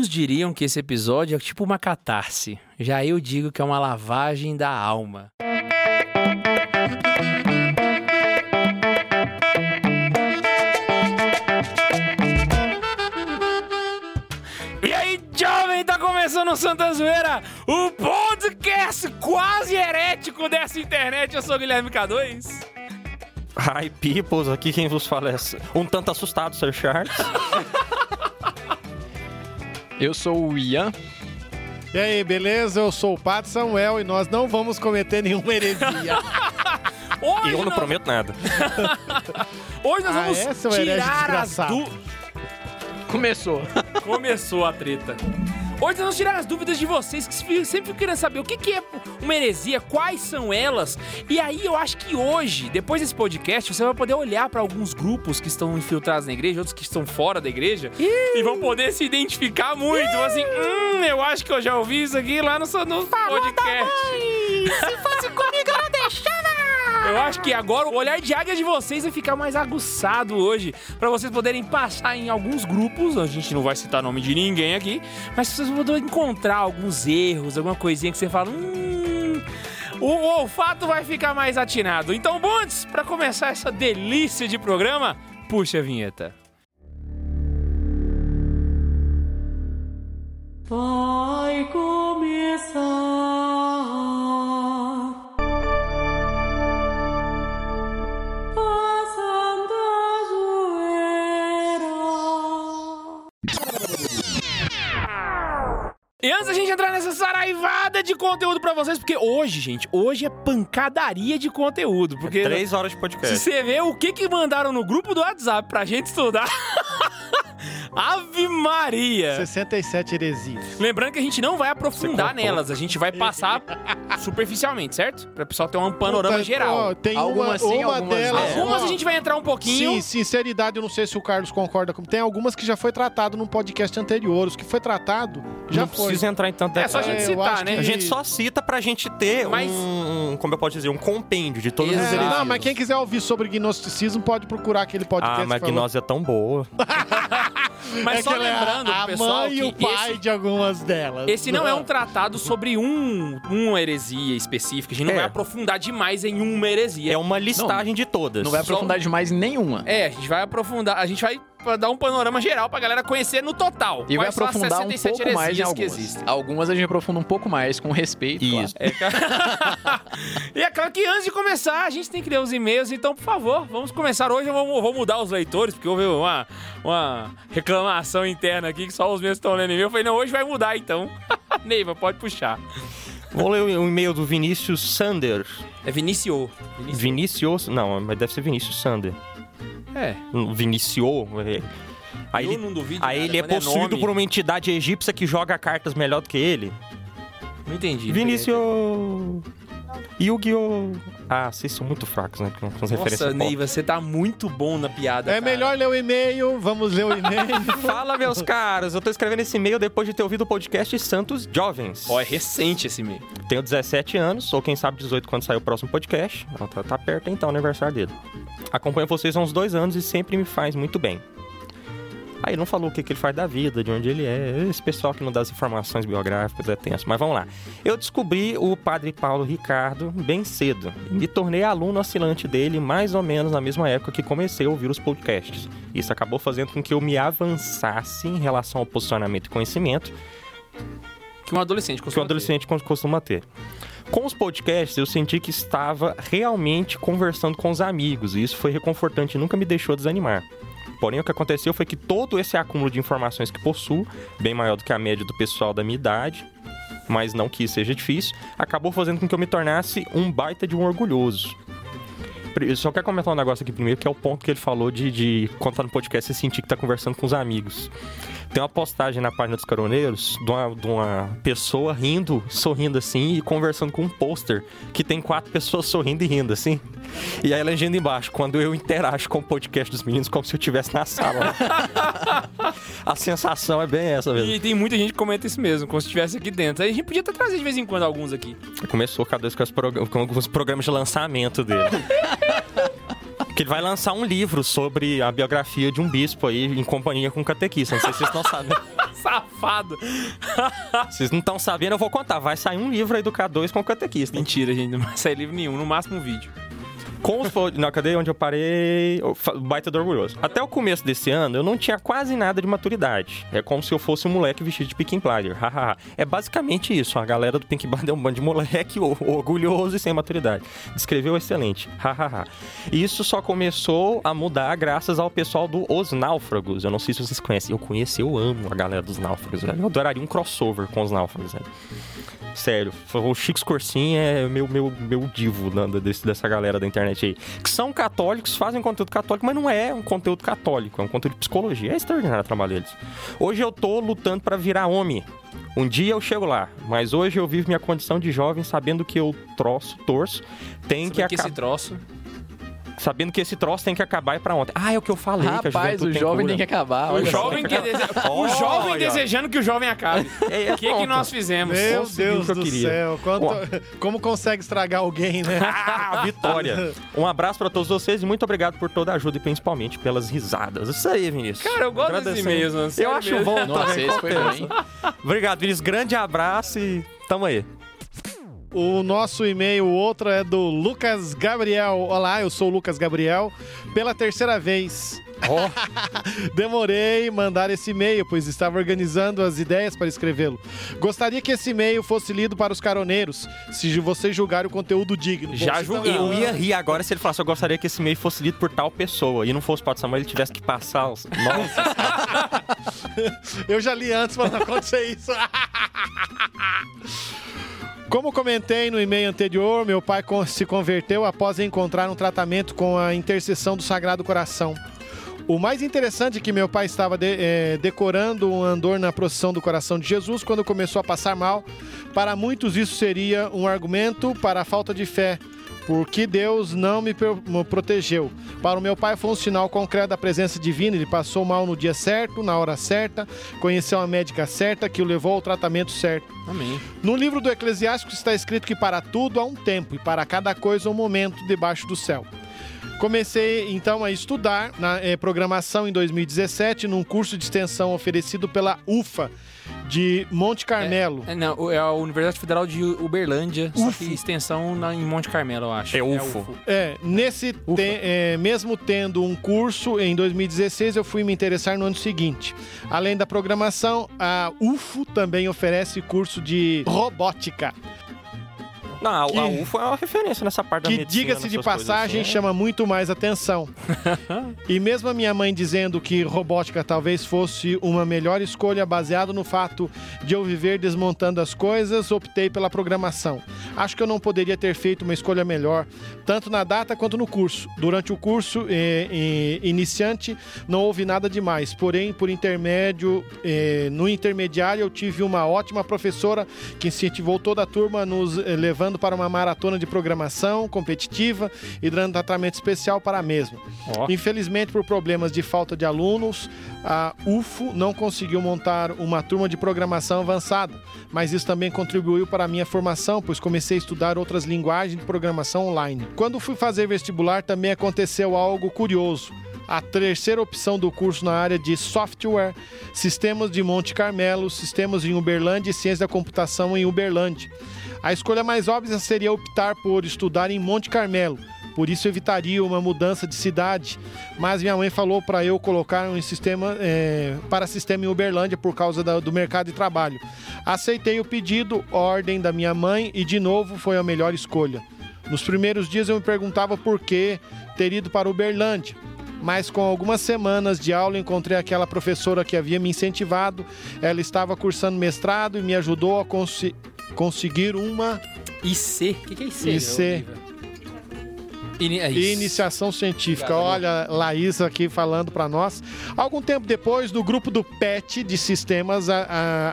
Alguns diriam que esse episódio é tipo uma catarse. Já eu digo que é uma lavagem da alma. E aí, jovem, tá começando o Santa Zoeira, o podcast quase herético dessa internet. Eu sou o Guilherme K2. Hi, peoples, aqui quem vos fala é um tanto assustado, Sir Charles. Eu sou o Ian. E aí, beleza? Eu sou o Pato Samuel e nós não vamos cometer nenhuma heresia. Hoje Eu não nós- prometo nada. Hoje nós Ah, vamos é, tirar as dúvidas. Começou. Começou a treta. Hoje nós vamos tirar as dúvidas de vocês que se- sempre querendo saber o que é uma heresia, quais são elas. E aí eu acho que hoje, depois desse podcast, você vai poder olhar para alguns grupos que estão infiltrados na igreja, outros que estão fora da igreja, e vão poder se identificar muito. Vão Assim, hum, eu acho que eu já ouvi isso aqui lá no, no podcast. Se fosse comigo, ela! Eu acho que agora o olhar de águia de vocês vai ficar mais aguçado hoje, Pra vocês poderem passar em alguns grupos. A gente não vai citar nome de ninguém aqui, mas vocês vão encontrar alguns erros, alguma coisinha que você fala, hum, o, o olfato vai ficar mais atinado. Então, Bundes, pra começar essa delícia de programa, puxa a vinheta. Vai começar E antes da gente entrar nessa saraivada de conteúdo pra vocês, porque hoje, gente, hoje é pancadaria de conteúdo, porque Três horas de Se podcast. você vê o que que mandaram no grupo do WhatsApp pra gente estudar. Ave Maria! 67 heresias. Lembrando que a gente não vai aprofundar nelas, a gente vai passar superficialmente, certo? Pra pessoal ter um panorama Puta, geral. ó, tem Algumas uma, sim, uma algumas delas. não. Algumas a gente vai entrar um pouquinho. Sim, sinceridade, eu não sei se o Carlos concorda comigo. Tem algumas que já foi tratado num podcast anterior. Os que foi tratado, já não foi. precisa entrar em tanto É só a detalhe. gente É, citar, né? A gente só cita pra gente ter Mas- um, um- como eu posso dizer, um compêndio de todas as Exato. É, heresias. não, mas quem quiser ouvir sobre gnosticismo pode procurar aquele podcast. Ah, mas que falou- gnose é tão boa. Mas é só é lembrando, a, a pessoal, mãe e o pai esse, de algumas delas. esse não é um tratado sobre um, uma heresia específica. A gente não É. vai aprofundar demais em uma heresia. É uma listagem de todas. Não vai aprofundar demais em nenhuma. É, a gente vai aprofundar, a gente vai dar um panorama geral pra galera conhecer no total. E vai aprofundar um 67 pouco mais em algumas. existem. Algumas a gente aprofunda um pouco mais, com respeito. Isso. claro. É, e é claro que antes de começar, a gente tem que ler os e-mails, então, por favor, vamos começar hoje. Eu vou, vou mudar os leitores, porque houve uma, uma reclamação interna aqui que só os meus estão lendo e-mail. Eu falei, não, hoje vai mudar então. Neiva, pode puxar. Vou ler o e-mail do Vinícius Sander. É Viniciou. Viniciou. Vinícius... Não, mas deve ser Vinícius Sander. É. Viniciou. é. Aí Eu ele, não duvido aí nada, ele é quando é possuído nome. por uma entidade egípcia que joga cartas melhor do que ele. Não entendi. Vinícius... Yu-Gi-Oh! Ah, vocês são muito fracos, né? Com, com as referências Nossa, pop. Neiva, você tá muito bom na piada. É cara. melhor ler o e-mail, vamos ler o e-mail. Fala, meus caros. Eu tô escrevendo esse e-mail depois de ter ouvido o podcast Santos Jovens. Ó, é recente esse e-mail. Tenho 17 anos, ou quem sabe 18 quando sair o próximo podcast. Ó, Tá, tá perto então o aniversário dele. Acompanho vocês há uns dois anos e sempre me faz muito bem. Aí não falou o que, que ele faz da vida, de onde ele é. Esse pessoal que não dá as informações biográficas é tenso. Mas vamos lá. Eu descobri o Padre Paulo Ricardo bem cedo. Me tornei aluno oscilante dele mais ou menos na mesma época que comecei a ouvir os podcasts. Isso acabou fazendo com que eu me avançasse em relação ao posicionamento e conhecimento Que um adolescente que um costuma ter. adolescente cos- costuma ter. Com os podcasts, eu senti que estava realmente conversando com os amigos, e isso foi reconfortante e nunca me deixou desanimar. Porém, o que aconteceu foi que todo esse acúmulo de informações que possuo, bem maior do que a média do pessoal da minha idade, mas não que isso seja difícil, acabou fazendo com que eu me tornasse um baita de um orgulhoso. Eu só quero comentar um negócio aqui primeiro, que é o ponto que ele falou de, de quando tá no podcast, você sentir que tá conversando com os amigos. Tem uma postagem na página dos caroneiros de uma, de uma pessoa rindo, sorrindo assim e conversando com um pôster que tem quatro pessoas sorrindo e rindo assim. E aí a legenda embaixo, quando eu interajo com o podcast dos meninos como se eu estivesse na sala. a sensação é bem essa mesmo. E tem muita gente que comenta isso mesmo, como se estivesse aqui dentro. Aí a gente podia até trazer de vez em quando alguns aqui. Começou cada vez com, prog- com alguns programas de lançamento dele. Que ele vai lançar um livro sobre a biografia de um bispo aí, em companhia com um catequista. Não sei se vocês estão sabendo. Safado. Vocês não estão sabendo, eu vou contar. Vai sair um livro aí do K2 com o catequista. Mentira, gente. Não vai sair livro nenhum. No máximo um vídeo. Com os. Não, cadê onde eu parei? Baita do orgulhoso. Até o começo desse ano, eu não tinha quase nada de maturidade. É como se eu fosse um moleque vestido de Pink Blinder. É basicamente isso. A galera do Pink Blinder é um bando de moleque orgulhoso e sem maturidade. Descreveu excelente. Hahaha. Isso só começou a mudar graças ao pessoal do Os Náufragos. Eu não sei se vocês conhecem. Eu conheço, eu amo a galera dos Náufragos. Eu adoraria um crossover com os Náufragos. velho. Sério, o Chico Scorsin é meu, meu, meu divo da- desse- dessa galera da internet aí. Que são católicos, fazem conteúdo católico, mas não é um conteúdo católico, é um conteúdo de psicologia. É extraordinário o trabalho deles. Hoje eu tô lutando pra virar homem. Um dia eu chego lá, mas hoje eu vivo minha condição de jovem sabendo que eu troço, torço, tem que que esse troço... Sabendo que esse troço tem que acabar e pra ontem. Ah, é o que eu falei, que a Rapaz, juventude o jovem cura. tem que acabar. O jovem, que dese- o jovem desejando que o jovem acabe. É, é O que, que nós fizemos? Meu Deus que eu do queria. céu. quanto- como consegue estragar alguém, né? Ah, vitória! Um abraço pra todos vocês e muito obrigado por toda a ajuda e principalmente pelas risadas. Isso aí, Vinícius. Cara, eu gosto desses e-mails. Eu acho mesmo. bom Nossa, esse foi bem. Obrigado, Vinícius. Grande abraço e tamo aí. O nosso e-mail, o outro é do Lucas Gabriel. Olá, eu sou o Lucas Gabriel. Pela terceira vez. Demorei em mandar esse e-mail, pois estava organizando as ideias para escrevê-lo. Gostaria que esse e-mail fosse lido para os caroneiros, se vocês julgarem o conteúdo digno. Já julguei. estão- Eu ia rir agora se ele falasse, eu gostaria que esse e-mail fosse lido por tal pessoa e não fosse Pato Samuel, ele tivesse que passar os... Nossa, Eu já li antes para não acontecer isso. Como comentei no e-mail anterior, meu pai se converteu após encontrar um tratamento com a intercessão do Sagrado Coração. O mais interessante é que meu pai estava de- eh, decorando um andor na procissão do coração de Jesus quando começou a passar mal. Para muitos, isso seria um argumento para a falta de fé, porque Deus não me pro- me protegeu. Para o meu pai foi um sinal concreto da presença divina. Ele passou mal no dia certo, na hora certa, conheceu a médica certa que o levou ao tratamento certo. Amém. No livro do Eclesiástico está escrito que para tudo há um tempo e para cada coisa um momento debaixo do céu. Comecei então a estudar na eh, programação em 2017 num curso de extensão oferecido pela UFA de Monte Carmelo. É, não, é a Universidade Federal de Uberlândia, só que extensão na- em Monte Carmelo, eu acho. É UFO. É, nesse te- é, mesmo tendo um curso em 2016, eu fui me interessar no ano seguinte. Além da programação, a UFO também oferece curso de robótica. Não, a, a Que- UFO é uma referência nessa parte da que medicina. diga-se de passagem assim. chama muito mais atenção. e mesmo a minha mãe dizendo que robótica talvez fosse uma melhor escolha baseado no fato de eu viver desmontando as coisas, optei pela programação. Acho que eu não poderia ter feito uma escolha melhor, tanto na data quanto no curso. Durante o curso eh, eh, iniciante não houve nada demais, porém por intermédio eh, no intermediário eu tive uma ótima professora que incentivou toda a turma nos eh, levando para uma maratona de programação competitiva e dando tratamento especial para a mesma. Ó. Infelizmente, por problemas de falta de alunos, a UFO não conseguiu montar uma turma de programação avançada, mas isso também contribuiu para a minha formação, pois comecei a estudar outras linguagens de programação online. Quando fui fazer vestibular, também aconteceu algo curioso. A terceira opção do curso na área de software, sistemas de Monte Carmelo, sistemas em Uberlândia e ciência da computação em Uberlândia. A escolha mais óbvia seria optar por estudar em Monte Carmelo, por isso evitaria uma mudança de cidade. Mas minha mãe falou para eu colocar um sistema eh, para sistema em Uberlândia por causa da- do mercado de trabalho. Aceitei o pedido, ordem da minha mãe e de novo foi a melhor escolha. Nos primeiros dias eu me perguntava por que ter ido para Uberlândia. Mas com algumas semanas de aula encontrei aquela professora que havia me incentivado. Ela estava cursando mestrado e me ajudou a conseguir uma IC? O que, que é IC? IC. É isso. Iniciação científica. Olha, Laís aqui falando para nós. Algum tempo depois, do grupo do PET de sistemas a-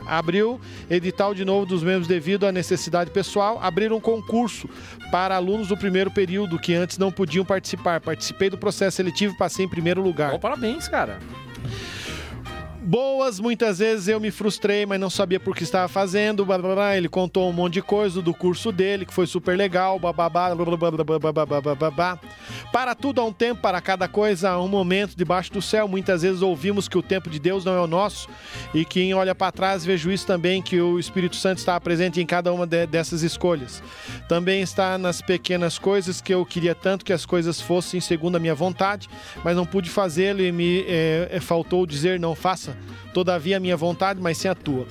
a- abriu edital de novo dos membros devido à necessidade pessoal, abriram um concurso para alunos do primeiro período que antes não podiam participar. Participei do processo seletivo e passei em primeiro lugar. Ó, parabéns, cara. Boas, muitas vezes eu me frustrei, mas não sabia por que estava fazendo. blá, blá, blá. Ele contou um monte de coisa do curso dele, que foi super legal. Para tudo há um tempo, para cada coisa há um momento debaixo do céu. Muitas vezes ouvimos que o tempo de Deus não é o nosso e quem olha para trás vejo isso também, que o Espírito Santo está presente em cada uma de- dessas escolhas. Também está nas pequenas coisas que eu queria tanto que as coisas fossem segundo a minha vontade, mas não pude fazê-lo e me eh, eh, faltou dizer não faça. Todavia a minha vontade, mas sem a tua.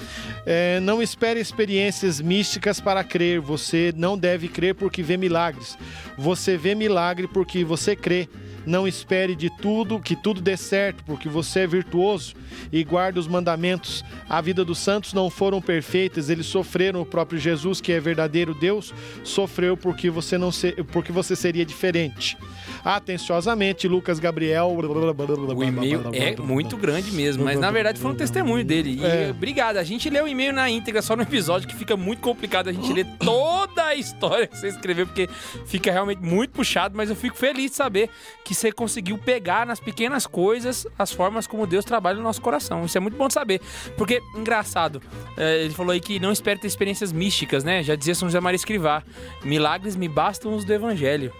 Eh, não espere experiências místicas para crer. Você não deve crer porque vê milagres. Você vê milagre porque você crê. Não espere de tudo que tudo dê certo, porque você é virtuoso e guarda os mandamentos. A vida dos santos não foram perfeitas, eles sofreram. O próprio Jesus, que é verdadeiro Deus, sofreu porque você não se, porque você seria diferente. Atenciosamente, Lucas Gabriel. O e-mail é muito grande mesmo, mas na verdade foi um testemunho dele. E É. obrigado. A gente lê o e-mail na íntegra, só no episódio, que fica muito complicado a gente ler toda a história que você escreveu, porque fica realmente muito puxado, mas eu fico feliz de saber que você conseguiu pegar nas pequenas coisas as formas como Deus trabalha no nosso coração. Isso é muito bom de saber. Porque, engraçado, é, ele falou aí que não espera ter experiências místicas, né? Já dizia São José Maria Escrivá. Milagres me bastam os do Evangelho.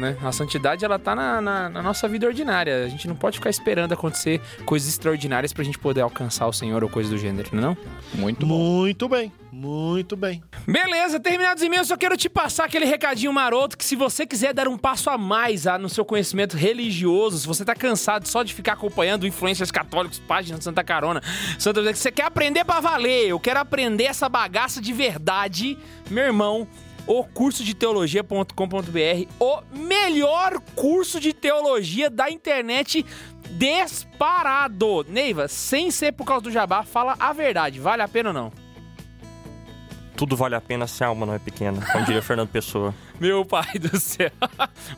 Né? A santidade ela tá na, na- na nossa vida ordinária. A gente não pode ficar esperando acontecer coisas extraordinárias pra gente poder alcançar o Senhor ou coisa do gênero, não é não? Muito bom. Muito bem, muito bem. Beleza, terminados os e-mails, só quero te passar aquele recadinho maroto que se você quiser dar um passo a mais ah, no seu conhecimento religioso, se você tá cansado só de ficar acompanhando influências católicos, páginas de Santa Carona, Santa você quer aprender pra valer, eu quero aprender essa bagaça de verdade, meu irmão, o curso de teologia.com.br, o melhor curso de teologia da internet disparado. Neiva, sem ser por causa do jabá, fala a verdade, vale a pena ou não? Tudo vale a pena se a alma não é pequena, como diria Fernando Pessoa. Meu pai do céu.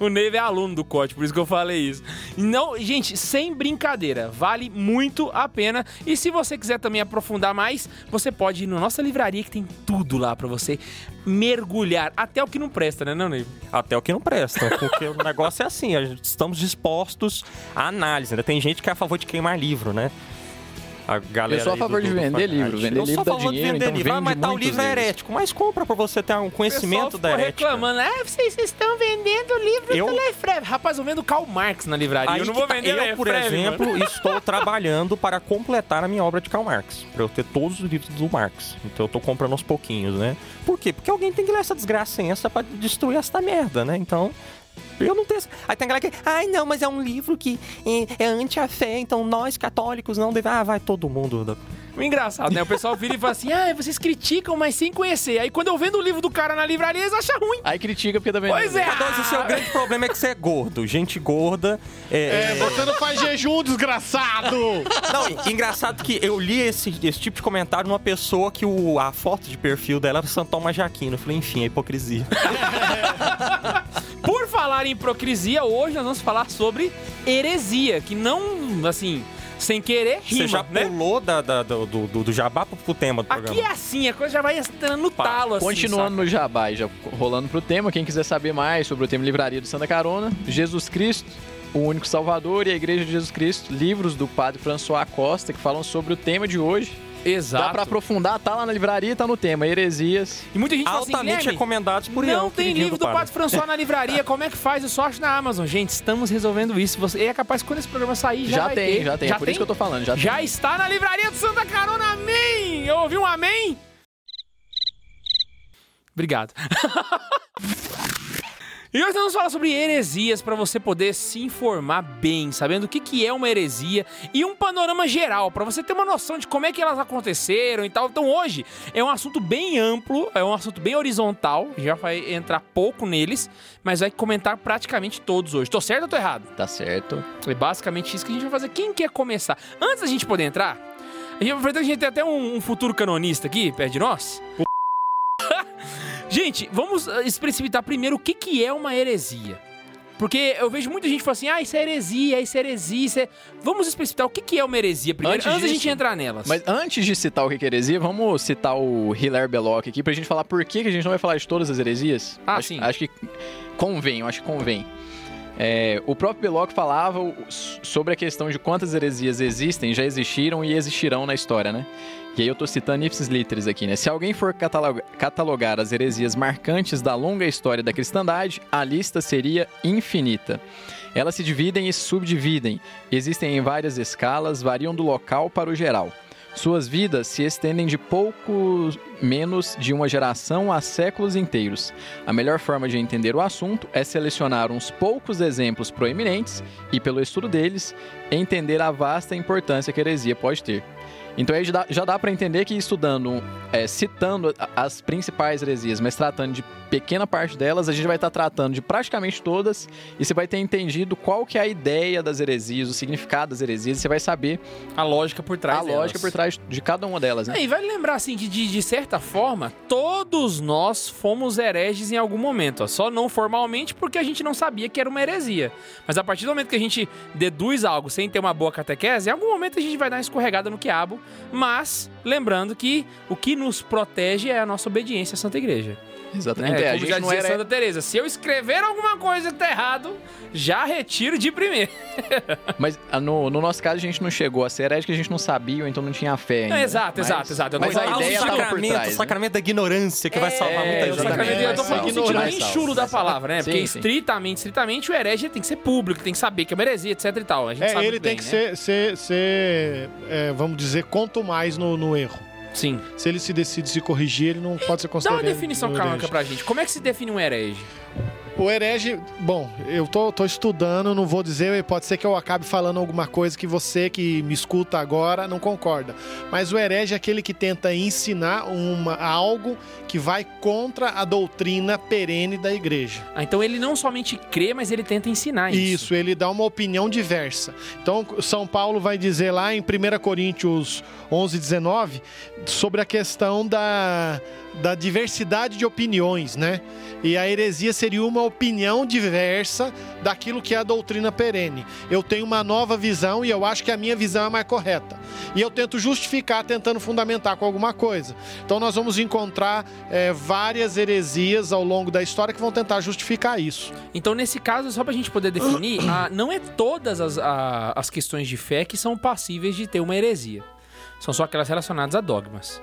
o Neiva é aluno do Cote, por isso que eu falei isso. Não, gente, sem brincadeira, vale muito a pena. E se você quiser também aprofundar mais, você pode ir na nossa livraria que tem tudo lá pra você mergulhar, até o que não presta, né, não, Neiva? Até o que não presta, porque o negócio é assim, estamos dispostos à análise, né? Tem gente que é a favor de queimar livro, né? A galera Eu sou a favor do- de do- vender do- livro. Vender eu livro sou a dá favor de dinheiro, vender então livro. Ah, vende mas tal muitos livro é deles. herético. Mas compra pra você ter um conhecimento da ficou ética. reclamando, ah, vocês estão vendendo livro Eu- do Lefebvre. Rapaz, eu vendo Karl Marx na livraria, Aí eu não vou tá. vender Eu, por exemplo, mano. estou trabalhando para completar a minha obra de Karl Marx. Pra eu ter todos os livros do Marx. Então eu tô comprando aos pouquinhos, né? Por quê? Porque alguém tem que ler essa desgraça sem essa pra destruir essa merda, né? Então. Eu não tenho. essa- Aí tem galera que. Ai, não, mas é um livro que é, é anti-fé, então nós católicos não devemos. Ah, vai todo mundo. O engraçado, né? O pessoal vira e fala assim, ah, vocês criticam, mas sem conhecer. Aí quando eu vendo o livro do cara na livraria, eles acham ruim. Aí critica porque também. Pois é. Mas o seu grande problema é que você é gordo. Gente gorda. É, É, você não faz jejum, desgraçado! Não, engraçado que eu li esse, esse tipo de comentário numa pessoa que o, a foto de perfil dela era São Tomás de Aquino. Eu falei, enfim, é hipocrisia. Falar em hipocrisia, hoje nós vamos falar sobre heresia, que não, assim, sem querer, rima, Você já né? pulou da, da- do, do, do jabá pro, pro tema do programa. Aqui é assim, a coisa já vai entrando no Pá, talo, assim, Continuando no Jabá e já rolando pro tema, quem quiser saber mais sobre o tema Livraria do Santa Carona, Jesus Cristo, o único Salvador e a Igreja de Jesus Cristo, livros do Padre François Costa que falam sobre o tema de hoje. Exato. Dá pra aprofundar, tá lá na livraria, tá no tema, heresias. E muita gente fala assim, Altamente Guilherme, recomendados por Ian, não tem queridinho livro do padre. Padre François na livraria, como é que faz? Eu só acho na Amazon. Gente, estamos resolvendo isso. Você é capaz que quando esse programa sair, já, Já, vai tem, ter. já tem. é por isso que eu tô falando, já, Já tem. está na livraria do Santa Carona, amém! Eu ouvi um amém? Obrigado. E hoje nós vamos falar sobre heresias para você poder se informar bem, sabendo o que, que é uma heresia e um panorama geral, para você ter uma noção de como é que elas aconteceram e tal. Então hoje é um assunto bem amplo, é um assunto bem horizontal, já vai entrar pouco neles, mas vai comentar praticamente todos hoje. Tô certo ou tô errado? Tá certo. É basicamente isso que a gente vai fazer. Quem quer começar? Antes da gente poder entrar, a gente, a gente tem até um, um futuro canonista aqui, perto de nós. Gente, vamos explicitar primeiro o que, que é uma heresia. Porque eu vejo muita gente falando assim, ah, isso é heresia, isso é heresia, isso é... Vamos explicitar o que, que é uma heresia primeiro, Antes antes, da disso- gente entrar nelas. Mas antes de citar o que é heresia, vamos citar o Hilaire Belloc aqui pra gente falar por que que a gente não vai falar de todas as heresias. Ah, acho, sim. Acho que convém, eu acho que convém. É, o próprio Belloc falava sobre a questão de quantas heresias existem, já existiram e existirão na história, né? E aí eu tô citando ipsis literis aqui, né? Se alguém for cataloga- catalogar as heresias marcantes da longa história da cristandade, a lista seria infinita. Elas se dividem e subdividem, existem em várias escalas, variam do local para o geral. Suas vidas se estendem de pouco menos de uma geração a séculos inteiros. A melhor forma de entender o assunto é selecionar uns poucos exemplos proeminentes e, pelo estudo deles, entender a vasta importância que a heresia pode ter. Então aí já dá, já dá para entender que estudando, é, citando as principais heresias, mas tratando de pequena parte delas, a gente vai estar tratando de praticamente todas e você vai ter entendido qual que é a ideia das heresias, o significado das heresias, e você vai saber A lógica por trás a lógica por trás de cada uma delas, né? É, e vale lembrar assim que de, de certa forma, todos nós fomos hereges em algum momento, ó. só não formalmente porque a gente não sabia que era uma heresia. Mas a partir do momento que a gente deduz algo sem ter uma boa catequese, em algum momento a gente vai dar uma escorregada no quiabo, mas lembrando que o que nos protege é a nossa obediência à Santa Igreja. Exatamente. Né? É, a gente já não dizia era Santa Teresa, se eu escrever alguma coisa que tá errado, já retiro de primeiro. Mas ah, no, no nosso caso, a gente não chegou a ser que a gente não sabia então não tinha fé ainda. É, exato, Mas- exato, exato. Mas a ideia o tava por sacramento, trás. o né? sacramento da ignorância que vai salvar É, muita o gente. sacramento, Exatamente. eu tô falando no sentido chulo da palavra, né? Sim, Porque sim. estritamente, estritamente, o herege tem que ser público, tem que saber que é uma heresia, etc e tal. A gente É, sabe ele tem bem, que né? ser, ser, ser, é, vamos dizer, quanto mais no, no erro. Sim. Se ele se decide se corrigir, ele não pode ser Dá considerado. uma definição canônica pra gente. Como é que se define um herege? O herege, bom, eu tô, tô estudando, não vou dizer, pode ser que eu acabe falando alguma coisa que você que me escuta agora não concorda. Mas o herege é aquele que tenta ensinar uma, algo que vai contra a doutrina perene da igreja. Ah, então ele não somente crê, mas ele tenta ensinar isso. Isso, ele dá uma opinião diversa. Então, São Paulo vai dizer lá em 1 Coríntios 11, 19, sobre a questão da, da diversidade de opiniões, né? E a heresia seria uma opinião diversa daquilo que é a doutrina perene. Eu tenho uma nova visão e eu acho que a minha visão é mais correta. E eu tento justificar, tentando fundamentar com alguma coisa. Então, nós vamos encontrar eh, várias heresias ao longo da história que vão tentar justificar isso. Então, nesse caso, só pra gente poder definir, ah, não é todas as, a- as questões de fé que são passíveis de ter uma heresia. São só aquelas relacionadas a dogmas.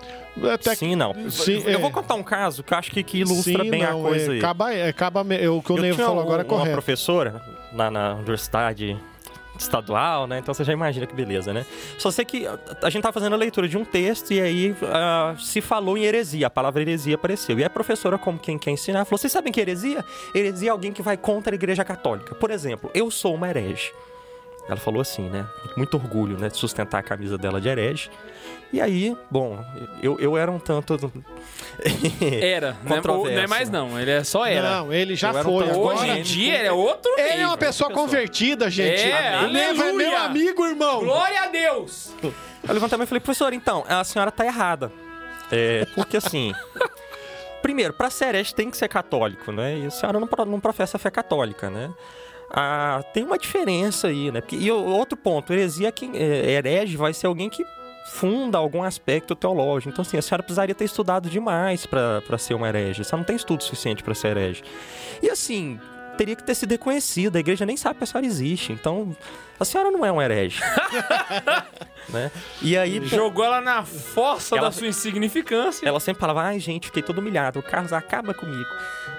Até Sim, não. Sim, eu é. vou contar um caso que eu acho que, que ilustra Sim, bem não, a coisa é, aí. Acaba, é, acaba, é, o que o eu tinha falou agora é um- uma correto. professora na, na universidade estadual, né? Então você já imagina que beleza, né? Só sei que a- gente tava fazendo a leitura de um texto e aí ah, se falou em heresia, a palavra heresia apareceu. E a professora, como quem quer ensinar, falou: Vocês sabem que é heresia? Heresia é alguém que vai contra a igreja católica. Por exemplo, eu sou uma herege. Ela falou assim, né? Muito orgulho, né? De sustentar a camisa dela de herege. E aí, bom, eu, eu era um tanto. Era, não é, não é mais não, ele é só era. Não, ele já Eu um foi. Agora, Hoje em dia ele é outro ele é uma pessoa pessoa. convertida, gente. É, o Neivo é meu amigo, irmão. Glória a Deus! Eu levantei a mão e falei, professor, então, a senhora tá errada. É, porque assim. primeiro, pra ser herege tem que ser católico, né? E a senhora não, não professa a fé católica, né? Ah, tem uma diferença aí, né? Porque, e o- outro ponto, heresia, quem, é, herege vai ser alguém que funda algum aspecto teológico. Então, assim, a senhora precisaria ter estudado demais pra pra ser uma herege. Você não tem estudo suficiente pra ser herege. E assim, teria que ter sido reconhecida. A igreja nem sabe que a senhora existe. Então, a senhora não é um herege. né? E aí, Jogou ela na força Ela- da sua insignificância. ela sempre falava, ai gente, fiquei todo humilhado, o Carlos acaba comigo.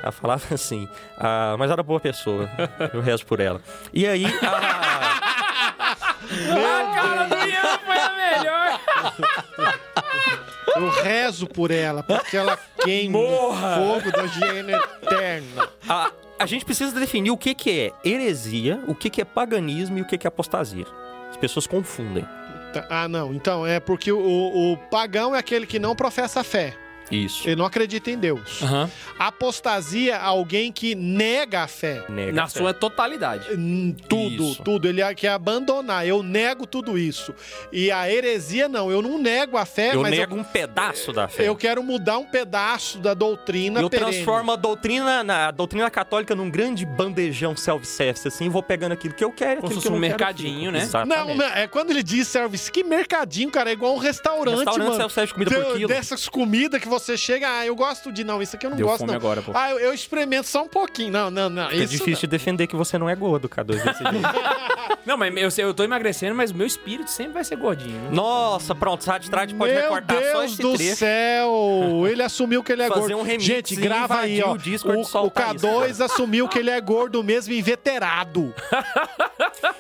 Ela falava assim, ah, mas era boa pessoa, eu rezo por ela. E aí, a- A cara do Ian foi a melhor. Eu rezo por ela, porque ela queima Morra. o fogo da higiene eterna. a, a gente precisa definir o que, que é heresia, o que, que é paganismo e o que, que é apostasia. As pessoas confundem. Tá, Ah, não. Então, é porque o, o pagão é aquele que não professa a fé. Isso. Ele não acredita em Deus. Aham. Apostasia alguém que nega a fé. Nega Na a fé. sua totalidade. Hum, Tudo, Isso. tudo. Ele quer abandonar. Eu nego tudo isso. E a heresia, não. Eu não nego a fé, Eu mas nego um pedaço da fé. eu, eu quero mudar um pedaço da doutrina Eu perene. transformo a doutrina, na, a doutrina católica num grande bandejão self-service, assim, e vou pegando aquilo que eu quero, Como aquilo se que eu um mercadinho, né? Exatamente. Não, não, é quando ele diz service, que mercadinho, cara, é igual um restaurante, Restaurante mano. self-service, comida por Tem- quilo. Dessas comidas que você você chega, ah, eu gosto de. Não, isso aqui eu não Deu gosto, fome não. agora, pô. Ah, eu, eu experimento só um pouquinho. Não, não, não. É isso difícil de defender que você não é gordo, K2, desse jeito. Não, mas eu, eu tô emagrecendo, mas o meu espírito sempre vai ser gordinho. né? Nossa, pronto, Sadstrade pode Meu recortar só Deus esse do trecho. céu! Ele assumiu que ele é Fazer gordo. um remix Gente, grava aí, ó. o Discord o, o K2 assumiu que ele é gordo mesmo e inveterado.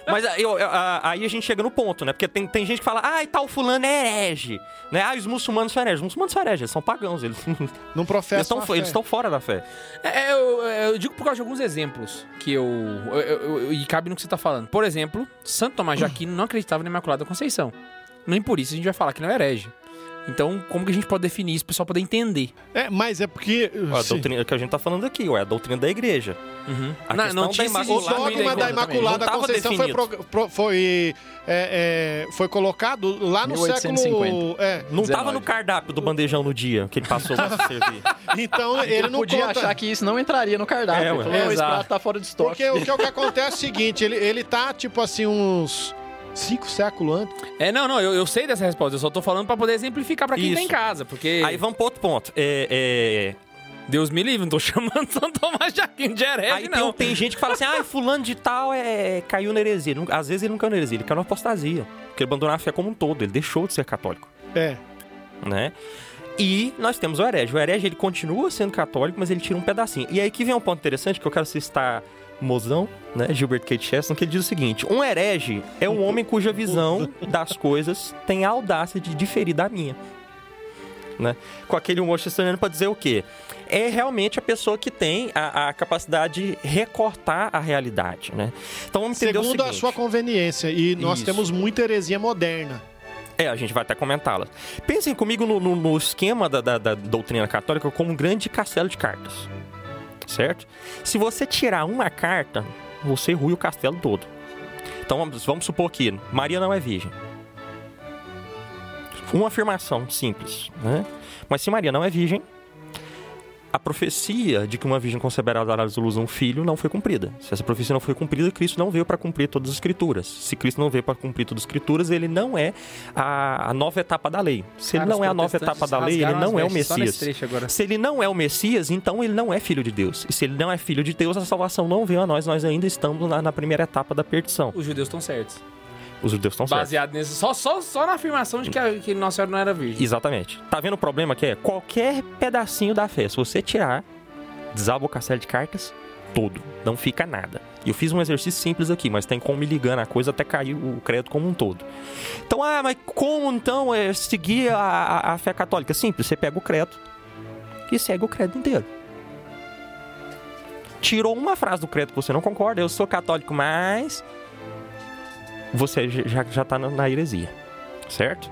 Mas aí, eu- eu- a- aí a gente chega no ponto, né? Porque tem, tem gente que fala, ah, e tal fulano é herege. Né? Ah, os muçulmanos são hereges. Os muçulmanos são hereges, eles são pagãos. Eles Não professa estão uma fé. eles estão fora da fé. É, eu, eu digo por causa de alguns exemplos que eu, eu- eu- eu- E cabe no que você tá falando. Por exemplo, Santo Tomás de Aquino não acreditava na Imaculada Conceição. Nem por isso a gente vai falar que não é herege. Então, como que a gente pode definir isso pro pessoal poder entender? É, mas é porque. A sim, doutrina que a gente tá falando aqui, ué, a doutrina da igreja. A não, questão não tinha da esse O Imaculada dogma da Imaculada Conceição foi, pro- pro- foi, é, é, foi colocado lá no 1850. século. É, Não 19. tava no cardápio do bandejão no dia que ele passou pra se servir. então ele não podia conta. achar que isso não entraria no cardápio. É, Ele ué. falou, "Não, esse prato tá fora de estoque. Porque o que, o que acontece é o seguinte: ele, ele tá, tipo assim, uns cinco séculos antes. É, não, não, eu, eu sei dessa resposta. Eu só tô falando pra poder exemplificar pra quem Isso. tá em casa. Porque Aí vamos pro outro ponto. É, Deus me livre, não tô chamando Santo Tomás de Aquino de é... herege, Aí tem, não. tem gente que fala assim, ah, fulano de tal é... caiu na heresia. Não- Às vezes ele não caiu na heresia, ele caiu na apostasia. Porque ele abandonou a fé como um todo, ele deixou de ser católico. É. né? E nós temos o herege. O herege, ele continua sendo católico, mas ele tira um pedacinho. E aí que vem um ponto interessante que eu quero citar mozão, né? Gilbert K. Chesterton, que ele diz o seguinte: um herege é um homem cuja visão das coisas tem a audácia de diferir da minha. Né? Com aquele humor chesteriano para dizer o quê? É realmente a pessoa que tem a, a capacidade de recortar a realidade, né? Então vamos entender o Segundo a seguinte. sua conveniência. E nós Isso. temos muita heresia moderna. É, a gente vai até comentá-las. Pensem comigo no, no- no esquema da, da- da doutrina católica como um grande castelo de cartas. Certo? Se você tirar uma carta, você rui o castelo todo. Então vamos, vamos supor que Maria não é virgem. Uma afirmação simples, né? Mas se Maria não é virgem, a profecia de que uma virgem conceberá dar à luz um filho não foi cumprida. Se essa profecia não foi cumprida, Cristo não veio para cumprir todas as escrituras. Se Cristo não veio para cumprir todas as escrituras, ele não é a, a nova etapa da lei. Se ele Cara, não os é a nova etapa da lei, ele não é o Messias. Se ele não é o Messias, então ele não é filho de Deus. E se ele não é filho de Deus, a salvação não veio a nós. Nós ainda estamos na, na primeira etapa da perdição. Os judeus estão certos. Os judeus estão certos. Baseado nisso. Só, só, só na afirmação de que, a, que Nossa Senhora não era virgem. Exatamente. Tá vendo o problema que é? Qualquer pedacinho da fé, se você tirar, desaba o castelo de cartas todo. Não fica nada. E eu fiz um exercício simples aqui, mas tem como me ligar na coisa até cair o crédito como um todo. Então, ah, mas como então é seguir a, a- a fé católica? Simples, você pega o credo e segue o credo inteiro. Tirou uma frase do credo que você não concorda, eu sou católico, mas você já, já tá na, na heresia, certo?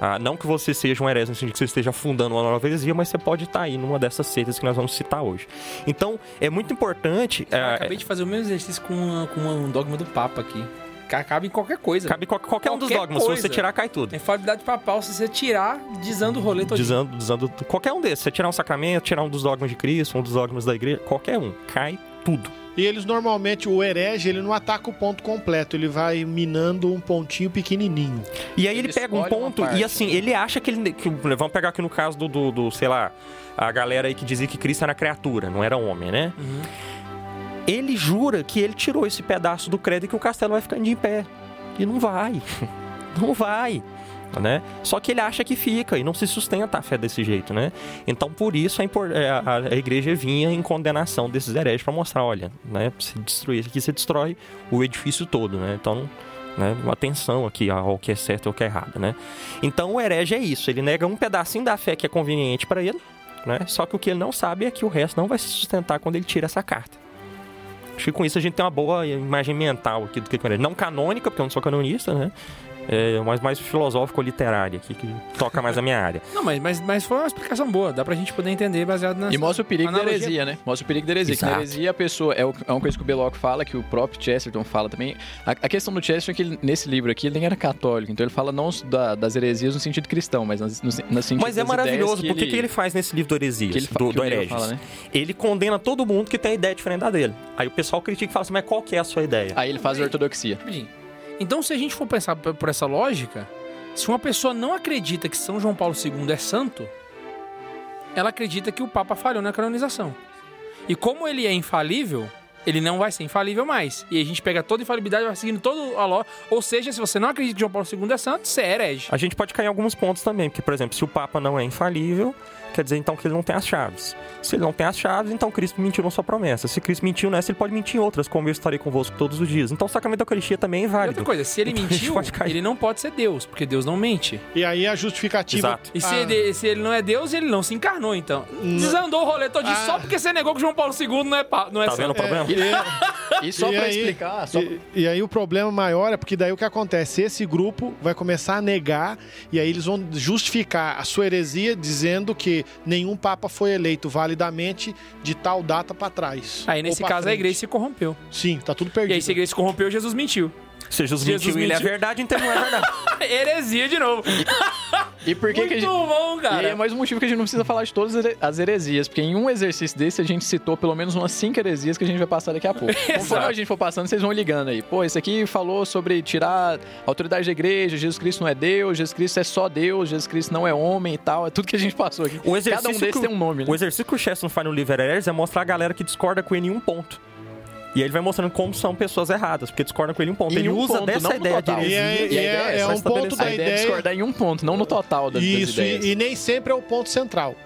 Ah, não que você seja um herege no sentido que você esteja fundando uma nova heresia, mas você pode estar aí numa dessas seitas que nós vamos citar hoje. Então, é muito importante. Ah, acabei de fazer o mesmo exercício com, uma- com um dogma do Papa aqui. Ca- Cabe em qualquer coisa. cabe qual- qualquer, um dos Qualquer dogmas, se coisa. você tirar, cai tudo. É falsidade papal se você tirar, dizendo o rolê todo. Dizendo, dizendo qualquer um desses. Você tirar um sacramento, tirar um dos dogmas de Cristo, um dos dogmas da igreja, qualquer um, cai tudo. E eles normalmente, o herege, ele não ataca o ponto completo, ele vai minando um pontinho pequenininho. E aí ele, Ele pega um ponto parte, e assim, né? ele acha que ele. Que, vamos pegar aqui no caso do, do, do, sei lá, a galera aí que dizia que Cristo era criatura, não era homem, né? Uhum. Ele jura que ele tirou esse pedaço do credo e que o castelo vai ficando de pé. E não vai. Não vai. Né? Só que ele acha que fica e não se sustenta a fé desse jeito, né? Então, por isso, a, é, a- a igreja vinha em condenação desses hereges para mostrar, olha, né? Se destruir isso aqui, você destrói o edifício todo, né? Então, né? Atenção aqui ao que é certo e ao que é errado, né? Então, o herege é isso. Ele nega um pedacinho da fé que é conveniente para ele, né? Só que o que ele não sabe é que o resto não vai se sustentar quando ele tira essa carta. Acho que com isso a gente tem uma boa imagem mental aqui do que é herege. Não canônica, porque eu não sou canonista, né? É, mas mais filosófico-literária aqui, que toca mais a minha área. Não, mas, mas, mas foi uma explicação boa. Dá pra gente poder entender baseado na. E mostra o perigo da analogia. heresia, né? Mostra o perigo da heresia. Que na Exato. heresia a pessoa. É, o- é uma coisa que o Belloc fala, que o próprio Chesterton fala também. A, a questão do Chesterton é que ele- nesse livro aqui ele nem era católico. Então ele fala não da- das heresias no sentido cristão, mas no, no, sentido Mas é das maravilhoso, porque o que ele faz nesse livro do Heresias, que ele fa- do, que do Hereges? fala, né? Ele condena todo mundo que tem ideia diferente da dele. Aí o pessoal critica e fala assim, mas qual que é a sua ideia? Aí ele faz a ortodoxia. Rapidinho. Então, se a gente for pensar por essa lógica, se uma pessoa não acredita que São João Paulo II é santo, ela acredita que o Papa falhou na canonização. E como ele é infalível, ele não vai ser infalível mais. E a gente pega toda a infalibilidade e vai seguindo todo a ló. Ou seja, se você não acredita que João Paulo II é santo, você é herege. A gente pode cair em alguns pontos também, porque, por exemplo, se o Papa não é infalível, quer dizer então que ele não tem as chaves. Se ele não tem as chaves, então Cristo mentiu na sua promessa. Se Cristo mentiu nessa, ele pode mentir em outras, como eu estarei convosco todos os dias. Então o sacramento da Eucaristia também é E válido. outra coisa, se ele Então, mentiu, pode cair. ele não pode ser Deus, porque Deus não mente. E aí a justificativa. Exato. E se, Ah, ele, se ele não é Deus, ele não se encarnou, então. Desandou o rolê todo Ah. só porque você negou que João Paulo II não é, pa- não é Tá vendo o problema? E só E pra aí- explicar, só E, e aí o problema maior é porque daí o que acontece? Esse grupo vai começar a negar e aí eles vão justificar a sua heresia dizendo que nenhum papa foi eleito validamente de tal data pra trás. Aí, nesse caso, a frente. igreja se corrompeu. Sim, tá tudo E perdido. aí, se a igreja se corrompeu, Jesus mentiu. Se Jesus, Jesus mentiu e ele é mentiu. verdade, então não é verdade. Heresia de novo. E por que, Muito que a gente. bom, E aí é cara. mais um motivo que a gente não precisa falar de todas as heresias, porque em um exercício desse a gente citou pelo menos umas cinco heresias que a gente vai passar daqui a pouco. Conforme a gente for passando, vocês vão ligando aí. Pô, esse aqui falou sobre tirar a autoridade da igreja, Jesus Cristo não é Deus, Jesus Cristo é só Deus, Jesus Cristo não é homem e tal. É tudo que a gente passou aqui. O exercício Cada um desses que tem um nome, né? O exercício que o Chesson faz no livro Hereres é mostrar a galera que discorda com ele em um ponto. E aí ele vai mostrando como são pessoas erradas, porque discordam com ele em um ponto. Em ele um usa ponto, dessa não no ideia de heresia. E é- E a e ideia é- é é um ponto estabelecer- da a ideia é discordar em um ponto, não no total das, das Isso, ideias. e, e nem sempre é o ponto central.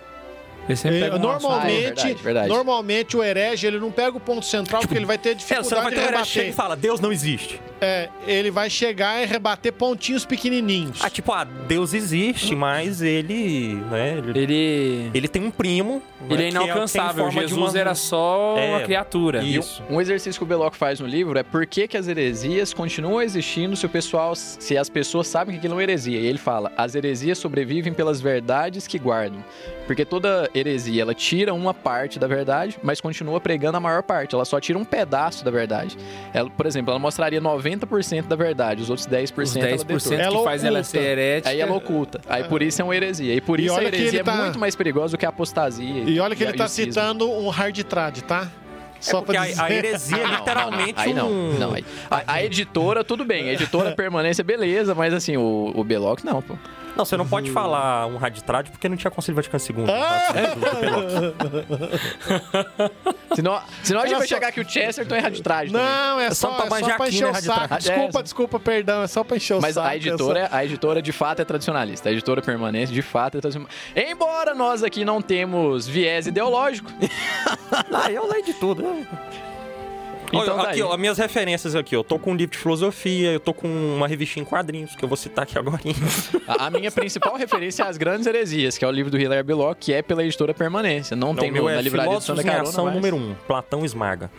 Ele sempre É, pega um assunto. Ah, é normalmente, verdade, verdade. normalmente o herege ele não pega o ponto central porque ele vai ter É, dificuldade vai de ter herege que chega e rebater. fala, Deus não existe. É, ele vai chegar e rebater pontinhos pequenininhos. Ah, tipo, ah, Deus existe, mas ele, né, ele, Ele... ele tem um primo. Ele né, é tem inalcançável. de Jesus uma- era só É, uma criatura. Isso. Um, um exercício que o Beloc faz no livro é por que, que as heresias continuam existindo se o pessoal, se as pessoas sabem que aquilo é uma heresia. E ele fala: as heresias sobrevivem pelas verdades que guardam. Porque toda heresia ela tira uma parte da verdade, mas continua pregando a maior parte. Ela só tira um pedaço da verdade. Ela, por exemplo, ela mostraria 90% da verdade, os outros 10% Os ela 10% detona. que Ela faz ela ser herética. Aí ela oculta. Aí por isso é uma heresia. E por E isso a olha que heresia ele tá- é muito mais perigosa do que a apostasia. E olha que e ele a- tá e cisma. citando um hard trad, tá? É porque a, a heresia é Ah, não, literalmente não, não. Aí não, um... não. aí- A, a editora, tudo bem. A editora permanência, beleza, mas assim, o, o Beloc não, pô. Não, você não pode falar um raditrade porque não tinha Concílio Vaticano II. Ah! Senão, senão a gente Olha vai só. chegar que o Chesterton é raditrade também. Não, é só só, pra é só manjar pra aqui, encher né, o saco. Desculpa, É. desculpa, perdão. É só pra encher o Mas saco. a editora, a editora de fato é tradicionalista. A editora permanente de fato é tradicionalista. Embora nós aqui não temos viés ideológico. Ah, eu leio de tudo. Então Olha, tá aqui, ó, minhas referências aqui. Eu tô com um livro de filosofia, eu tô com uma revistinha em quadrinhos, que eu vou citar aqui agora. A, a minha principal referência é As Grandes Heresias, que é o livro do Hilaire Beloc, que é pela editora Permanência. Não tem o meu no, é na livraria Filósofos Santa Carona, mas... número 1, um, Platão esmaga.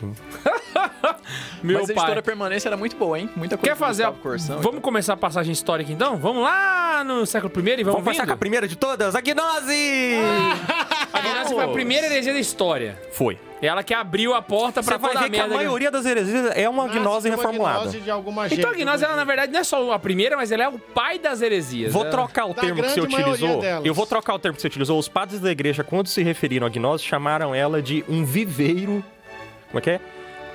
Meu mas a pai. editora Permanência era muito boa, hein? Muita coisa Quer fazer a... E Vamos começar a passagem histórica então? Vamos lá no século I e vamos, Vamos começar vindo? com a primeira de todas, a gnose! A gnose foi a primeira heresia da história. Foi. Ela que abriu a porta pra Você vai toda a ver que a merda. maioria das heresias é uma gnose reformulada. gnose de alguma Então a gnose, ela na verdade não é só a primeira, mas ela é o pai das heresias. Vou Ela- trocar o Da termo que você grande maioria utilizou. delas. Eu vou trocar o termo que você utilizou. Os padres da igreja, quando se referiram à gnose, chamaram ela de um viveiro. Como é que é?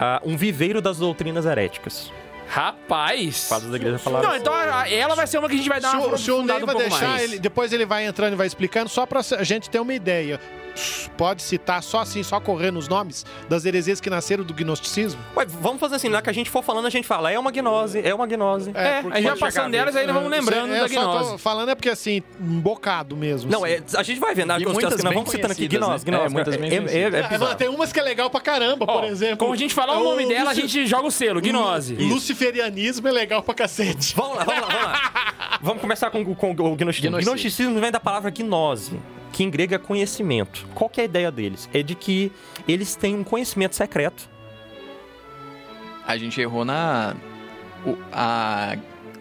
Ah, um viveiro das doutrinas heréticas. Rapaz! Padres da igreja falaram Não, então a- ela vai ser uma que a gente vai dar Se uma o, se o Ney um vai deixar, ele, depois ele vai entrando e vai explicando, só pra a gente ter uma ideia. Pode citar só assim, só correndo os nomes das heresias que nasceram do gnosticismo? Ué, vamos fazer assim, na que a gente for falando, a gente fala, é uma gnose, é uma gnose. É, porque a gente vai pode chegar passando delas, aí nós vamos lembrando É, da gnose. falando é porque assim, um bocado mesmo. Não, assim. é, a gente vai vendo. E as muitas que nós vamos citando aqui, conhecidas, gnose, né? gnose. É, muitas bem é, é, é Ah, tem umas que é legal pra caramba, Ó, por exemplo. Como a gente falar o nome dela, a gente joga o selo, gnose. O Luciferianismo é legal pra cacete. Vamos lá, vamos lá, vamos lá. vamos começar com, com o gnosticismo. Gnosticismo. Gnosticismo vem da palavra gnose, que em grego é conhecimento. Qual que é a ideia deles? É de que eles têm um conhecimento secreto. A gente errou na. o- a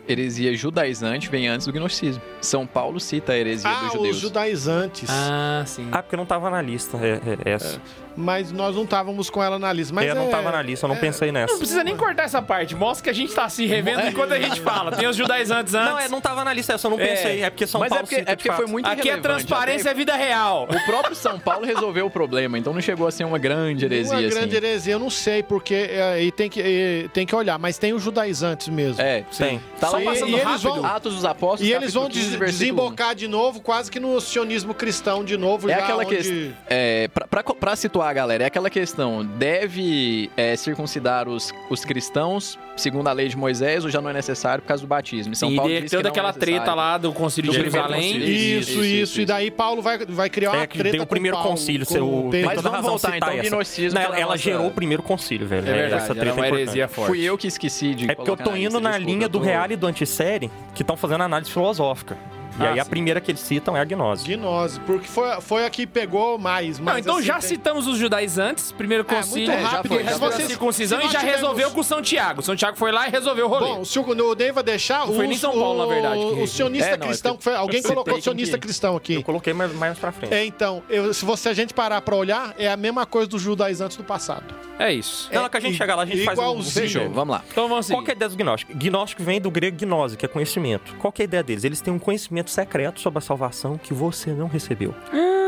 heresia judaizante vem antes do gnosticismo. São Paulo cita a heresia Ah, dos os judeus. judaizantes. Ah, sim. Ah, porque não tava na lista. É, é, essa. Mas nós não estávamos com ela na lista. Mas é, não é- tava na lista, eu não pensei nessa. Não precisa nem cortar essa parte. Mostra que a gente tá se revendo enquanto a gente fala. Tem os judaizantes antes. Não, é, não tava na lista, essa eu não pensei. É, porque São Mas é Paulo porque, cita, é porque foi muito Aqui é transparência, é vida real. O próprio São Paulo resolveu o problema, então não chegou a ser uma grande heresia, Uma assim. grande heresia, eu não sei, porque é, aí tem que, é, tem que olhar, mas tem os judaizantes mesmo. É, Tem. Tá lá e, passando e eles rápido. vão, Atos dos Apóstolos, e eles vão capítulo 15, des- versículo 1. desembocar de novo, quase que no sionismo cristão de novo. É já aquela onde... questão. É, pra, pra, pra situar a galera, é aquela questão: deve é, circuncidar os, os cristãos segundo a lei de Moisés ou já não é necessário por causa do batismo? E São Sim, Paulo diz toda é aquela treta necessário. lá do Concílio de Jerusalém. Isso, isso, Isso, isso, E daí Paulo vai, vai criar uma É que treta deu o com primeiro Paulo, concílio, com seu Pedro. Mas toda vamos razão voltar, citar então, gnosticismo, Não, ela, é a ela nossa- gerou o primeiro concílio, velho. É verdade, essa era treta uma é heresia importante. forte. Fui eu que esqueci de É porque eu tô na indo na linha do real e do antissérie, que estão fazendo análise filosófica. E Ah, aí a sim. primeira que eles citam é a gnose. Gnose, porque foi, foi a que pegou mais. Não, então assim, já tem- citamos os judaizantes, primeiro É, muito concílio, rápido, foi, já já foi. foi a circuncisão se e já tivermos- resolveu com São Tiago. São Tiago foi lá e resolveu o rolê. Bom, se o, o Ney vai deixar. Não foi o- nem São Paulo, na verdade, O, que- o sionista É, não, é cristão, que foi, alguém colocou quem sionista que- cristão Eu aqui. coloquei mais, mais pra frente. É, então, eu- se você a gente parar pra olhar, é a mesma coisa dos judaizantes do passado. É isso. Não, que a gente i- chega lá, a gente faz um igualzinho. Fechou, vamos lá. Então vamos seguir. Qual que é a ideia do gnóstico? Gnóstico vem do grego gnose, que é conhecimento. Qual que é a ideia deles? Eles têm um conhecimento secreto sobre a salvação que você não recebeu.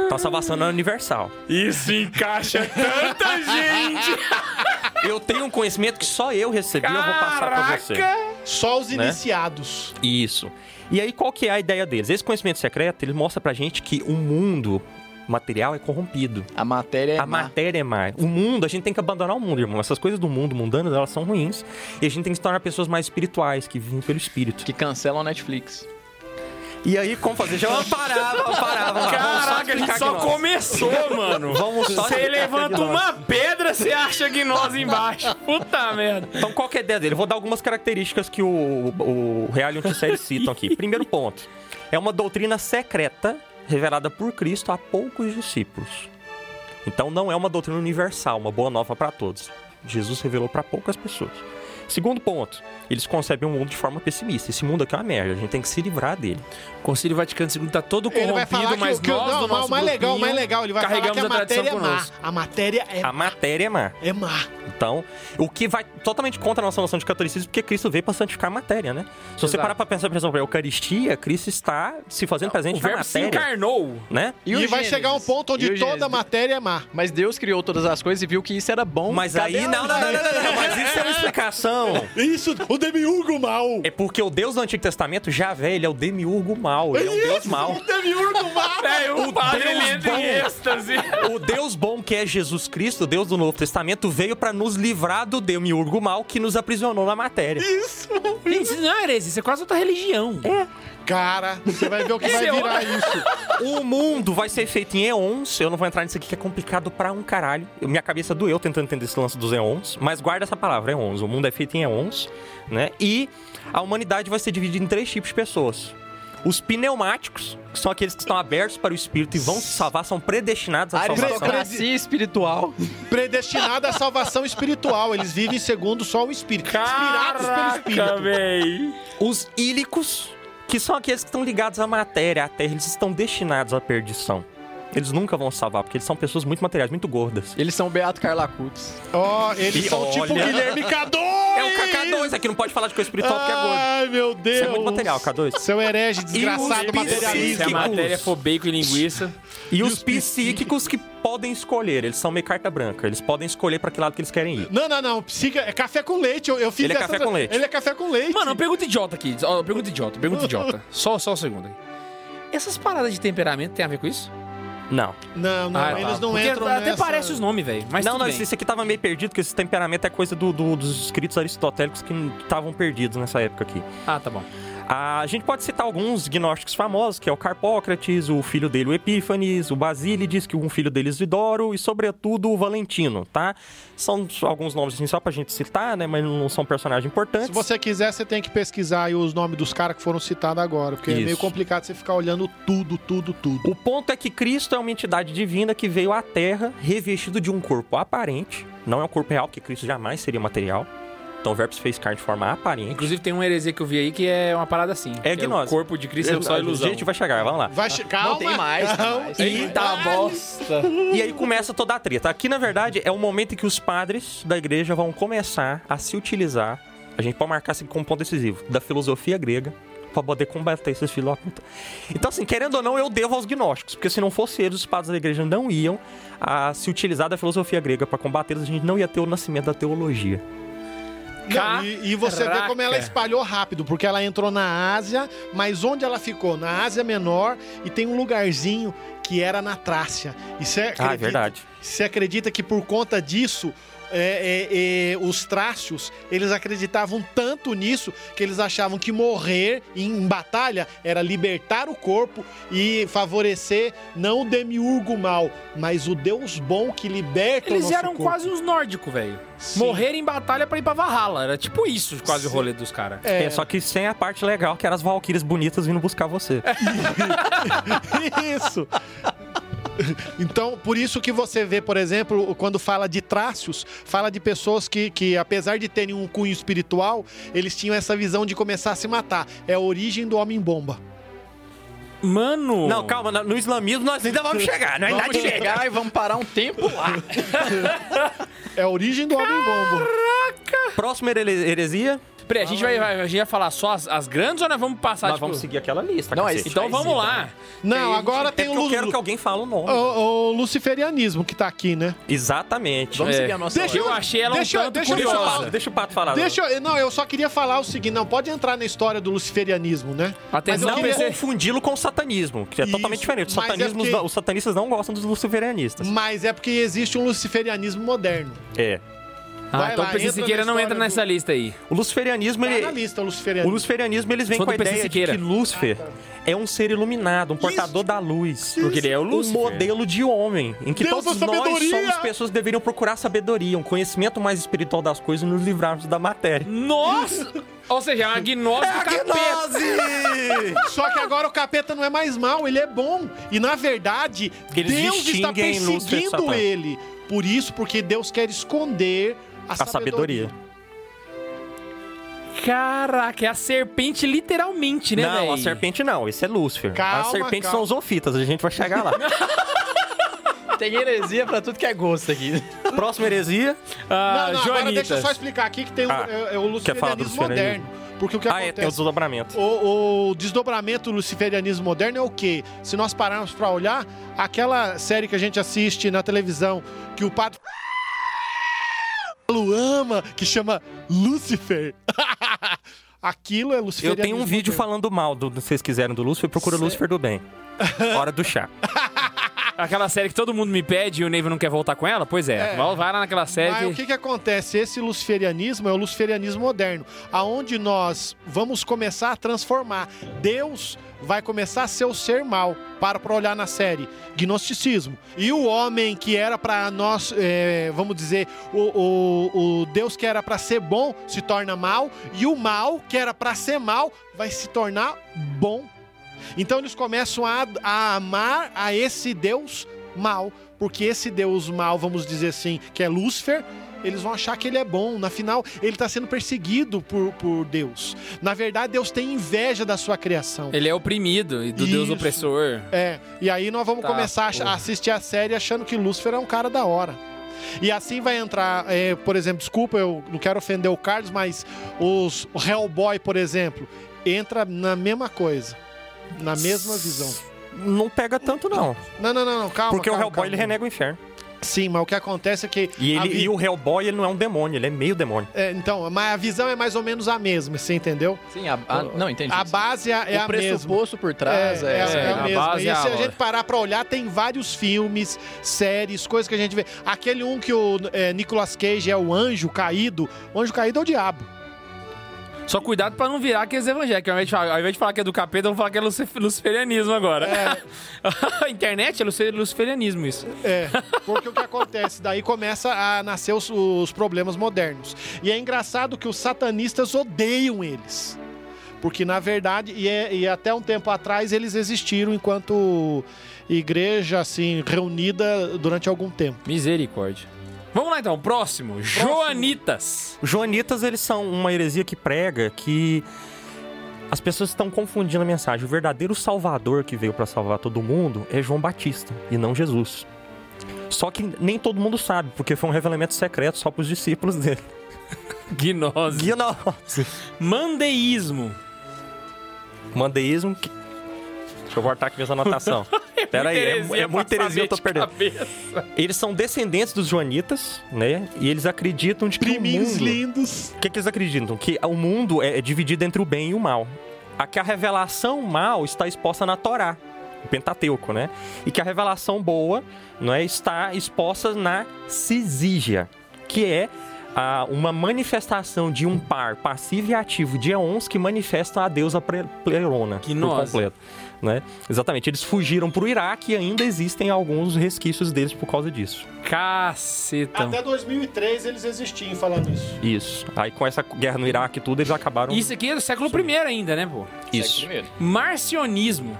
Então a salvação não é universal. Isso encaixa tanta gente! Eu tenho um conhecimento que só eu recebi, eu vou passar pra você. Só os Né? iniciados. Isso. E aí, qual que é a ideia deles? Esse conhecimento secreto, ele mostra pra gente que o mundo material é corrompido. A matéria é a má. matéria é má. O mundo, a gente tem que abandonar o mundo, irmão. Essas coisas do mundo mundanas, elas são ruins. E a gente tem que se tornar pessoas mais espirituais, que vivem pelo espírito. que cancelam a Netflix. E aí, como fazer? Já lá. Vamos Caraca, a gente só gnose. começou, mano. Vamos só Você levanta uma pedra, você acha gnose embaixo. Puta merda. Então, qual que é a ideia dele? Eu vou dar algumas características que o, o Real e o Antissérie citam aqui. Primeiro ponto. É uma doutrina secreta revelada por Cristo a poucos discípulos. Então, não é uma doutrina universal, uma boa nova para todos. Jesus revelou para poucas pessoas. Segundo ponto, eles concebem o mundo de forma pessimista. Esse mundo aqui é uma merda, a gente tem que se livrar dele. O Concílio Vaticano II tá todo falar corrompido, mas o- que o- nós não, o mais legal, o mais legal, ele vai falar que carregamos a a tradição matéria é má. conosco. A matéria é, A matéria é má. é má. Então, o que vai totalmente contra a nossa noção de catolicismo, porque Cristo veio para santificar a matéria, né? Se você parar para pensar, por exemplo, a Eucaristia, Cristo está se fazendo presente O na verbo se matéria, encarnou. né? E, vai Gênesis? chegar um ponto onde toda Gênesis? matéria é má. Mas Deus criou todas as coisas e viu que isso era bom. Mas aí, a- não, não, não, não, não, não, mas isso é uma explicação. Isso, o demiurgo mal. É porque o Deus do Antigo Testamento, Javé, ele é o demiurgo mal, ele é um Deus mau. O demiurgo mal. É, o padre Deus ele entra em bom. êxtase. O Deus bom, que é Jesus Cristo, o Deus do Novo Testamento, veio para nos livrar do demiurgo mal que nos aprisionou na matéria. Isso. Gente, isso não é heresia, isso é quase outra religião. Cara, você vai ver o que vai é virar isso. O mundo vai ser feito em eons. Eu não vou entrar nisso aqui que é complicado pra um caralho. Eu- Minha cabeça doeu tentando entender esse lance dos eons. Mas guarda essa palavra, eons. O mundo é feito em eons, né? E a humanidade vai ser dividida em três tipos de pessoas. Os pneumáticos, que são aqueles que estão abertos para o espírito e vão se salvar, são predestinados à salvação. Aristocracia espiritual. Predestinado à salvação espiritual. Eles vivem segundo só o espírito. Inspirados pelo Caraca, espírito. véi. Os ílicos, que são aqueles que estão ligados à matéria, à terra, eles estão destinados à perdição. Eles nunca vão salvar, porque eles são pessoas muito materiais, muito gordas. Eles são Beato Carla Cutts. Ó, eles E são tipo olha- Guilherme K2. É o KK2, aqui não pode falar de coisa espiritual porque é gordo. Ai, meu Deus. Isso é muito material, K2. Seu herege, desgraçado, E os Se a materialista. matéria for bacon e linguiça. E os psíquicos que podem escolher, eles são meio carta branca, eles podem escolher pra que lado que eles querem ir. Não, não, não. Psica é café com leite. Eu, eu fiz Ele é café com leite. Ele é café com leite. Mano, uma pergunta idiota aqui. Pergunta idiota, pergunta idiota. Só, só um segundo aí. Essas paradas de temperamento tem a ver com isso? Não. Não, não, Ah, tá. eles não Porque entram Até nessa... parece os nomes, velho. Mas não, não, bem. esse, esse aqui tava meio perdido, porque esse temperamento é coisa do- do- dos escritos aristotélicos que estavam perdidos nessa época aqui. Ah, tá bom. A gente pode citar alguns gnósticos famosos, que é o Carpócrates, o filho dele, o Epífanes, o Basílides, que um filho deles, Vidoro, e sobretudo o Valentino, tá? São alguns nomes assim, só pra gente citar, né? Mas não são personagens importantes. Se você quiser, você tem que pesquisar aí os nomes dos caras que foram citados agora, porque é Isso. meio complicado você ficar olhando tudo, tudo, tudo. O ponto é que Cristo é uma entidade divina que veio à Terra revestido de um corpo aparente. Não é um corpo real, porque Cristo jamais seria material. Então o verbo se fez carne de forma aparente. Inclusive tem uma heresia que eu vi aí que é uma parada assim. É que gnose. O corpo de Cristo é só ilusão. A gente vai chegar, vamos lá. Vai che... Calma. Não, tem mais, tem calma. mais. Eita bosta. E aí começa toda a treta. Aqui, na verdade, é o momento em que os padres da igreja vão começar a se utilizar, a gente pode marcar assim como ponto decisivo, da filosofia grega pra poder combater esses filhos da puta. Então, assim, querendo ou não, eu devo aos gnósticos, porque se não fosse eles, os padres da igreja não iam a se utilizar da filosofia grega pra combatê-los, a gente não ia ter o nascimento da teologia. Não, e, e você vê como ela espalhou rápido, porque ela entrou na Ásia, mas onde ela ficou? Na Ásia Menor e tem um lugarzinho que era na Trácia. E você Ah, é acredita, verdade. Você acredita que por conta disso, é, é, é, os trácios, eles acreditavam tanto nisso que eles achavam que morrer em batalha era libertar o corpo e favorecer não o demiurgo mal, mas o Deus bom que liberta o Eles nosso eram corpo. quase uns nórdicos, velho. Morrer em batalha pra ir pra Valhalla. Era tipo isso, quase o Sim. rolê dos caras. É, É, só que sem a parte legal, que eram as valquírias bonitas vindo buscar você. Isso. Então, por isso que você vê, por exemplo, quando fala de trácios, fala de pessoas que, que, apesar de terem um cunho espiritual, eles tinham essa visão de começar a se matar. É a origem do homem-bomba. Mano. Não, calma, no islamismo nós ainda vamos chegar, não é Vamos chegar e vamos parar um tempo lá. É a origem do homem-bomba. Próxima here- heresia, Peraí, a gente vai, vai- a gente vai falar só as, as grandes ou nós vamos passar, nós tipo... vamos seguir aquela lista. Não, cacete. Então vamos lá. Não, agora É tem porque o, eu quero Lu- que alguém fale o nome. o, o luciferianismo que tá aqui, né? Exatamente. Vamos É. seguir a nossa Deixa Eu ordem. achei ela Deixa- um tanto deixa eu Deixa, o curiosa. Pato- deixa o Pato falar. Deixa eu, não, eu só queria falar o seguinte, não pode entrar na história do luciferianismo, né? Atenção, Não PC. confundi-lo com o satanismo, que é Isso, totalmente diferente. Os, mas é satanismos porque- não- os satanistas não gostam dos luciferianistas. Mas é porque existe um luciferianismo moderno. É. Ah, Vai então lá, o PC entra Siqueira na não história entra do- nessa lista aí. O luciferianismo, Tá ele, na lista o o luciferianismo. luciferianismo eles vêm com a do PC ideia de Siqueira. que Lúcifer é um ser iluminado, um portador da luz. Porque ele é o Um Lúcifer. modelo de homem, em que Deus todos da nós sabedoria! somos pessoas que deveriam procurar sabedoria, um conhecimento mais espiritual das coisas e nos livrarmos da matéria. Nossa! Ou seja, é uma gnose do capeta. Só que agora o capeta não é mais mal, ele é bom. E na verdade, Eles Deus está distinguem Lúcifer de perseguindo Satã. ele. Por isso, porque Deus quer esconder a, A sabedoria. Caraca, é a serpente literalmente, né, não, velho? a serpente não, esse é Lúcifer. Calma, As serpentes calma. são os ofitas, a gente vai chegar lá. Tem heresia pra tudo que é gosto aqui. Próxima heresia. Ah, não, não, agora deixa eu só explicar aqui que tem um, Ah, é, é o luciferianismo moderno. Porque o que Ah, é, tem o acontece... desdobramento. O, o desdobramento do luciferianismo moderno é o quê? Se nós pararmos pra olhar, aquela série que a gente assiste na televisão, que o padre ama, que chama Lúcifer. Aquilo é Eu luciferianismo tenho um vídeo falando mal, do, se vocês quiserem, do Lúcifer, procura Cê- Lúcifer do bem. Hora do chá. Aquela série que todo mundo me pede e o Neiva não quer voltar com ela? Pois é. É. Vai lá naquela série. Mas o que, que acontece? Esse luciferianismo é o luciferianismo moderno, aonde nós vamos começar a transformar. Deus vai começar a ser o ser mal. Para pra olhar na série. Gnosticismo. E o homem que era para nós, é, vamos dizer, o, o, o Deus que era para ser bom se torna mal. E o mal que era para ser mal vai se tornar bom. Então eles começam a, a amar a esse Deus mal, porque esse Deus mal, vamos dizer assim, que é Lúcifer, eles vão achar que ele é bom. Na final, ele está sendo perseguido por, por Deus. Na verdade, Deus tem inveja da sua criação. Ele é oprimido e do Deus Isso. opressor. É, e aí nós vamos Tá, começar a ach- porra. a assistir a série achando que Lúcifer é um cara da hora. E assim vai entrar, é, por exemplo, desculpa, eu não quero ofender o Carlos, mas os Hellboy, por exemplo, entra na mesma coisa. Na mesma visão. Não pega tanto, não. Não, não, não, não calma. Porque o calma, Hellboy, calma. ele renega o inferno. Sim, mas o que acontece é que. E, ele, vi- e o Hellboy, ele não é um demônio, ele é meio demônio. é, então, mas a visão é mais ou menos a mesma, você entendeu? Sim, a, a- não, entendi. A base é, é o a mesma. pressuposto por trás é, é, é, é a a mesma. base E é se a a- gente parar pra olhar, tem vários filmes, séries, coisas que a gente vê. Aquele um que o é, Nicolas Cage é o anjo caído. O anjo caído é o diabo. Só cuidado pra não virar aqueles evangélicos. Ao invés, de ao invés de falar que é do capeta, vou falar que é lucif- luciferianismo agora. a internet é luci- luciferianismo, isso. É, porque o que acontece? Daí começa a nascer os, os problemas modernos. E é engraçado que os satanistas odeiam eles. Porque, na verdade, e, é- e até um tempo atrás, eles existiram enquanto igreja, assim, reunida durante algum tempo. Misericórdia. Vamos lá então, próximo. Joanitas. Os joanitas, eles são uma heresia que prega que as pessoas estão confundindo a mensagem. O verdadeiro salvador que veio para salvar todo mundo é João Batista e não Jesus. Só que nem todo mundo sabe, porque foi um revelamento secreto só para os discípulos dele. Gnose. Não. Mandeísmo. Mandeísmo. que- Deixa eu voltar aqui minhas anotações. Eu Pera aí, é- é pra heresia, eu tô perdendo. cabeça. Eles são descendentes dos joanitas, né? E eles acreditam de que Priminhos o mundo... lindos. O que, que eles acreditam? Que o mundo é dividido entre o bem e o mal. Aqui a revelação mal está exposta na Torá, o Pentateuco, né? E que a revelação boa não é, está exposta na Cisígia, que é uma manifestação de um par passivo e ativo de éons que manifestam a deusa Plerona Que por completo. Né? Exatamente, eles fugiram para o Iraque e ainda existem alguns resquícios deles por causa disso. Caceta. Até 2003 eles existiam falando isso. Isso. Aí com essa guerra no Iraque e tudo, eles acabaram. Isso aqui é do século I ainda, né, pô? Isso. Marcionismo.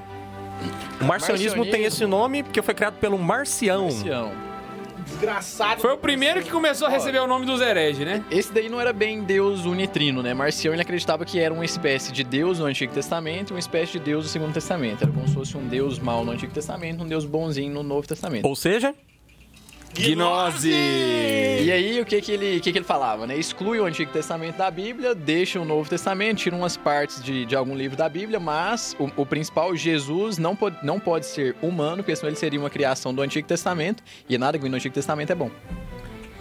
O marcionismo tem Marcionismo. esse nome porque foi criado pelo Marcião. Marcião. Desgraçado. Foi o primeiro que começou a receber o nome dos hereges, né? Esse daí não era bem Deus unitrino, né? Marcião ele acreditava que era uma espécie de Deus no Antigo Testamento e uma espécie de Deus no Segundo Testamento. Era como se fosse um Deus mau no Antigo Testamento, um Deus bonzinho no Novo Testamento. Ou seja, Gnose. E aí, o que que ele, o que que ele falava, né? Exclui o Antigo Testamento da Bíblia, deixa o Novo Testamento, tira umas partes de, de algum livro da Bíblia, mas o, o principal, Jesus, não pode, não pode ser humano, porque senão ele seria uma criação do Antigo Testamento, e nada que vem no Antigo Testamento é bom.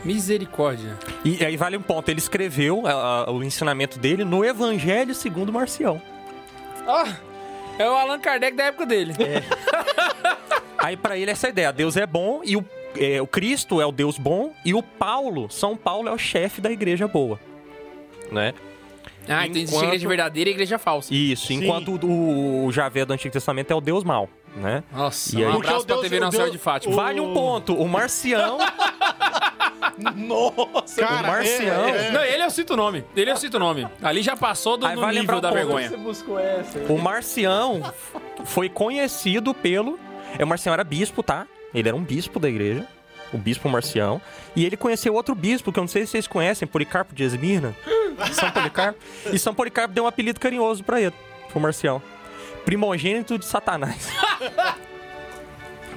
Misericórdia. e aí vale um ponto, ele escreveu ah, ah, o ensinamento dele no Evangelho segundo Marcião. Ó, é o Allan Kardec da época dele. Aí pra ele essa ideia, Deus é bom e o, é, o Cristo é o Deus bom e o Paulo, São Paulo é o chefe da igreja boa, né? Ah, então existe Enquanto- igreja verdadeira e igreja falsa. Isso, Sim. enquanto o, o Javé do Antigo Testamento é o Deus mau, né? Nossa, E aí? um abraço o pra Deus- TV Nossa Senhora Deus- de Fátima. o- Vale um ponto, o Marcião, Nossa! Cara, o Marcião, é- é- Não, ele eu cito o nome. Ele eu cito o nome. Ali já passou do lembrar nível da vergonha. buscou essa? O Marcião foi conhecido pelo. É, o Marcião era bispo, tá? Ele era um bispo da igreja. O bispo Marcião. E ele conheceu outro bispo, que eu não sei se vocês conhecem, Policarpo de Esmirna. São Policarpo. E São Policarpo deu um apelido carinhoso pra ele, pro Marcião. Primogênito de Satanás.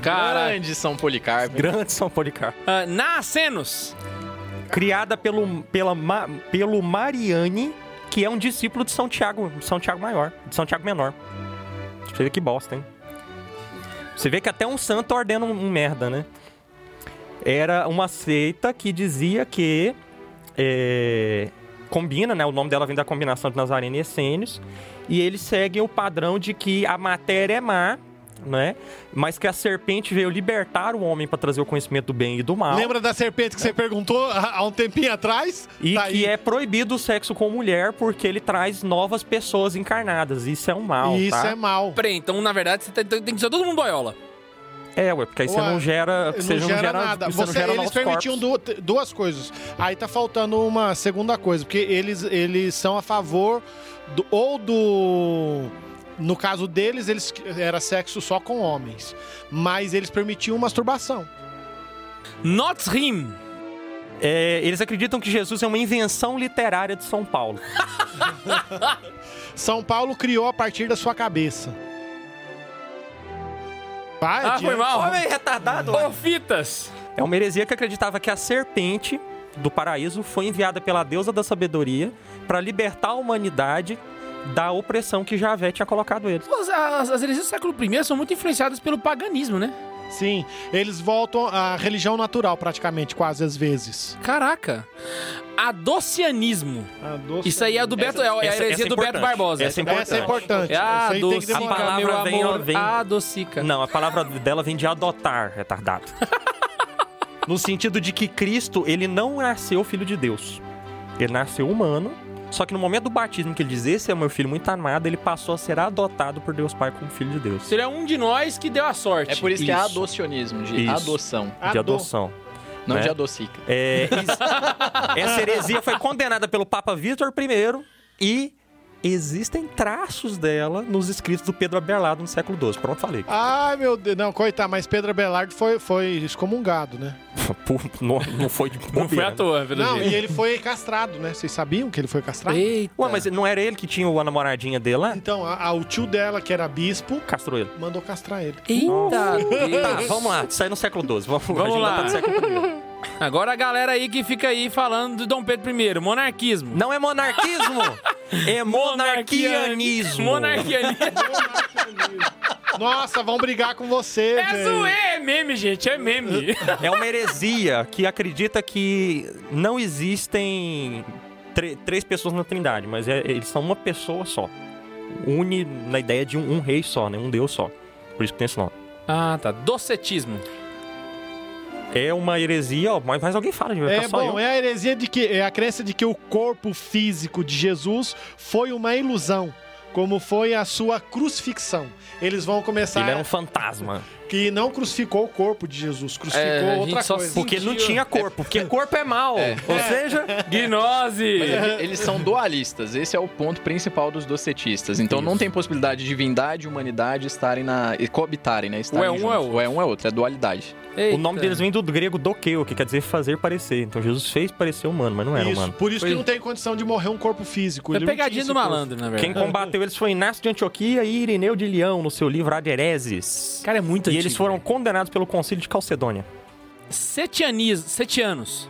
Cara, Grande São Policarpo. Grande São Policarpo. uh, Nascenos. Criada pelo, pela, pelo Mariane, que é um discípulo de São Tiago, São Tiago Maior, de São Tiago Menor. Você vê que bosta, hein? Você vê que até um santo ordena um, merda, né? Era uma seita que dizia que é, combina, né? O nome dela vem da combinação de Nazareno e Essênios. E eles seguem o padrão de que a matéria é má, né? Mas que a serpente veio libertar o homem para trazer o conhecimento do bem e do mal. Lembra da serpente que você perguntou há um tempinho atrás? E Tá que aí. é proibido o sexo com mulher porque ele traz novas pessoas encarnadas. Isso é um mal, Isso tá? é mal. Peraí, então na verdade você tem, tem que ser todo mundo boiola. É, ué, porque aí você Ué, não gera... Não Você gera, nada. Você, não Você- gera eles permitiam corpos. du- duas coisas. Aí tá faltando uma segunda coisa, porque eles, eles são a favor do, ou do. No caso deles, eles era sexo só com homens. Mas eles permitiam masturbação. Notsrim. É, eles acreditam que Jesus é uma invenção literária de São Paulo. São Paulo criou a partir da sua cabeça. Vai, Ah, foi mal. Homem retardado. Ô, fitas. É uma heresia que acreditava que a serpente do paraíso foi enviada pela deusa da sabedoria para libertar a humanidade da opressão que Javé tinha colocado eles. As, as, as heresias do século I são muito influenciadas pelo paganismo, né? Sim, eles voltam à religião natural, praticamente, quase às vezes. Caraca. Adocianismo. Isso aí é do Beto, é a essa- heresia essa é do Beto importante. Barbosa. Essa é Essa é importante. É Essa aí tem que adocica, A palavra meu vem- amor, vem- adocica. Não, a palavra dela vem de adotar, retardado. no sentido de que Cristo, ele não nasceu filho de Deus. Ele nasceu humano, só que no momento do batismo que ele diz, esse é o meu filho muito amado, ele passou a ser adotado por Deus Pai como filho de Deus. Seria um de nós que deu a sorte. É por isso, que é Isso. adocionismo, de Isso. adoção, De Ado- adoção. não Né? de adocica. É, essa heresia foi condenada pelo Papa Vítor I e existem traços dela nos escritos do Pedro Aberlado no século XII. Pronto, falei. Ai, meu Deus. Não, coitado, mas Pedro Abelardo foi, foi excomungado, né? Não, não foi de Não foi à bobeira. toa, pelo Não, jeito. e ele foi castrado, né? Vocês sabiam que ele foi castrado? Eita. Ué, mas não era ele que tinha a namoradinha dele lá? Então, a- a- o tio dela, que era bispo, Castrou ele. mandou castrar ele. Eita, Tá, vamos lá. Isso aí no século XII. Vamos, Vamos a gente lá. volta no século I. Agora a galera aí que fica aí falando do Dom Pedro I, monarquismo. Não é monarquismo, é monarquianismo. Monarquianismo. Nossa, vão brigar com você, É velho. zoe, é meme, gente, é meme. É uma heresia que acredita que não existem tre- três pessoas na Trindade, mas é- eles são uma pessoa só. Une na ideia de um, um rei só, né? Um Deus só. Por isso que tem esse nome. ah, tá. Docetismo. É uma heresia, ó, mas, mas alguém fala, vai É bom, eu. é a heresia de que é a crença de que o corpo físico de Jesus foi uma ilusão, como foi a sua crucifixão. Eles vão começar Ele era um fantasma. Que não crucificou o corpo de Jesus, crucificou É, outra coisa. Porque ele não Sentiu. tinha corpo, porque corpo é mal. Ou seja, Gnose. Mas ele- eles são dualistas. Esse é o ponto principal dos docetistas. Então não tem possibilidade de divindade e humanidade estarem na. e coabitarem, né? Estarem Ou é um ou é outro. Ou é um é outro, é dualidade. o nome deles vem do grego dokeo, que quer dizer fazer parecer. Então Jesus fez parecer humano, mas não era Isso, humano. por isso Foi- que não tem condição de morrer um corpo físico. Não pegadinha do malandro, na verdade. Quem combateu eles foi Inácio de Antioquia e Irineu de Leão, no seu livro Ad Hereses. Cara, é muito E eles foram condenados pelo concílio de Calcedônia. Setianis, setianos.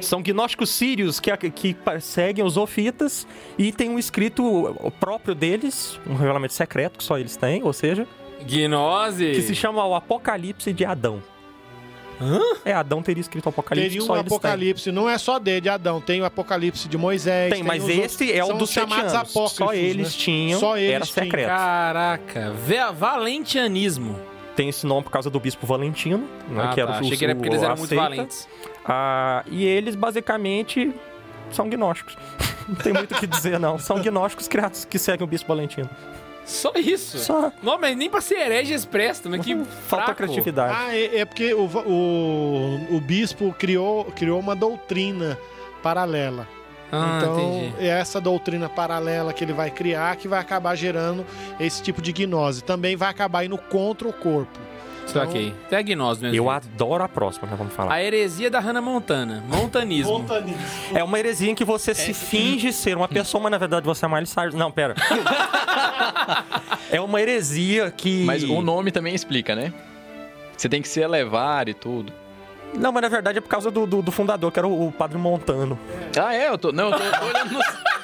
São gnósticos sírios que, que seguem os ofitas e tem um escrito próprio deles, um revelamento secreto que só eles têm, ou seja, Gnose. que se chama o Apocalipse de Adão. Hã? É, Adão teria escrito o Apocalipse Teria um só eles têm. apocalipse, não é só de, de Adão, tem o apocalipse de Moisés. Tem, mas os esse outros- é o são dos os sete chamados anos. apócrifos, Só eles né? tinham, Só eles era tinham. secreto. Caraca. Valentianismo. Tem esse nome por causa do bispo Valentino, né, Ah, que era tá. o, Achei que era porque eles eram a muito valentes. Ah, e eles basicamente são gnósticos. Não tem muito o que dizer, não. São gnósticos criados que seguem o bispo Valentino. Só isso. Só. Não, mas nem pra ser hereges presta, né? Que Falta fraco. criatividade. Ah, é, é porque o, o, o bispo criou, criou uma doutrina paralela. Ah, então, entendi. é essa doutrina paralela que ele vai criar que vai acabar gerando esse tipo de gnose. Também vai acabar indo contra o corpo. Só ok. Até gnose mesmo. Eu jeito. adoro a próxima que nós vamos falar. A heresia da Hannah Montana. Montanismo. É uma heresia em que você se finge ser uma pessoa, mas na verdade você é Miley Cyrus. Não, pera. é uma heresia que... Mas o nome também explica, né? Você tem que se elevar e tudo. Não, mas na verdade é por causa do, do, do fundador, que era o, o Padre Montano. Ah, é? Eu tô. Não, eu tô, tô olhando. no-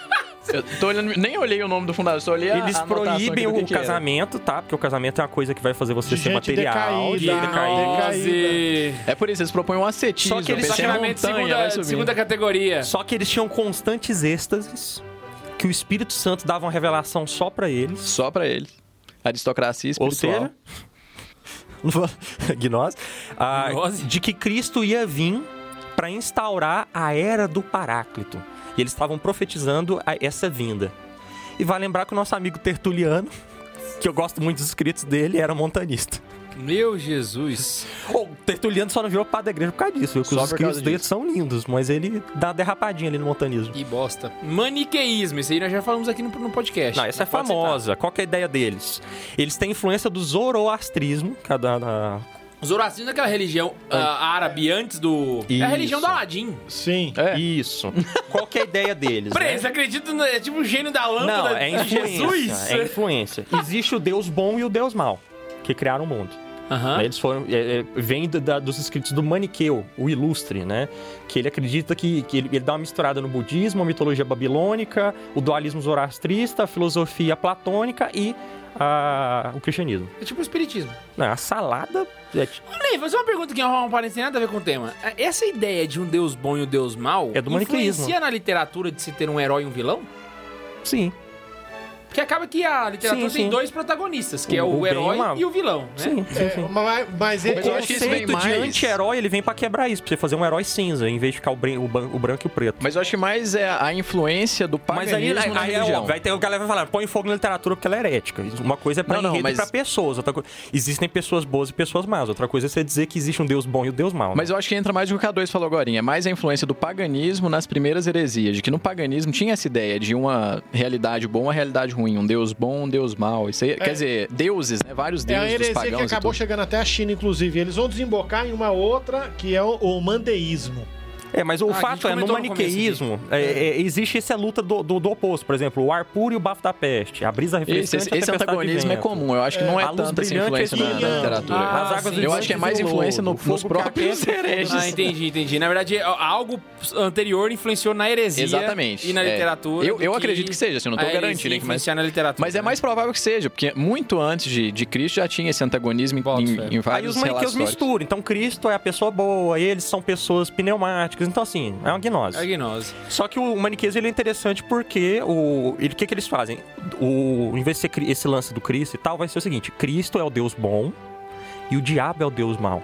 Eu tô olhando. Nem olhei o nome do fundador, só olhei a Eles a proíbem do que o que era. casamento, tá? Porque o casamento é uma coisa que vai fazer você De ser material, de decaída. Gnose. É por isso, eles propõem um ascetismo. Só que eles vai segunda, segunda categoria. Só que eles tinham constantes êxtases, que o Espírito Santo dava uma revelação só pra eles. Só pra eles. Aristocracia Ou espiritual. seja, não vou- gnose, ah, Gnose? de que Cristo ia vir pra instaurar a era do Paráclito. E eles estavam profetizando a- essa vinda. E vai lembrar que o nosso amigo Tertuliano, que eu gosto muito dos escritos dele, era montanista. Meu Jesus. O Tertuliano só não virou padre da igreja por causa disso, viu? Só os escritos dele são lindos, mas ele dá uma derrapadinha ali no montanismo. Que bosta. Maniqueísmo. Isso aí nós já falamos aqui no, no podcast. Não, essa é Mas pode citar. famosa. Qual que é a ideia deles? Eles têm influência do zoroastrismo, que é da, da- Zoroastrismo é aquela religião ah, árabe antes do... É a Isso. religião do Aladim. Sim. É. Isso. Qual que é a ideia deles? Peraí, né? você acredita no é tipo o gênio da lâmpada Não, é influência. Jesus? É influência. Existe o Deus bom e o Deus mau, que criaram o mundo. Né? Eles foram. É, é, vem da- dos escritos do Maniqueu, o ilustre, né? Que ele acredita que, que ele, ele dá uma misturada no budismo, a mitologia babilônica, o dualismo zoroastrista, a filosofia platônica e a- o cristianismo. É tipo o espiritismo. Não, a salada. É, t- Ney, vou fazer uma pergunta que não parece ter nada a ver com o tema. Essa ideia de um deus bom e um deus mau É do maniqueísmo. influencia na literatura de se ter um herói e um vilão? sim, Porque acaba que a literatura Sim, tem sim. dois protagonistas, que O- é o, o e herói mal. e o vilão, né? sim, sim, É, sim. mas, mas ele, O eu acho que isso vem conceito de mais- anti-herói ele vem pra quebrar isso, pra você fazer um herói cinza, em vez de ficar o, branco e o preto. Mas eu acho que mais é a influência do Mas aí, paganismo na aí é religião. óbvio, vai ter o galera vai falar, põe fogo na literatura porque ela é herética. Uma coisa é pra Não, não, enredo e mas- pra pessoas. Outra coisa, existem pessoas boas e pessoas más. Outra coisa é você dizer que existe um Deus bom e o Deus mau. né? Mas eu acho que entra mais do que o K2 falou agora. É mais a influência do paganismo nas primeiras heresias. De que no paganismo tinha essa ideia de uma realidade boa, uma realidade ruim. Um Deus bom, um Deus mau. Isso aí, Quer dizer, deuses, né? Vários É a deuses dos heresia que acabou chegando até a China, inclusive. Eles vão desembocar em uma outra, que é o, o mandeísmo. É, mas o Ah, fato é, no comentou no maniqueísmo, é, é, existe essa luta do, do, do oposto. Por exemplo, o ar puro e o bafo da peste. A brisa Esse, refrescante esse, esse de antagonismo é comum. Eu acho que não é a luz tanta essa brilhante influência é na, na literatura. Ah, As águas sim. Eu acho que é mais influência no- nos próprios hereges. Ah, entendi, entendi. Na verdade, algo anterior influenciou na heresia Exatamente. e na É. literatura. Eu- eu acredito que seja, assim, eu não heresia garantindo mas- na literatura. Mas é mais provável que seja, porque muito antes de, de Cristo já tinha esse antagonismo Boto em, fé. em Aí vários os maniqueus misturam. Então Cristo é a pessoa boa, eles são pessoas pneumáticas. Então, assim, é uma gnose. É gnose. Só que o maniqueísmo ele é interessante porque o ele- o que, que eles fazem? O, em vez de ser esse lance do Cristo e tal, vai ser o seguinte: Cristo é o Deus bom e o diabo é o Deus mau.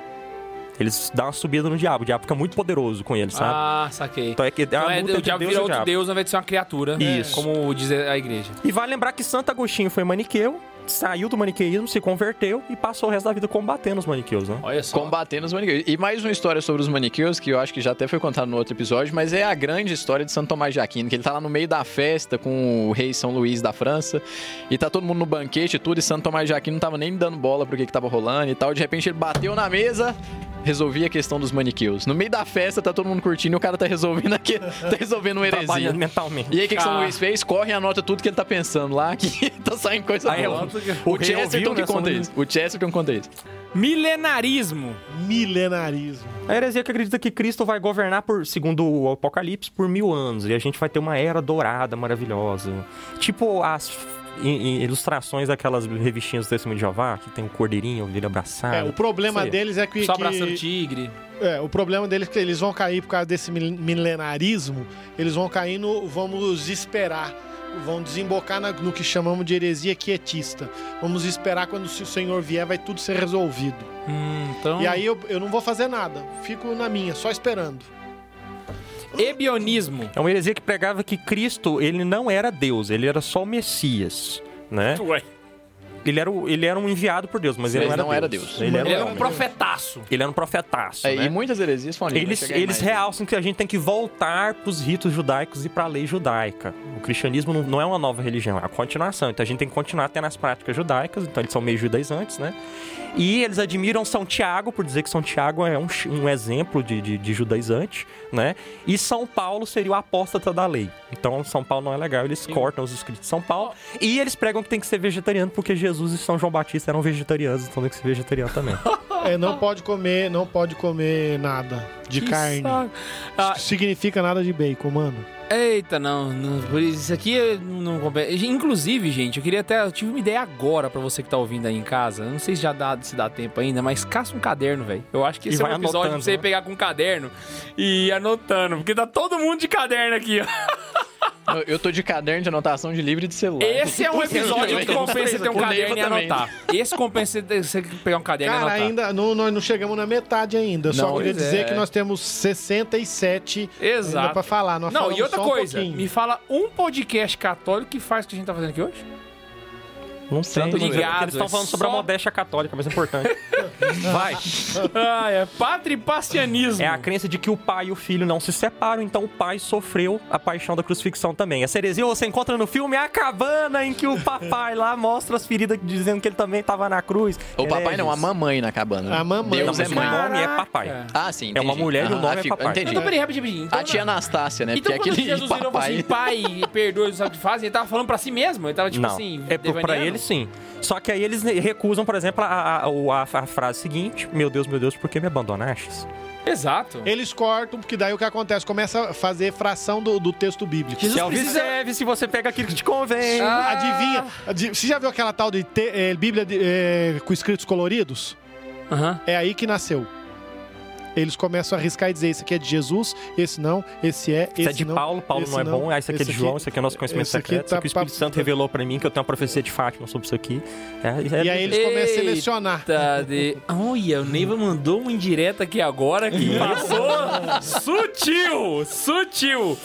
Eles dão uma subida no diabo, o diabo fica muito poderoso com ele, sabe? Ah, saquei. Então é que é Então é, o diabo Deus vira o outro diabo. deus ao invés de ser uma criatura. Isso. Como diz a igreja. E vale lembrar que Santo Agostinho foi maniqueu, saiu do maniqueísmo, se converteu e passou o resto da vida combatendo os maniqueus, né? Olha só. Combatendo os maniqueus. E mais uma história sobre os maniqueus, que eu acho que já até foi contado no outro episódio, mas é a grande história de Santo Tomás de Aquino, que ele tá lá no meio da festa com o rei São Luís da França, e tá todo mundo no banquete e tudo, e Santo Tomás de Aquino não tava nem dando bola pro que que tava rolando e tal. De repente ele bateu na mesa, resolvia a questão dos maniqueus. No meio da festa, tá todo mundo curtindo e o cara tá resolvendo aqui, tá resolvendo uma heresia. Trabalhando mentalmente. E aí, o que, que São Ah. Luís fez? Corre e anota tudo que ele tá pensando lá, que tá saindo coisa Aí, boa. o O rei Chesterton ouviu, que né, conta isso. O Chesterton conta isso. Milenarismo. Milenarismo. A heresia que acredita que Cristo vai governar por, segundo o Apocalipse, por mil anos. E a gente vai ter uma era dourada, maravilhosa. Tipo as i- i- ilustrações daquelas revistinhas do Testemunho de Jeová, que tem o cordeirinho, ele abraçado. É, o problema deles é que. Só que- abraçando tigre. É, o problema deles é que eles vão cair por causa desse mil- milenarismo, eles vão cair no vamos esperar, vão desembocar na- no que chamamos de heresia quietista. Vamos esperar quando se o Senhor vier, vai tudo ser resolvido. Hum, então. E aí eu, eu não vou fazer nada, fico na minha, só esperando. Ebionismo. É uma heresia que pregava que Cristo, ele não era Deus, ele era só o Messias, né? Ué. Ele era, o- ele era um enviado por Deus, mas ele Mas não, não era, era Deus. Deus. Ele era, Ele era um um homem. profetaço. Ele era um profetaço, É, né? E muitas heresias falam Eles, eles realçam que a gente tem que voltar pros ritos judaicos e pra lei judaica. O cristianismo não, não é uma nova religião, é a continuação. Então a gente tem que continuar tendo as práticas judaicas, então eles são meio judaizantes, né? E eles admiram São Tiago, por dizer que São Tiago é um, um exemplo de, de, de judaizante, né? E São Paulo seria o apóstata da lei. Então São Paulo não é legal, eles cortam os escritos de São Paulo. E eles pregam que tem que ser vegetariano, porque Jesus e São João Batista eram vegetarianos, então tem que ser vegetariano também. É, não pode comer, não pode comer nada de Que carne. Ah, Significa nada de bacon, mano. Eita, não, não, por isso aqui não compensa. Inclusive, gente, eu queria até. Eu tive uma ideia agora pra você que tá ouvindo aí em casa. Eu não sei se já dá, se dá tempo ainda, mas caça um caderno, velho. Eu acho que esse E é um vai episódio anotando, pra você né? pegar com um caderno e ir anotando, porque tá todo mundo de caderno aqui, ó. Eu, eu tô de caderno de anotação de livro e de celular. Esse é um episódio que compensa você ter um caderno e anotar. Esse compensa você pegar um caderno e Cara, anotar. ainda não, nós não chegamos na metade ainda. Eu Só Não, queria pois dizer é. que nós temos 67 ainda Exato. pra falar. Nós Não, e outra só um coisa, pouquinho. me fala um podcast católico que faz o que a gente tá fazendo aqui hoje? Não sei, Santo Ligado, eles estão é falando sobre a só- modéstia católica, mas é importante. Vai. Ah, é patripastianismo. É a crença de que o pai e o filho não se separam, então o pai sofreu a paixão da crucifixão também. Essa heresia você encontra no filme A Cabana, em que o papai lá mostra as feridas dizendo que ele também estava na cruz. O papai não, a mamãe na cabana. A mamãe. Deus Não, é mãe. o nome é papai. Ah, sim, É uma entendi. mulher e o Ah, nome é fica- papai. Entendi. Então, peraí, rapidinho. Então, A tia Anastácia, né? Então, Porque quando aquele Jesus virou e falou assim, papai... pai, perdoe os que fazem, ele tava falando pra si mesmo? Ele tava, tipo não, assim, é pra devaneando? Eles sim. Só que aí eles recusam, por exemplo, a, a- a- a frase seguinte: Meu Deus, meu Deus, por que me abandonastes? Exato. Eles cortam, porque daí o que acontece? Começa a fazer fração do, do texto bíblico. Jesus precisa- serve se você pega aquilo que te convém. Ah. Adivinha? Adi- Você já viu aquela tal de te- eh, Bíblia de- eh, com escritos coloridos? Aham. É aí que nasceu. Eles começam a arriscar e dizer: esse aqui é de Jesus, esse não, esse é, esse Esse é de não. Paulo, Paulo não é não, bom. Ah, esse aqui é de João, aqui- esse aqui é nosso conhecimento secreto. Isso tá aqui o Espírito pa- Santo revelou pra mim que eu tenho uma profecia de Fátima sobre isso aqui. É, é- E aí eles começam a selecionar. De... Olha, o Neiva mandou uma indireta aqui agora que passou sutil, sutil.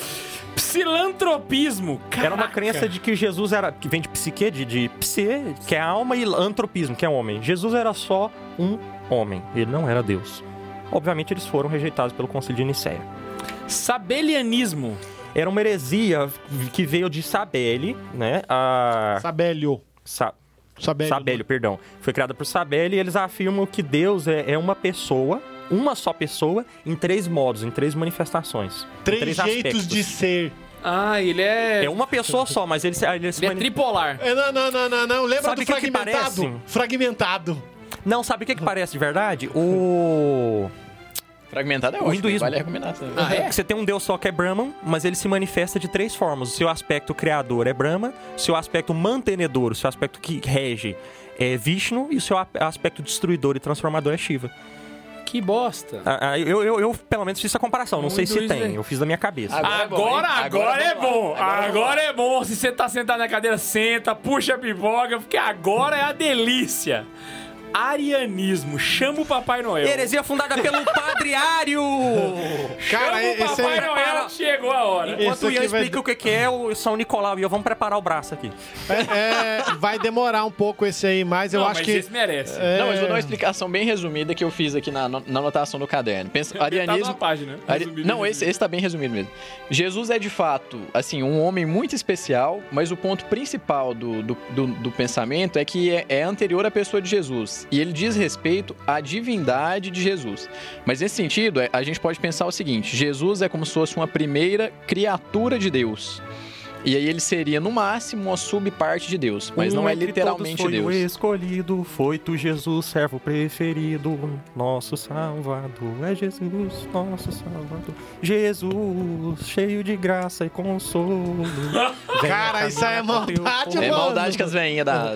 Psilantropismo. Era uma Caraca. crença de que Jesus era. que vem de psique, de, de psi, que é alma, e antropismo, que é homem. Jesus era só um homem. Ele não era Deus. Obviamente, eles foram rejeitados pelo Concílio de Nicéia. Sabelianismo. Era uma heresia que veio de Sabele, né? A... Sabélio. Sa... Sabélio. Sabélio, perdão. Foi criada por Sabele e eles afirmam que Deus é, é uma pessoa uma só pessoa em três modos, em três manifestações. em Três, jeitos aspectos. de ser. Ah, ele é. É uma pessoa só, mas ele, se- ele se Ele é mani- tripolar. É, não, não, não, não, não. Lembra Sabe do que que fragmentado? parece? Fragmentado. Não, sabe o que, que parece de verdade? O. Fragmentado é O ótimo, hinduísmo. vale a recomendação. Ah, é? Você tem um deus só que é Brahman, mas ele se manifesta de três formas. O seu aspecto criador é Brahma, o seu aspecto mantenedor, o seu aspecto que rege é Vishnu e o seu aspecto destruidor e transformador é Shiva. Que bosta. Ah, ah, Eu, eu, eu, pelo menos fiz essa comparação, não Um sei se tem, né? eu fiz da minha cabeça. Agora é bom, Agora, agora, Agora é bom. Agora Agora, é bom. Se você tá sentado na cadeira, senta, puxa a pipoca, porque agora é a delícia. Arianismo. Chama o Papai Noel. Heresia fundada pelo Padre Ário! Cara, Chama o esse Papai aí... Noel, chegou a hora. Enquanto o Ian aqui vai- explica o que que é o São Nicolau e eu vamos preparar o braço aqui. É, é, vai demorar um pouco esse aí, mas eu Não, acho mas que... esse merece. é, Não, mas vou dar uma explicação bem resumida que eu fiz aqui na, na anotação do caderno. Pensa, da arianismo... página. Ari- Resumido, Não, resumido. esse, esse tá bem resumido mesmo. Jesus é de fato, assim, um homem muito especial, mas o ponto principal do, do, do- do pensamento é que é, é anterior à pessoa de Jesus. E ele diz respeito à divindade de Jesus. Mas nesse sentido, é- a gente pode pensar o seguinte: Jesus é como se fosse uma primeira criatura de Deus. E aí ele seria, no máximo, uma subparte de Deus. Mas não Um é entre literalmente todos foi Deus. o escolhido, foi tu Jesus, servo preferido, nosso salvador. É Jesus, nosso salvador. Jesus, cheio de graça e consolo. Cara, isso aí é teu maldade, povo. É mano. maldade que as veinhas da.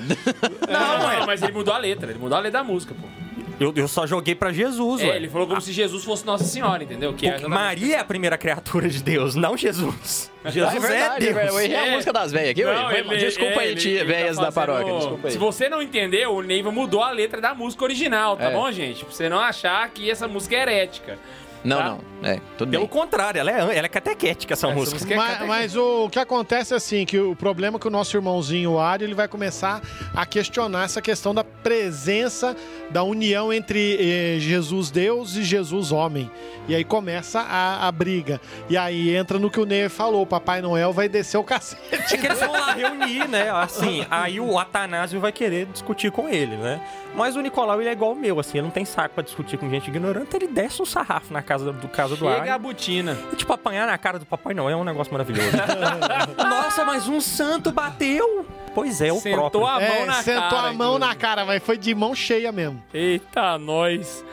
Não, é, mas ele mudou a letra. Ele mudou a letra da música, pô. Eu, eu só joguei pra Jesus, É, ué. ele falou como se Jesus fosse Nossa Senhora, entendeu? Que é Porque Maria é a primeira criatura de Deus, não Jesus. Jesus Ah, é, verdade, Deus. velho. Eu errei a É. música das velhas aqui, ué. Não, ele- Desculpa é, aí, tia, ele tá velhas da paróquia. Desculpa aí. Se você não entendeu, o Neiva mudou a letra da música original, tá É. bom, gente? Pra você não achar que essa música é herética. Não, tá? não. É, tudo Pelo bem. contrário, ela é, ela é catequética, essa Essa música. música é Mas, catequese. mas o que acontece é assim, que o problema é que o nosso irmãozinho o Ari, ele vai começar a questionar essa questão da presença da união entre eh, Jesus Deus e Jesus homem. E aí começa a, a briga. E aí entra no que o Ney falou, o Papai Noel vai descer o cacete. É que eles vão lá reunir, né? Assim, aí o Atanásio vai querer discutir com ele, né? Mas o Nicolau, ele é igual o meu, assim, ele não tem saco pra discutir com gente ignorante, ele desce um sarrafo na casa do, casa do Chega a butina. E, tipo, apanhar na cara do Papai Noel é um negócio maravilhoso. Nossa, mas um santo bateu! Pois é, o Sentou próprio. a mão É, na sentou cara. a mão na cara, mas foi de mão cheia mesmo. Eita, nós.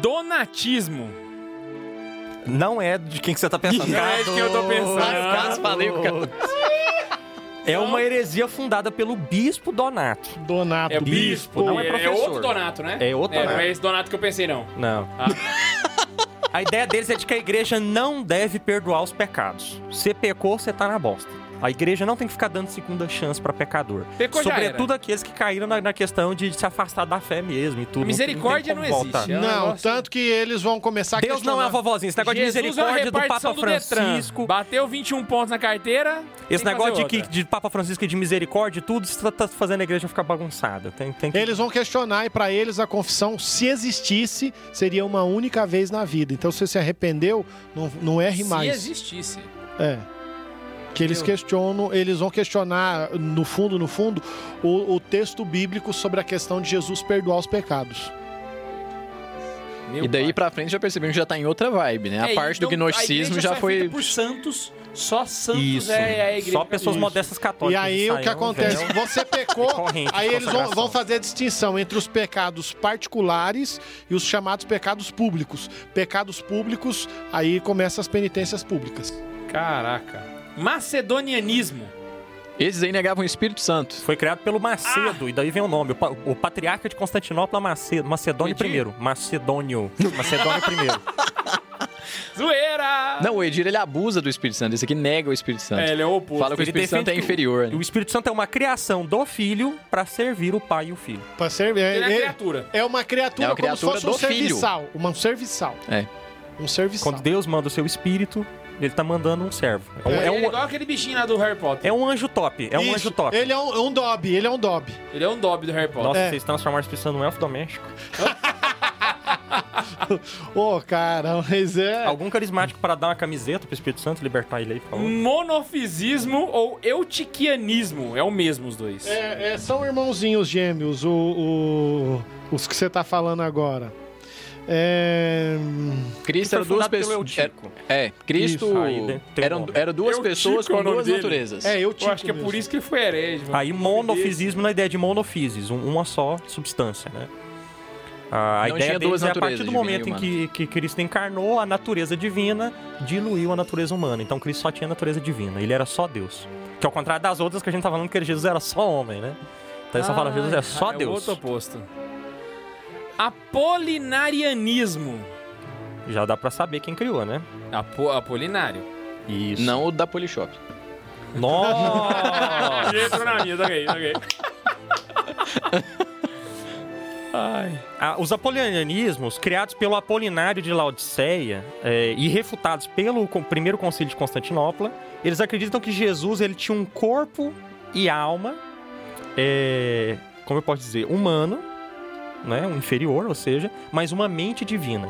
Donatismo. Não é de quem que você tá pensando. Não é de quem eu tô pensando. Quase falei o cara. É uma heresia fundada pelo bispo Donato. Donato. É bispo. não é é, professor. outro Donato, né? É outro É, Donato. não é esse Donato que eu pensei, não. Não. Ah. A ideia deles é de que a igreja não deve perdoar os pecados. Você pecou, você tá na bosta. A igreja não tem que ficar dando segunda chance pra pecador. Pecou Sobretudo aqueles que caíram na, na questão de se afastar da fé mesmo e tudo. A misericórdia não como voltar. existe. É um Não, tanto que eles vão começar a Deus não é a questionar. vovozinha. Esse negócio de Jesus é uma misericórdia do repartição Papa do Detran. Francisco. Bateu 21 pontos na carteira. Esse negócio de, que, de Papa Francisco e de misericórdia, tudo isso tá, tá fazendo a igreja ficar bagunçada. Tem, tem que... Eles vão questionar e pra eles a confissão, se existisse, seria uma única vez na vida. Então se você se arrependeu, não, não erre Se mais. existisse. É. Que eles questionam, eles vão questionar, no fundo, no fundo, o, o texto bíblico sobre a questão de Jesus perdoar os pecados. Meu E daí pai. pra frente já percebemos que já tá em outra vibe, né? A É, parte do então, a gnosticismo já é foi. feita por santos. Só santos Isso. é a igreja. Só pessoas católica. modestas E católicas. aí o que acontece? véu. Você pecou, aí eles vão, vão fazer a distinção entre os pecados particulares e os chamados pecados públicos. Pecados públicos, aí começam as penitências públicas. Caraca. Macedonianismo. Esses aí negavam o Espírito Santo. Foi criado pelo Macedo, e daí vem o nome. O, pa- o patriarca de Constantinopla Macedo, Macedônio Edir? I. Macedônio. Macedônio I. Zoeira! Não, o Edir ele abusa do Espírito Santo. Esse aqui nega o Espírito Santo. É, ele é o oposto. Fala que o Ele Espírito Santo é que o- inferior. O Espírito Santo é uma criação do filho para servir o pai e o filho. Pra ser, é, Ele é é- criatura. é uma criatura, É uma como criatura se fosse um do filho. serviçal. Uma, um serviçal. É. Um serviçal. Quando Deus manda o seu espírito, ele tá mandando um servo. É um, é é um- igual aquele bichinho lá do Harry Potter. é um anjo top. É um Isso. anjo top. Ele é um, um Dobby, ele é um Dobby. Ele é um Dobby do Harry Potter. Nossa, É. vocês transformaram o Espírito Santo num elfo doméstico. Ô, cara, mas é. Algum carismático para dar uma camiseta pro Espírito Santo, libertar ele aí, por favor. Monofisismo ou eutiquianismo. É o mesmo os dois. É, é, são irmãozinhos gêmeos, o, o- os que você tá falando agora. É... Cristo era duas pessoas. Eutico. É, Cristo Isso, aí, né, eram, nome. eram duas Eutico pessoas é o com nome duas dele. naturezas. É, eu, Eu acho que é por isso que ele foi herege. mano. Aí monofisismo na ideia de monofisis, um- uma só substância, né? A Não ideia tinha deles duas é a partir do momento em que, que Cristo encarnou, a natureza divina diluiu a natureza humana. Então Cristo só tinha natureza divina, ele era só Deus. Que ao contrário das outras que a gente tá falando que Jesus era só homem, né? Então eles só falam Jesus é só Ah, o Deus. outro oposto. Apolinarianismo. Já dá pra saber quem criou, né? Apo, apolinário. Isso. Não o da Polishop. Nossa! Entrou na minha, ok, ok. Ai. Ah, os apolinanismos, criados pelo Apolinário de Laodiceia é, e refutados pelo primeiro concílio de Constantinopla, eles acreditam que Jesus ele tinha um corpo e alma, é, como eu posso dizer, humano, né, um inferior, ou seja, mas uma mente divina.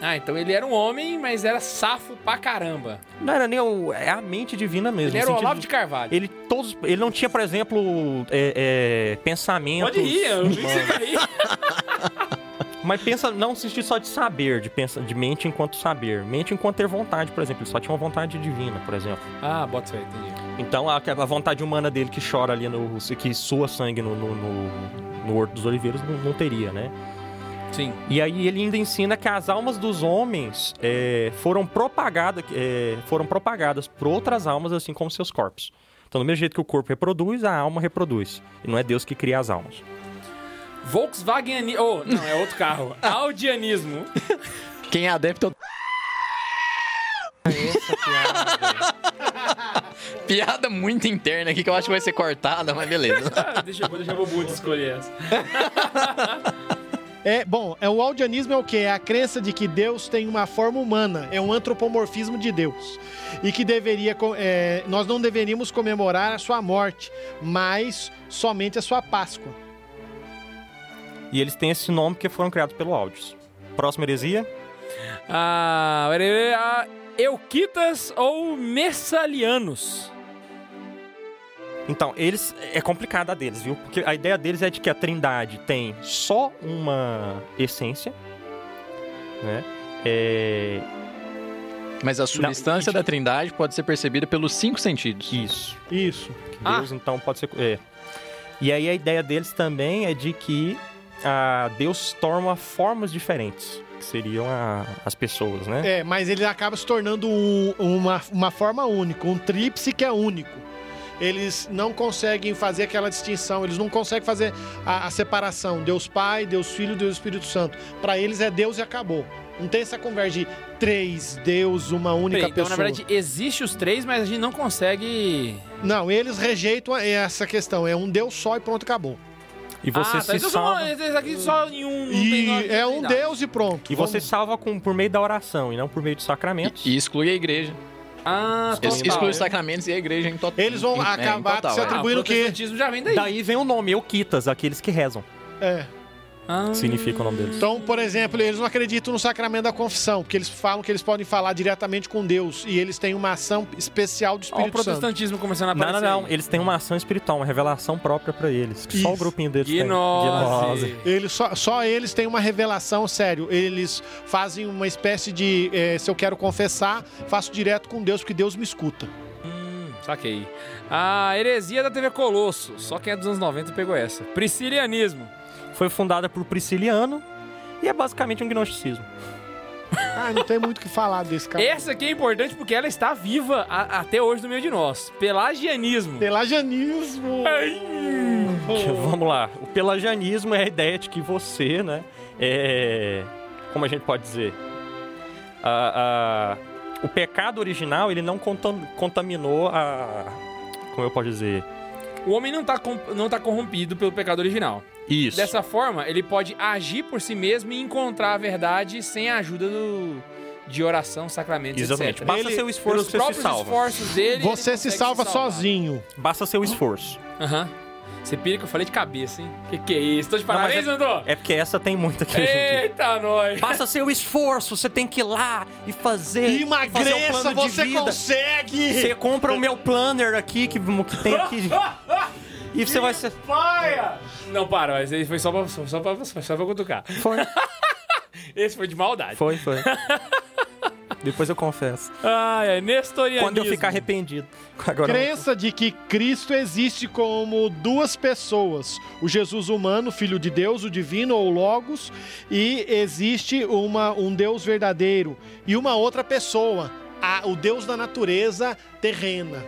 Ah, então ele era um homem, mas era safo pra caramba. Não era nem o, é a mente divina mesmo. Ele era o Olavo de Carvalho. Ele, todos, ele não tinha, por exemplo, é, é, pensamentos. Pode rir, eu vi que você rir. Mas pensa, não no sentido só de saber, de, pensa, de mente enquanto saber. Mente enquanto ter vontade, por exemplo. Ele só tinha uma vontade divina, por exemplo. Ah, bota aí, entendi. Então a, a vontade humana dele que chora ali, no, que sua sangue no, no, no, no Horto dos Oliveiros, não, não teria, né? Sim. E aí ele ainda ensina que as almas dos homens é, foram, propagadas, é, foram propagadas por outras almas, assim como seus corpos. Então, do mesmo jeito que o corpo reproduz, a alma reproduz. E não é Deus que cria as almas. Volkswagen... Oh, não, é outro carro. Audianismo. Quem é adepto. Piada muito interna aqui que eu acho que vai ser cortada, mas beleza. Ah, deixa eu vou deixar o Bubu escolher essa. É, bom, é, o audianismo é o quê? É a crença de que Deus tem uma forma humana, é um antropomorfismo de Deus. E que deveria, é, nós não deveríamos comemorar a sua morte, mas somente a sua Páscoa. E eles têm esse nome porque foram criados pelo Áudios. Próxima heresia? Ah, peraí, ah, Euquitas ou Messalianos? Então, eles é complicada a deles, viu? Porque a ideia deles é de que a Trindade tem só uma essência, né? É... Mas a substância da trindade pode ser percebida pelos cinco sentidos. Isso. Isso. Que Deus, então, pode ser. É. E aí a ideia deles também é de que ah, Deus torna formas diferentes, que seriam a- as pessoas, né? É, mas ele acaba se tornando um- uma, uma forma única, um tríplice que é único. Eles não conseguem fazer aquela distinção, eles não conseguem fazer a, a separação. Deus Pai, Deus Filho, Deus Espírito Santo. Para eles é Deus e acabou. Não tem essa conversa de três Deus, uma única Peraí, então, pessoa. na verdade, existe os três, mas a gente não consegue... Não, eles rejeitam essa questão. É um Deus só e pronto, acabou. E você ah, se tá, então salva. só, esse aqui só em um... E é um. Deus e pronto. E você Vamos- salva com, por meio da oração e não por meio de sacramentos. E, e exclui a igreja. Ah, Eles exclui os sacramentos e a igreja em total. Eles vão em- é, acabar total, se é. Ah, o atribuindo protestantismo já vem daí. Daí vem o nome Euquitas, aqueles que rezam. É. Ah. Significa o nome deles. Então, por exemplo, eles não acreditam no sacramento da confissão, porque eles falam que eles podem falar diretamente com Deus e eles têm uma ação especial do o Espírito Santo. protestantismo começando a Não, aparecer. não, não. aí. Eles têm uma ação espiritual, uma revelação própria pra eles. Que só o grupinho deles tem. Gnose. Eles só, só eles têm uma revelação, sério. Eles fazem uma espécie de. eh, se eu quero confessar, faço direto com Deus, porque Deus me escuta. Hum, saquei. A heresia da TV Colosso. Só quem é dos anos 90 pegou essa. Priscilianismo. Foi fundada por Prisciliano e é basicamente um gnosticismo. Ah, não tem muito o que falar desse cara. Essa aqui é importante porque ela está viva a- até hoje no meio de nós. Pelagianismo. Pelagianismo. Que- Vamos lá. O pelagianismo é a ideia de que você, né? É. Como a gente pode dizer? A- a- o pecado original, ele não contam- contaminou a. Como eu posso dizer? O homem não está não tá corrompido pelo pecado original. Isso. Dessa forma, ele pode agir por si mesmo e encontrar a verdade sem a ajuda do, de oração, sacramentos, Exatamente. etc. Basta Ele- seu esforço que você se próprios salva. esforços dele, Você se salva salvar. sozinho. Basta seu esforço. Aham. Você pira que eu falei de cabeça, hein? Que que é isso? Tô de Não, parabéns, Andô? É porque essa tem muita que a gente. Eita, nós! Basta seu esforço, você tem que ir lá e fazer. fazer um Emagreça, plano de você vida. consegue! Você compra o meu planner aqui que, que tem aqui. E você vai ser. Paia! Não, para, mas aí foi só pra, só pra, só pra cutucar. Foi. Esse foi de maldade. Foi, foi. Depois eu confesso. Ah, é nestorianismo. Quando eu ficar arrependido. Agora, Crença de que Cristo existe como duas pessoas: o Jesus humano, filho de Deus, o divino ou Logos, e existe uma, um Deus verdadeiro e uma outra pessoa, a- o Deus da natureza terrena.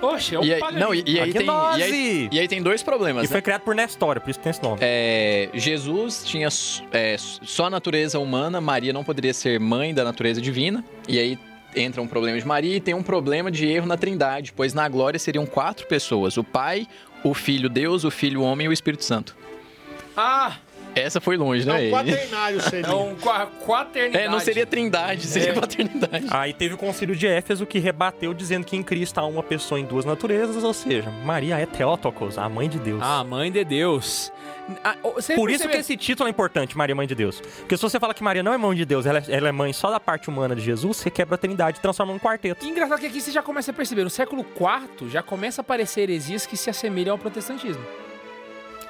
Oxe, é o E aí, paganismo. não, e, e aí tem, e, aí, e aí tem dois problemas. E né? foi criado por Nestório, por isso tem esse nome. É, Jesus tinha é, só a natureza humana, Maria não poderia ser mãe da natureza divina. E aí entra um problema de Maria e tem um problema de erro na Trindade, pois na glória seriam quatro pessoas: o Pai, o Filho Deus, o Filho Homem e o Espírito Santo. Ah, Essa foi longe, É né? um quaternário seria. é um qua- quaternidade. É, não seria Trindade, seria É. paternidade. Aí teve o concílio de Éfeso que rebateu dizendo que em Cristo há uma pessoa em duas naturezas, ou seja, Maria é Theotokos, a mãe de Deus. Ah, mãe de Deus. Ah, Por isso percebe- que esse título é importante, Maria Mãe de Deus. Porque se você fala que Maria não é mãe de Deus, ela é, ela é mãe só da parte humana de Jesus, você quebra a trindade e transforma num quarteto. E engraçado que aqui você já começa a perceber, no século IV já começa a aparecer heresias que se assemelham ao protestantismo.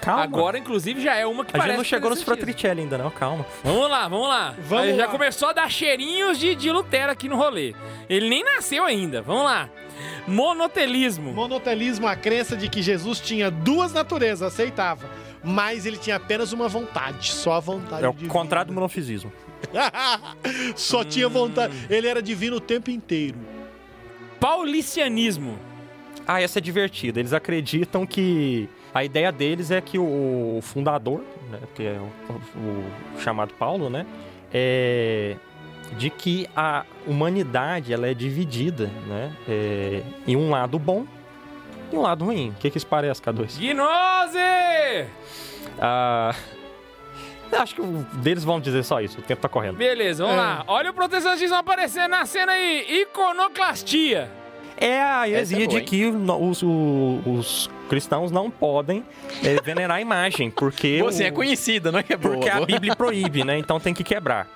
Calma. Agora, inclusive, já é uma que a gente parece não chegou nos. Fratricelli ainda, não, calma. Vamos lá, vamos lá. Vamos Aí já lá. começou a dar cheirinhos de, de Lutero aqui no rolê. Ele nem nasceu ainda. Vamos lá. Monotelismo. Monotelismo, a crença de que Jesus tinha duas naturezas, aceitava. Mas ele tinha apenas uma vontade, só a vontade É o divina. contrário do monofisismo. só tinha vontade. Ele era divino o tempo inteiro. Paulicianismo. Ah, essa é divertida. Eles acreditam que a ideia deles é que o fundador, né, que é o, o chamado Paulo, né, é de que a humanidade ela é dividida, né, é, em um lado bom e um lado ruim. O que que isso parece, K2? Gnose! Ah, acho que deles vão dizer só isso. O tempo tá correndo. Beleza, vamos É. lá. Olha o protestantismo aparecendo na cena aí. Iconoclastia. É a Essa heresia é de que os, o- os cristãos não podem é, venerar a imagem, porque Boa, assim, o- é conhecida, não é que é boa. Porque a boa. Bíblia proíbe, né? Então tem que quebrar.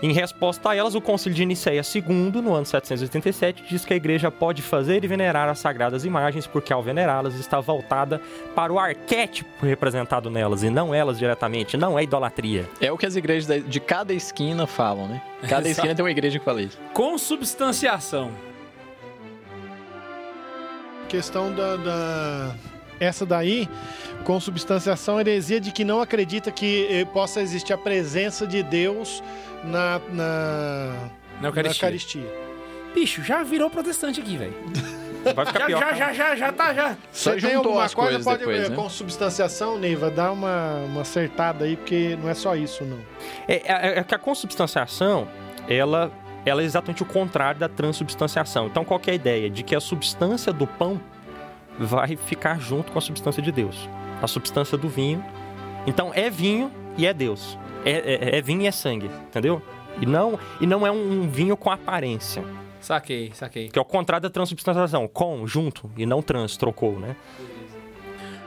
Em resposta a elas, o Concílio de Nicéia II, no ano 787, diz que a igreja pode fazer e venerar as sagradas imagens, porque ao venerá-las está voltada para o arquétipo representado nelas, e não elas diretamente, não é idolatria. É o que as igrejas de cada esquina falam, né? Cada esquina tem uma igreja que fala isso. Consubstanciação. Questão da, da- Essa daí, consubstanciação, heresia de que não acredita que eh, possa existir a presença de Deus na, na, Na na Eucaristia. Eucaristia. Bicho, já virou protestante aqui, velho. Vai ficar Já, pior. já, já, já, já tá, já. Só Você tem alguma coisa, pode depois, né? consubstanciação, Neiva, dá uma, uma acertada aí, porque não é só isso, não. É, é- é que a consubstanciação, ela, ela é exatamente o contrário da transubstanciação. Então, qual que é a ideia? De que a substância do pão vai ficar junto com a substância de Deus. A substância do vinho. Então, é vinho e é Deus. É, é- é vinho e é sangue, entendeu? E não, e não é um vinho com aparência. Saquei, saquei. Que é o contrário da transubstanciação. Com, junto, e não trans, trocou, né?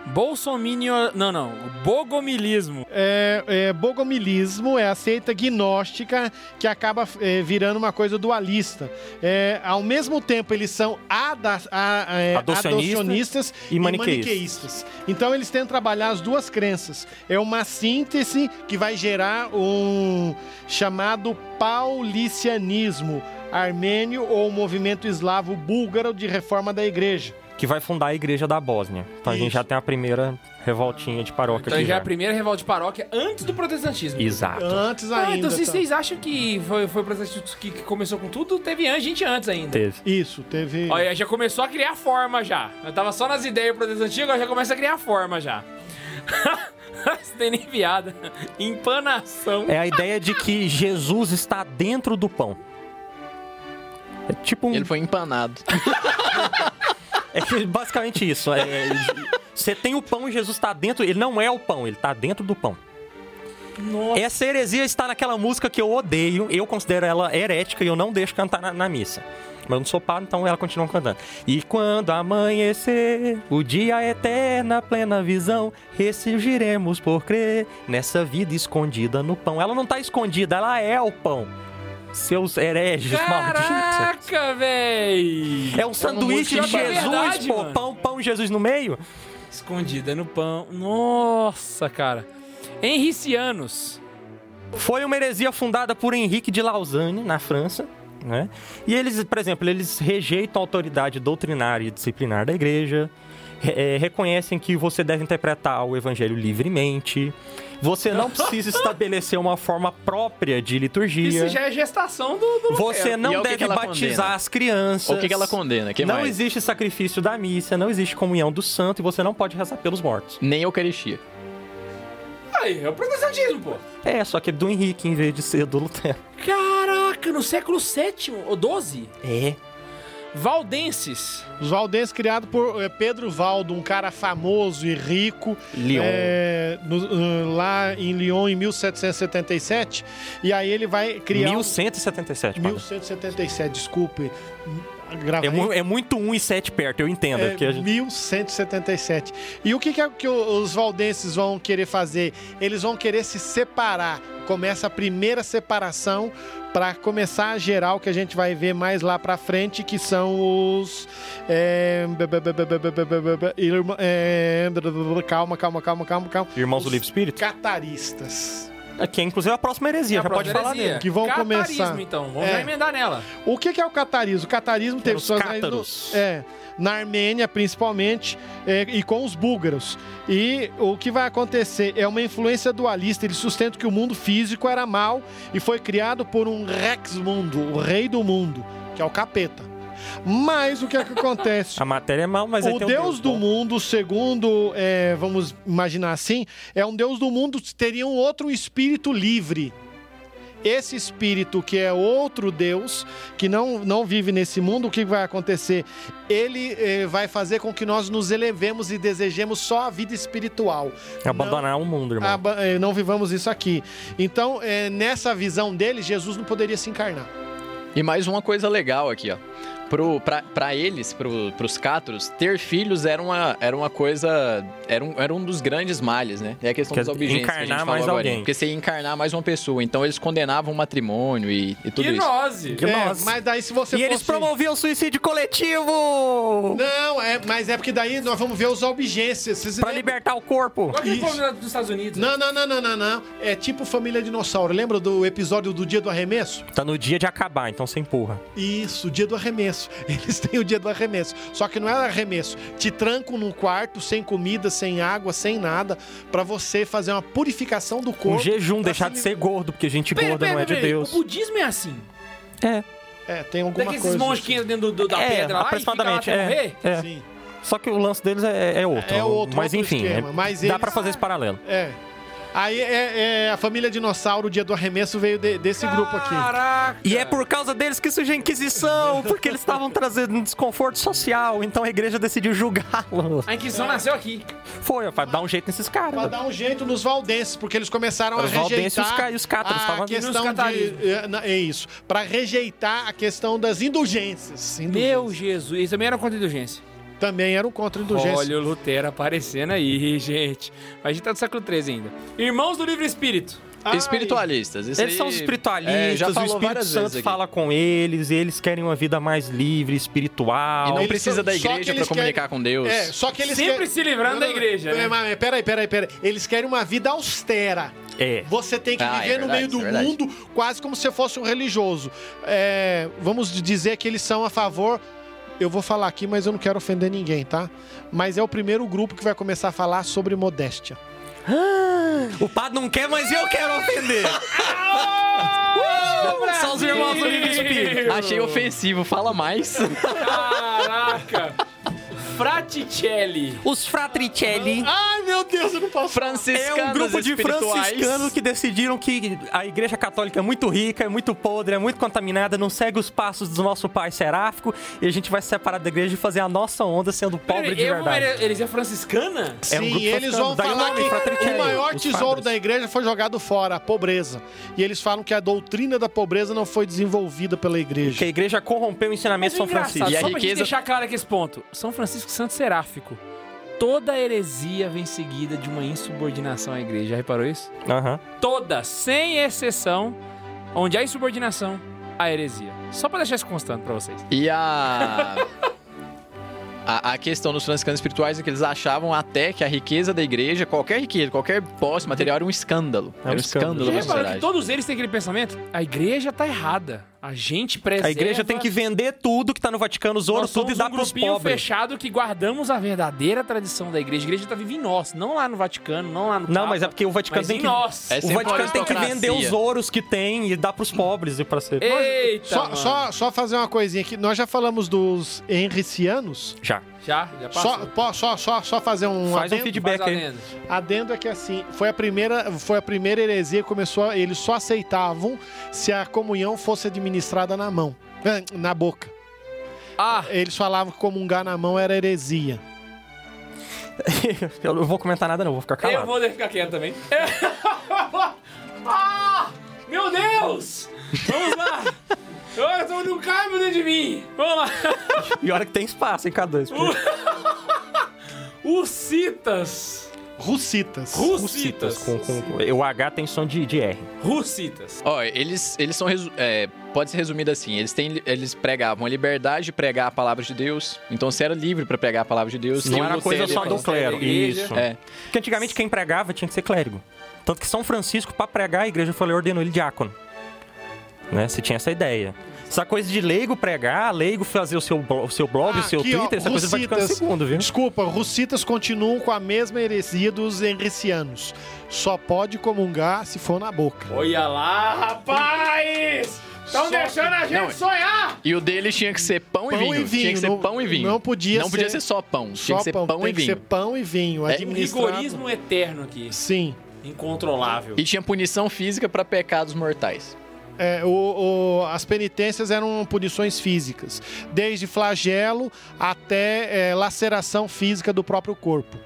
Bolsominion... Não, não. Bogomilismo. É, é, bogomilismo é a seita gnóstica que acaba é, virando uma coisa dualista. É, ao mesmo tempo, eles são ada, a- é, Adocionistas adocionistas e maniqueístas. maniqueístas. Então, eles tentam trabalhar as duas crenças. É uma síntese que vai gerar um chamado paulicianismo armênio ou movimento eslavo búlgaro de reforma da igreja. Que vai fundar a igreja da Bósnia. Então, a gente Isso. já tem a primeira revoltinha de paróquia Então aqui já é já. a primeira revolta de paróquia antes do protestantismo. Exato. Antes Ah, ainda. então se tá. vocês acham que foi, foi o protestantismo que, que começou com tudo, teve gente antes ainda. Teve. Isso, teve. Olha, já começou a criar forma já. Eu tava só nas ideias protestantistas, agora já começa a criar forma já. Você tem nem piada. Empanação. É a ideia de que Jesus está dentro do pão. É tipo um. Ele foi empanado. É que basicamente isso. é- é- Você tem o pão e Jesus está dentro. Ele não é o pão, ele está dentro do pão. Nossa. Essa heresia está naquela música que eu odeio. Eu considero ela herética e eu não deixo cantar na, na missa. Mas eu não sou padre, então ela continua cantando. E quando amanhecer, o dia eterna, plena visão, ressurgiremos por crer nessa vida escondida no pão. Ela não está escondida, ela é o pão. Seus hereges malditos. Caraca, véi! É um sanduíche de Jesus, verdade, pô. mano. Pão, pão, Jesus no meio. Escondida no pão. Nossa, cara. Henricianos. Foi uma heresia fundada por Henrique de Lausanne, na França. Né? E eles, por exemplo, eles rejeitam a autoridade doutrinária e disciplinar da igreja, re- eh, reconhecem que você deve interpretar o evangelho livremente, você não precisa estabelecer uma forma própria de liturgia, Isso já é gestação do. do você é não que deve que batizar condena? as crianças. O que, que ela condena? Que não mais? existe sacrifício da missa, não existe comunhão do santo e você não pode rezar pelos mortos. Nem Eucaristia. Aí, é o protestantismo, pô. É, só que é do Henrique em vez de ser do Lutero. Caraca, no século VII ou XII. É. Valdenses. Os valdenses criados por eh, Pedro Valdo, um cara famoso e rico, Lyon. é, no- eh, lá em Lyon em 1777. E aí ele vai criar. um- 1177. padre. 1177, desculpe. Gravei. É, mu- é muito 1 e 7 perto, eu entendo. É, a gente- 1177. E o que, que, é que os valdenses vão querer fazer? Eles vão querer se separar. Começa a primeira separação para começar a gerar o que a gente vai ver mais lá para frente, que são os. É... É... Calma, calma, calma, calma, calma. Irmãos Os do Livro Espírito? Cataristas. Que é inclusive a próxima heresia, é já pode heresia. falar dele. Que vão catarismo, começar. então, vamos é. emendar nela. O que, é o catarismo? O catarismo teve suas raízes é, na Armênia, principalmente, é, e com os búlgaros. E o que vai acontecer é uma influência dualista. Ele sustenta que o mundo físico era mal e foi criado por um rex mundo, o rei do mundo, que é o capeta. Mas o que é que acontece? A matéria é mal, mas o tem Deus do bom. mundo, segundo, é, vamos imaginar assim, é um Deus do mundo, teria um outro espírito livre. Esse espírito que é outro Deus, que não, não vive nesse mundo, o que vai acontecer? Ele eh, vai fazer com que nós nos elevemos e desejemos só a vida espiritual. Abandonar o mundo, irmão. Aba- eh, não vivamos isso aqui. Então, eh, nessa visão dele, Jesus não poderia se encarnar. E mais uma coisa legal aqui, ó. Pro, pra, pra eles, pro, pros cátaros, ter filhos era uma, era uma coisa. Era um, era um dos grandes males, né? É a questão Quer dos objetos. que a encarnar mais agora, alguém. Porque você ia encarnar mais uma pessoa. Então eles condenavam o matrimônio e, e tudo isso. Gnose. Que É, mas daí se você E eles fosse- promoviam o suicídio coletivo! Não, é, mas é porque daí nós vamos ver os obigências. Vocês Pra libertar o corpo. Isso. lá dos Estados Unidos. Não, não, não, não, não, não. É tipo Família Dinossauro. Lembra do episódio do Dia do Arremesso? Tá no dia de acabar, então você empurra. Isso, o dia do arremesso. Eles têm o dia do arremesso. Só que não é arremesso. Te trancam num quarto sem comida, sem água, sem nada, pra você fazer uma purificação do corpo. Um jejum, deixar se de ser gordo, porque gente Pera, gorda pera, não é de pera aí. Deus. O budismo é assim. É, É, tem alguma Daqueles coisa. entram dentro do- da é, pedra lá e fica lá aproximadamente. até é, morrer. é. Sim. Só que o lance deles é, é outro. É outro, Mas outro enfim, esquema. é- Mas dá eles- pra fazer esse paralelo. É. Aí é, é a família Dinossauro, o dia do arremesso veio de- desse grupo aqui. Caraca. E é por causa deles que surgiu a Inquisição, porque eles estavam trazendo um desconforto social, então a igreja decidiu julgá-los. A Inquisição nasceu aqui. Foi, pra dar um jeito nesses Pra caras. dar um jeito nos valdenses, porque eles começaram a Os valdenses rejeitar e os ca- e os cátaros a estavam- questão de é, é isso, Pra rejeitar a questão das indulgências. Indulgências. Meu Jesus. Eles também eram contra a indulgência. Também eram contra a indulgência. Olha o Lutero aparecendo aí, gente. Mas a gente tá do século XIII ainda. Irmãos do Livre Espírito. Ai, Espiritualistas. isso Eles aí, são os é, espiritualistas, já o Espírito várias Santo fala com eles, eles querem uma vida mais livre, espiritual. E não Eles precisa são- da igreja pra eles comunicar querem- com Deus. É, só que eles Sempre querem- se livrando da igreja, É, né? mas peraí, peraí, peraí. Eles querem uma vida austera. É. Você tem que Ah, é viver no verdade, meio do é mundo quase como se fosse um religioso. É, vamos dizer que eles são a favor. Eu vou falar aqui, mas eu não quero ofender ninguém, tá? Mas é o primeiro grupo que vai começar a falar sobre modéstia. O padre não quer, mas eu quero ofender. São os irmãos do Espírito. Achei ofensivo, fala mais. Caraca. Fraticelli. Os Fratricelli Ai, meu Deus, eu não posso. é Franciscanos um grupo de franciscanos que decidiram que a igreja católica é muito rica, é muito podre, é muito contaminada, não segue os passos do nosso pai seráfico e a gente vai se separar da igreja e fazer a nossa onda sendo pobre de Eu- verdade. Eles é franciscana? É um Sim, grupo eles vão daí o falar que o maior tesouro padres. da igreja foi jogado fora, a pobreza. E eles falam que a doutrina da pobreza não foi desenvolvida pela igreja. Que a igreja corrompeu o ensinamento de São engraçado, Francisco. E a só pra gente riqueza- deixar claro aqui esse ponto. São Francisco Santo Seráfico. Toda heresia vem seguida de uma insubordinação à igreja. Já reparou isso? Aham. Toda, sem exceção, onde há insubordinação, há heresia. Só pra deixar isso constante pra vocês. E a. A, a questão dos franciscanos espirituais é que eles achavam até que a riqueza da igreja, qualquer riqueza, qualquer posse material era um escândalo. É um era um escândalo. escândalo Já na reparou que todos eles têm aquele pensamento? A igreja tá errada. A gente preserva... A igreja tem que vender tudo que tá no Vaticano, os ouros, tudo e dar um pros pobres. fechado que guardamos a verdadeira tradição da igreja. A igreja tá viva em nós, não lá no Vaticano, não lá no Não, Papa, mas é porque o Vaticano tem em que. nós. É O Vaticano tem que vender os ouros que tem e dar pros pobres e pra ser. Eita, Só, só, só fazer uma coisinha aqui. Nós já falamos dos henricianos. Já. Já, já passou. Só, po- só, só, só fazer um Faz um adendo? feedback Faz aí. adendo. Adendo é que assim, foi a primeira, foi a primeira heresia que começou, eles só aceitavam se a comunhão fosse administrada na mão, eh, na boca. Ah, Eles falavam que comungar na mão era heresia. eu não vou comentar nada, não, vou ficar eu calado. vou ficar quieto também. ah, meu Deus! Vamos lá! Eu tô não caibo dentro de mim! Vamos lá! E olha que tem espaço em K2. porque- Os citas! Russitas. Russitas! Com, com, com- o H tem som de, de R. Russitas! Ó, eles, eles são. resu- é, pode ser resumido assim: eles, têm, eles pregavam a liberdade de pregar a palavra de Deus. Então você era livre pra pregar a palavra de Deus. Não era coisa só do clero. Isso. É. Porque antigamente quem pregava tinha que ser clérigo. Tanto que São Francisco, pra pregar, a igreja falou, ordenou ele diácono. Né? Você tinha essa ideia. Essa coisa de leigo pregar, leigo fazer o seu, o seu blog, o seu Aqui, ó, Twitter, essa coisa vai ficando Russitas. segundo, viu? Desculpa, russitas continuam com a mesma heresia dos henricianos. Só pode comungar se for na boca. Olha lá, rapaz! Estão deixando a gente Não, sonhar! E o deles tinha que ser pão, Pão e vinho. e vinho, Tinha que ser não- pão e vinho. não podia Não podia ser- ser só pão. Só Tinha que ser pão, tem e que vinho. ser pão e vinho. É, Um rigorismo eterno aqui. Sim. Incontrolável. E tinha punição física pra pecados mortais. É, o- o- as penitências eram punições físicas, desde flagelo até é, laceração física do próprio corpo.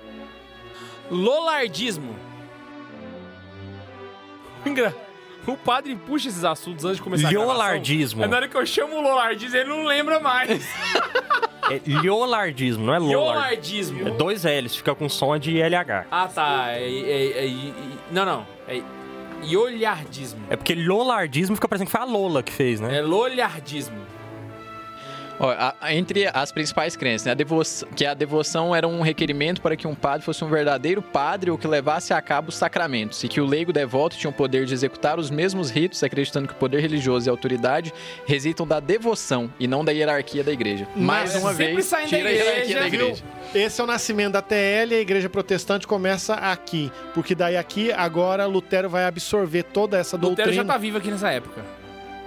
Lolardismo. O padre puxa esses assuntos antes de começar a gravação. Aí na hora que eu chamo o Lolardismo, ele não lembra mais. É não é lolard. É Lolardismo. dois L's, fica com som de LH. Ah, tá. É, é- é- é- não, não. É iolhardismo. É porque lolardismo fica parecendo que foi a Lola que fez, né? É lolhardismo. Ó, a- entre as principais crenças, né, a devoção, que a devoção era um requerimento para que um padre fosse um verdadeiro padre ou que levasse a cabo os sacramentos, e que o leigo devoto tinha o poder de executar os mesmos ritos, acreditando que o poder religioso e a autoridade resultam da devoção e não da hierarquia da igreja. Mas Mais uma sempre vez, saindo da tira a hierarquia da igreja, igreja. Esse é o nascimento da TL e a igreja protestante começa aqui. Porque daí aqui, agora, Lutero vai absorver toda essa Lutero doutrina. já tá vivo aqui nessa época.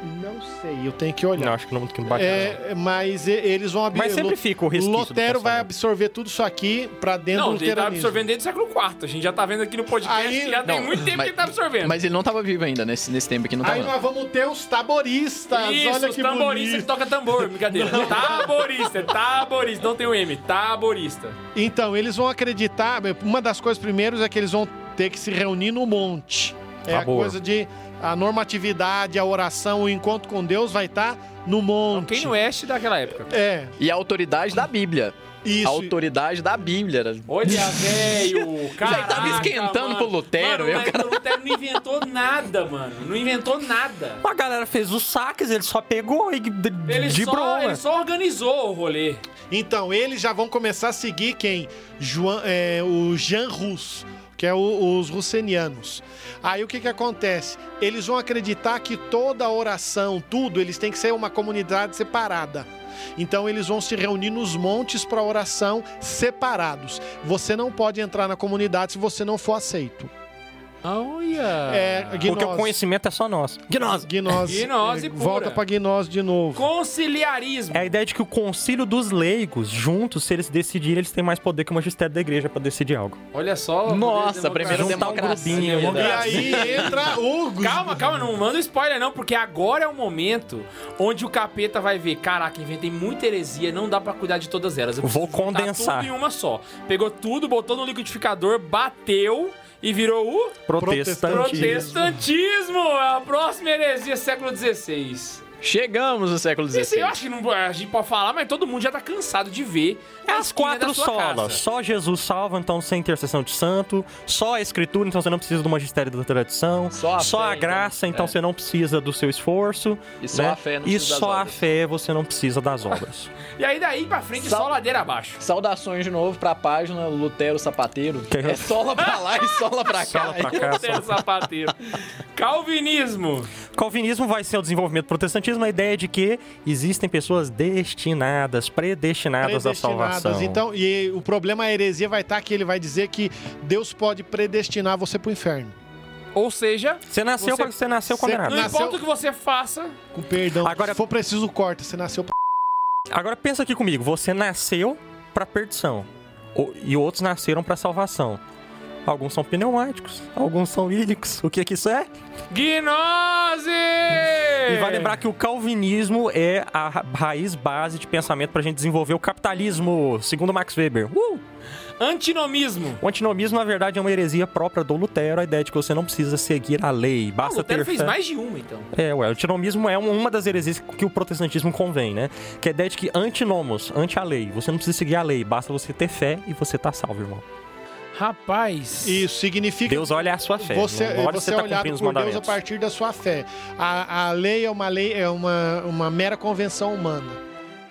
Não sei, eu tenho que olhar. Não, acho que não, que não bate. É, mas e- eles vão absorver. Mas sempre fica o resquício do Lutero vai pensamento. absorver tudo isso aqui pra dentro Não, do ele tá luteranismo. absorvendo desde o século IV. A gente já tá vendo aqui no podcast Aí- que já tem Não, muito tempo mas- que ele tá absorvendo. Mas ele não estava vivo ainda, nesse, nesse tempo aqui não Aí tava. nós vamos ter os taboristas. Isso, Olha os que tamboristas que bonito. toca tambor, brincadeira. Taborista, taborista, não tem o M, taborista. Então, eles vão acreditar. Uma das coisas primeiros é que eles vão ter que se reunir no monte. É a coisa de. A normatividade, a oração, o encontro com Deus vai estar no monte. Quem no oeste daquela época? É, E a autoridade da Bíblia. isso. A autoridade da Bíblia. era- Olha, velho, cara. tava esquentando pro Lutero, Mano, eu- mas o Lutero não inventou nada, mano. Não inventou nada. A galera fez os saques, ele só pegou e de, Ele, de só, broma. ele só organizou o rolê. Então, eles já vão começar a seguir quem? Joan, é, o Jean Rus, que é o- os russenianos. Aí o que, que acontece? Eles vão acreditar que toda oração, tudo, eles têm que ser uma comunidade separada. Então eles vão se reunir nos montes para oração separados. Você não pode entrar na comunidade se você não for aceito. Olha. É, Porque o gnose. conhecimento é só nosso. Gnose. Gnose. Gnose É, pura. Volta para gnose de novo. Conciliarismo. É a ideia de que o concílio dos leigos, juntos, se eles decidirem, eles têm mais poder que o magistério da igreja pra decidir algo. Olha só. Nossa, primeira. Juntar um grupinho, É E aí entra o Calma, calma, não manda spoiler não, porque agora é o momento onde o capeta vai ver, caraca, inventei muita heresia, não dá pra cuidar de todas elas. Eu Vou condensar. tudo em uma só. Pegou tudo, botou no liquidificador, bateu e virou o Protestantismo. protestantismo. É a próxima heresia século XVI. Chegamos no século Isso XVI. eu acho que não, a gente pode falar, mas todo mundo já tá cansado de ver É a as quatro solas. casa. Só Jesus salva, então sem intercessão de santo. Só a escritura, então você não precisa do magistério da tradição. Só a fé, graça, então, então é. você não precisa do seu esforço. E só né? a fé, não E só a obras. fé você não precisa das obras. E aí daí pra frente, Sal- só ladeira abaixo. Saudações de novo pra página Lutero Sapateiro. Que- É sola pra lá e sola pra cá. Sola pra cá. Lutero sapateiro. Calvinismo. Calvinismo vai ser o desenvolvimento do protestantismo, a ideia de que existem pessoas destinadas, predestinadas, à salvação. Então, e o problema, a heresia vai estar que ele vai dizer que Deus pode predestinar você pro inferno. Ou seja, Você nasceu, Você- você nasceu condenado. não importa o que você faça, Com perdão. Agora- Se for preciso, corta. Você nasceu pra... Agora pensa aqui comigo, você nasceu pra perdição o- e outros nasceram pra salvação. Alguns são pneumáticos, alguns são hídricos. O que que isso é? gnose! E vai lembrar que o calvinismo é a ra- raiz base de pensamento pra gente desenvolver o capitalismo, segundo Max Weber. Uh! Antinomismo. O antinomismo, na verdade, é uma heresia própria do Lutero, a ideia de que você não precisa seguir a lei, Ah, o basta Lutero ter fez fé. mais de uma, então. É, ué, o antinomismo é um- uma das heresias que o protestantismo convém, né? Que é a ideia de que antinomos, anti a lei, você não precisa seguir a lei, basta você ter fé e você tá salvo, irmão. Rapaz. Isso significa... Deus olha a sua fé. Você, olha você você é tá olhado por Deus a partir da sua fé. A, a lei é uma lei, é uma, uma mera convenção humana.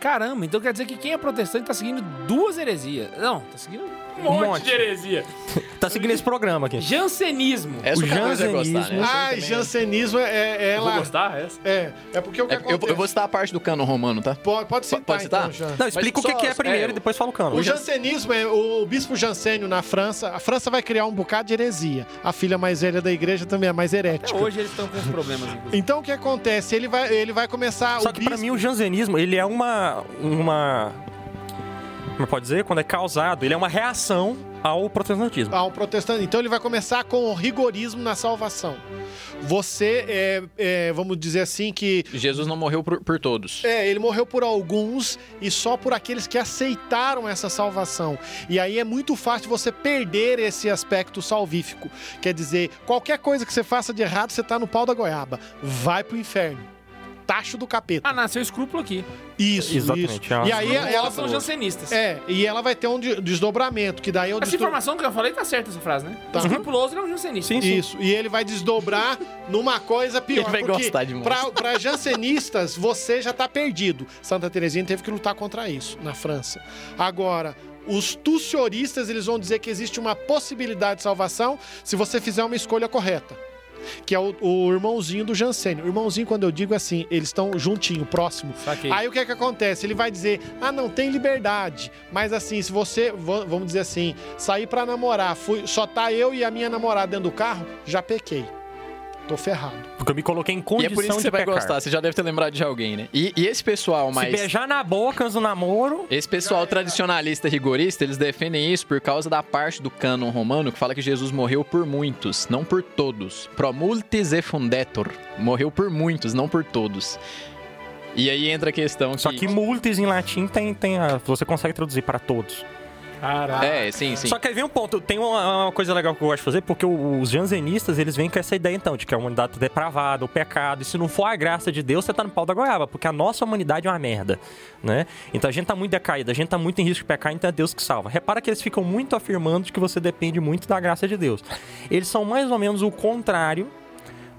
Caramba, então quer dizer que quem é protestante tá seguindo duas heresias. Não, tá seguindo um monte, monte. de heresia. Tá seguindo esse programa aqui. Jansenismo. Essa O o vai gostar, jansenismo- né? Ah, também é- jansenismo é, é Eu vou ela. gostar essa? É, é porque o que É, eu, acontece. eu vou citar a parte do cano romano, tá? Pode, pode citar, Pode citar? então. Não, explica o que, só- que é primeiro é, e depois fala o cano. O jansenismo é o, o bispo Jansênio na França. A França vai criar um bocado de heresia. A filha mais velha da igreja também é mais herética. Até hoje eles estão com os problemas, inclusive. Então o que acontece? Ele vai, ele vai começar. Só o que pra bispo- mim o jansenismo, ele é uma. uma. Como pode dizer? Quando é causado, ele é uma reação ao protestantismo. ao protestante. Então ele vai começar com o rigorismo na salvação. Você é, é, vamos dizer assim que Jesus não morreu por, por todos. é, ele morreu por alguns e só por aqueles que aceitaram essa salvação. E aí é muito fácil você perder esse aspecto salvífico. Quer dizer, qualquer coisa que você faça de errado, você tá no pau da goiaba. Vai pro inferno. Tacho do capeta. Ah, nasceu escrupulo aqui. Isso, Exatamente, isso. é E aí Elas ela são jansenistas. é, e ela vai ter um de- desdobramento, que daí o Essa informação que eu falei tá certa, essa frase, né? Tá. Escrupuloso ele é um jansenista. Sim, sim. Isso, e ele vai desdobrar numa coisa pior. Ele vai porque gostar de pra, pra jansenistas, você já tá perdido. Santa Teresinha teve que lutar contra isso na França. Agora, os tucioristas, eles vão dizer que existe uma possibilidade de salvação se você fizer uma escolha correta. Que é o, o irmãozinho do Jansenio. O irmãozinho, quando eu digo assim, eles estão juntinho, próximo. Saquei. Aí o que é que acontece? Ele vai dizer: ah, não tem liberdade. Mas assim, se você, va- vamos dizer assim, sair pra namorar, fui, só tá eu e a minha namorada dentro do carro, já pequei. Tô ferrado. Porque eu me coloquei em E condição é por isso que de você vai pecar. gostar. Você já deve ter lembrado de alguém, né? E, e esse pessoal Se mais... beijar na boca antes do namoro, Esse pessoal tradicionalista rigorista, eles defendem isso por causa da parte do cânon romano que fala que Jesus morreu por muitos, não por todos. Pro multis e fundetur. Morreu por muitos, não por todos. E aí entra a questão que... só que multis em latim tem, tem a, você consegue traduzir para todos. Caraca. É, sim, sim. Só que aí vem um ponto, tem uma, uma coisa legal que eu gosto de fazer, porque os jansenistas, eles vêm com essa ideia então, de que a humanidade tá depravada, o pecado, e se não for a graça de Deus, você tá no pau da goiaba, porque a nossa humanidade é uma merda, né? Então a gente tá muito decaída, a gente tá muito em risco de pecar, então é Deus que salva. Repara que eles ficam muito afirmando que você depende muito da graça de Deus. Eles são mais ou menos o contrário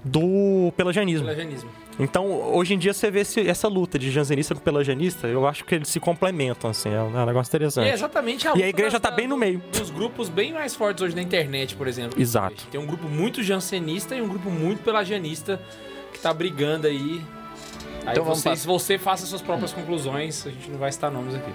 do pelagianismo. Pelagianismo. Então, hoje em dia, você vê esse- essa luta de jansenista com pelagianista, eu acho que eles se complementam, assim, é um é um negócio interessante. É exatamente a E a igreja das- tá bem no meio. Dos grupos bem mais fortes hoje na internet, por exemplo. Exato. Tem um grupo muito jansenista e um grupo muito pelagianista que tá brigando aí. Aí Então vamos vocês, você faça suas próprias conclusões, a gente não vai citar nomes aqui.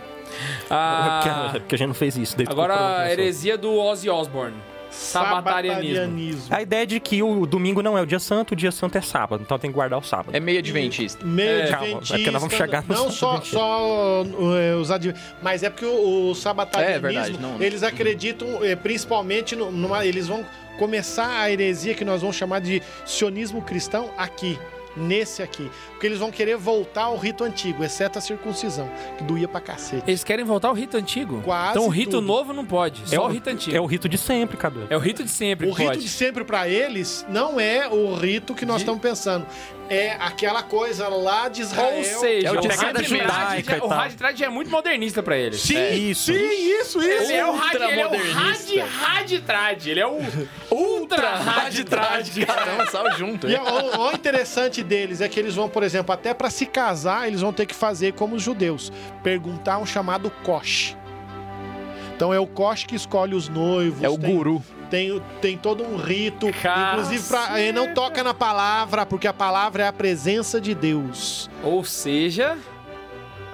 Ah, Porque, porque a gente não fez isso. agora, a heresia do Ozzy Osbourne. Sabatarianismo. A ideia de que o domingo não é o dia santo, o dia santo é sábado, então tem que guardar o sábado. É meio adventista. Meio É, calma, adventista. é que nós vamos chegar no Não só, só uh, os adv... Mas é porque o, o sabatarianismo, É verdade, não- eles acreditam eh, principalmente numa... Eles vão começar a heresia que nós vamos chamar de sionismo cristão aqui. Nesse aqui. Porque eles vão querer voltar ao rito antigo, exceto a circuncisão, que doía pra cacete. Eles querem voltar ao rito antigo? Quase Então o rito tudo. novo não pode, só o rito antigo. É o rito de sempre, Cadu. É o rito de sempre O rito pode. de sempre pra eles não é o rito que nós De- estamos pensando. É aquela coisa lá de Israel. Ou seja, É o Haditrad já- o tal. Haditrad já é muito modernista pra eles. Sim, Isso. sim, isso, isso. Ele é o Had, ele é o Ultramodernista. Had, Haditrad, ele é o Ultra Haditrad. Caramba, saiu junto. E o, o interessante deles é que eles vão, por exemplo, até pra se casar, eles vão ter que fazer como os judeus, perguntar um chamado kosh. Então é o kosh que escolhe os noivos. É o tem- guru. Tem, tem todo um rito, Caceta. inclusive pra, ele não toca na palavra, porque a palavra é a presença de Deus. Ou seja,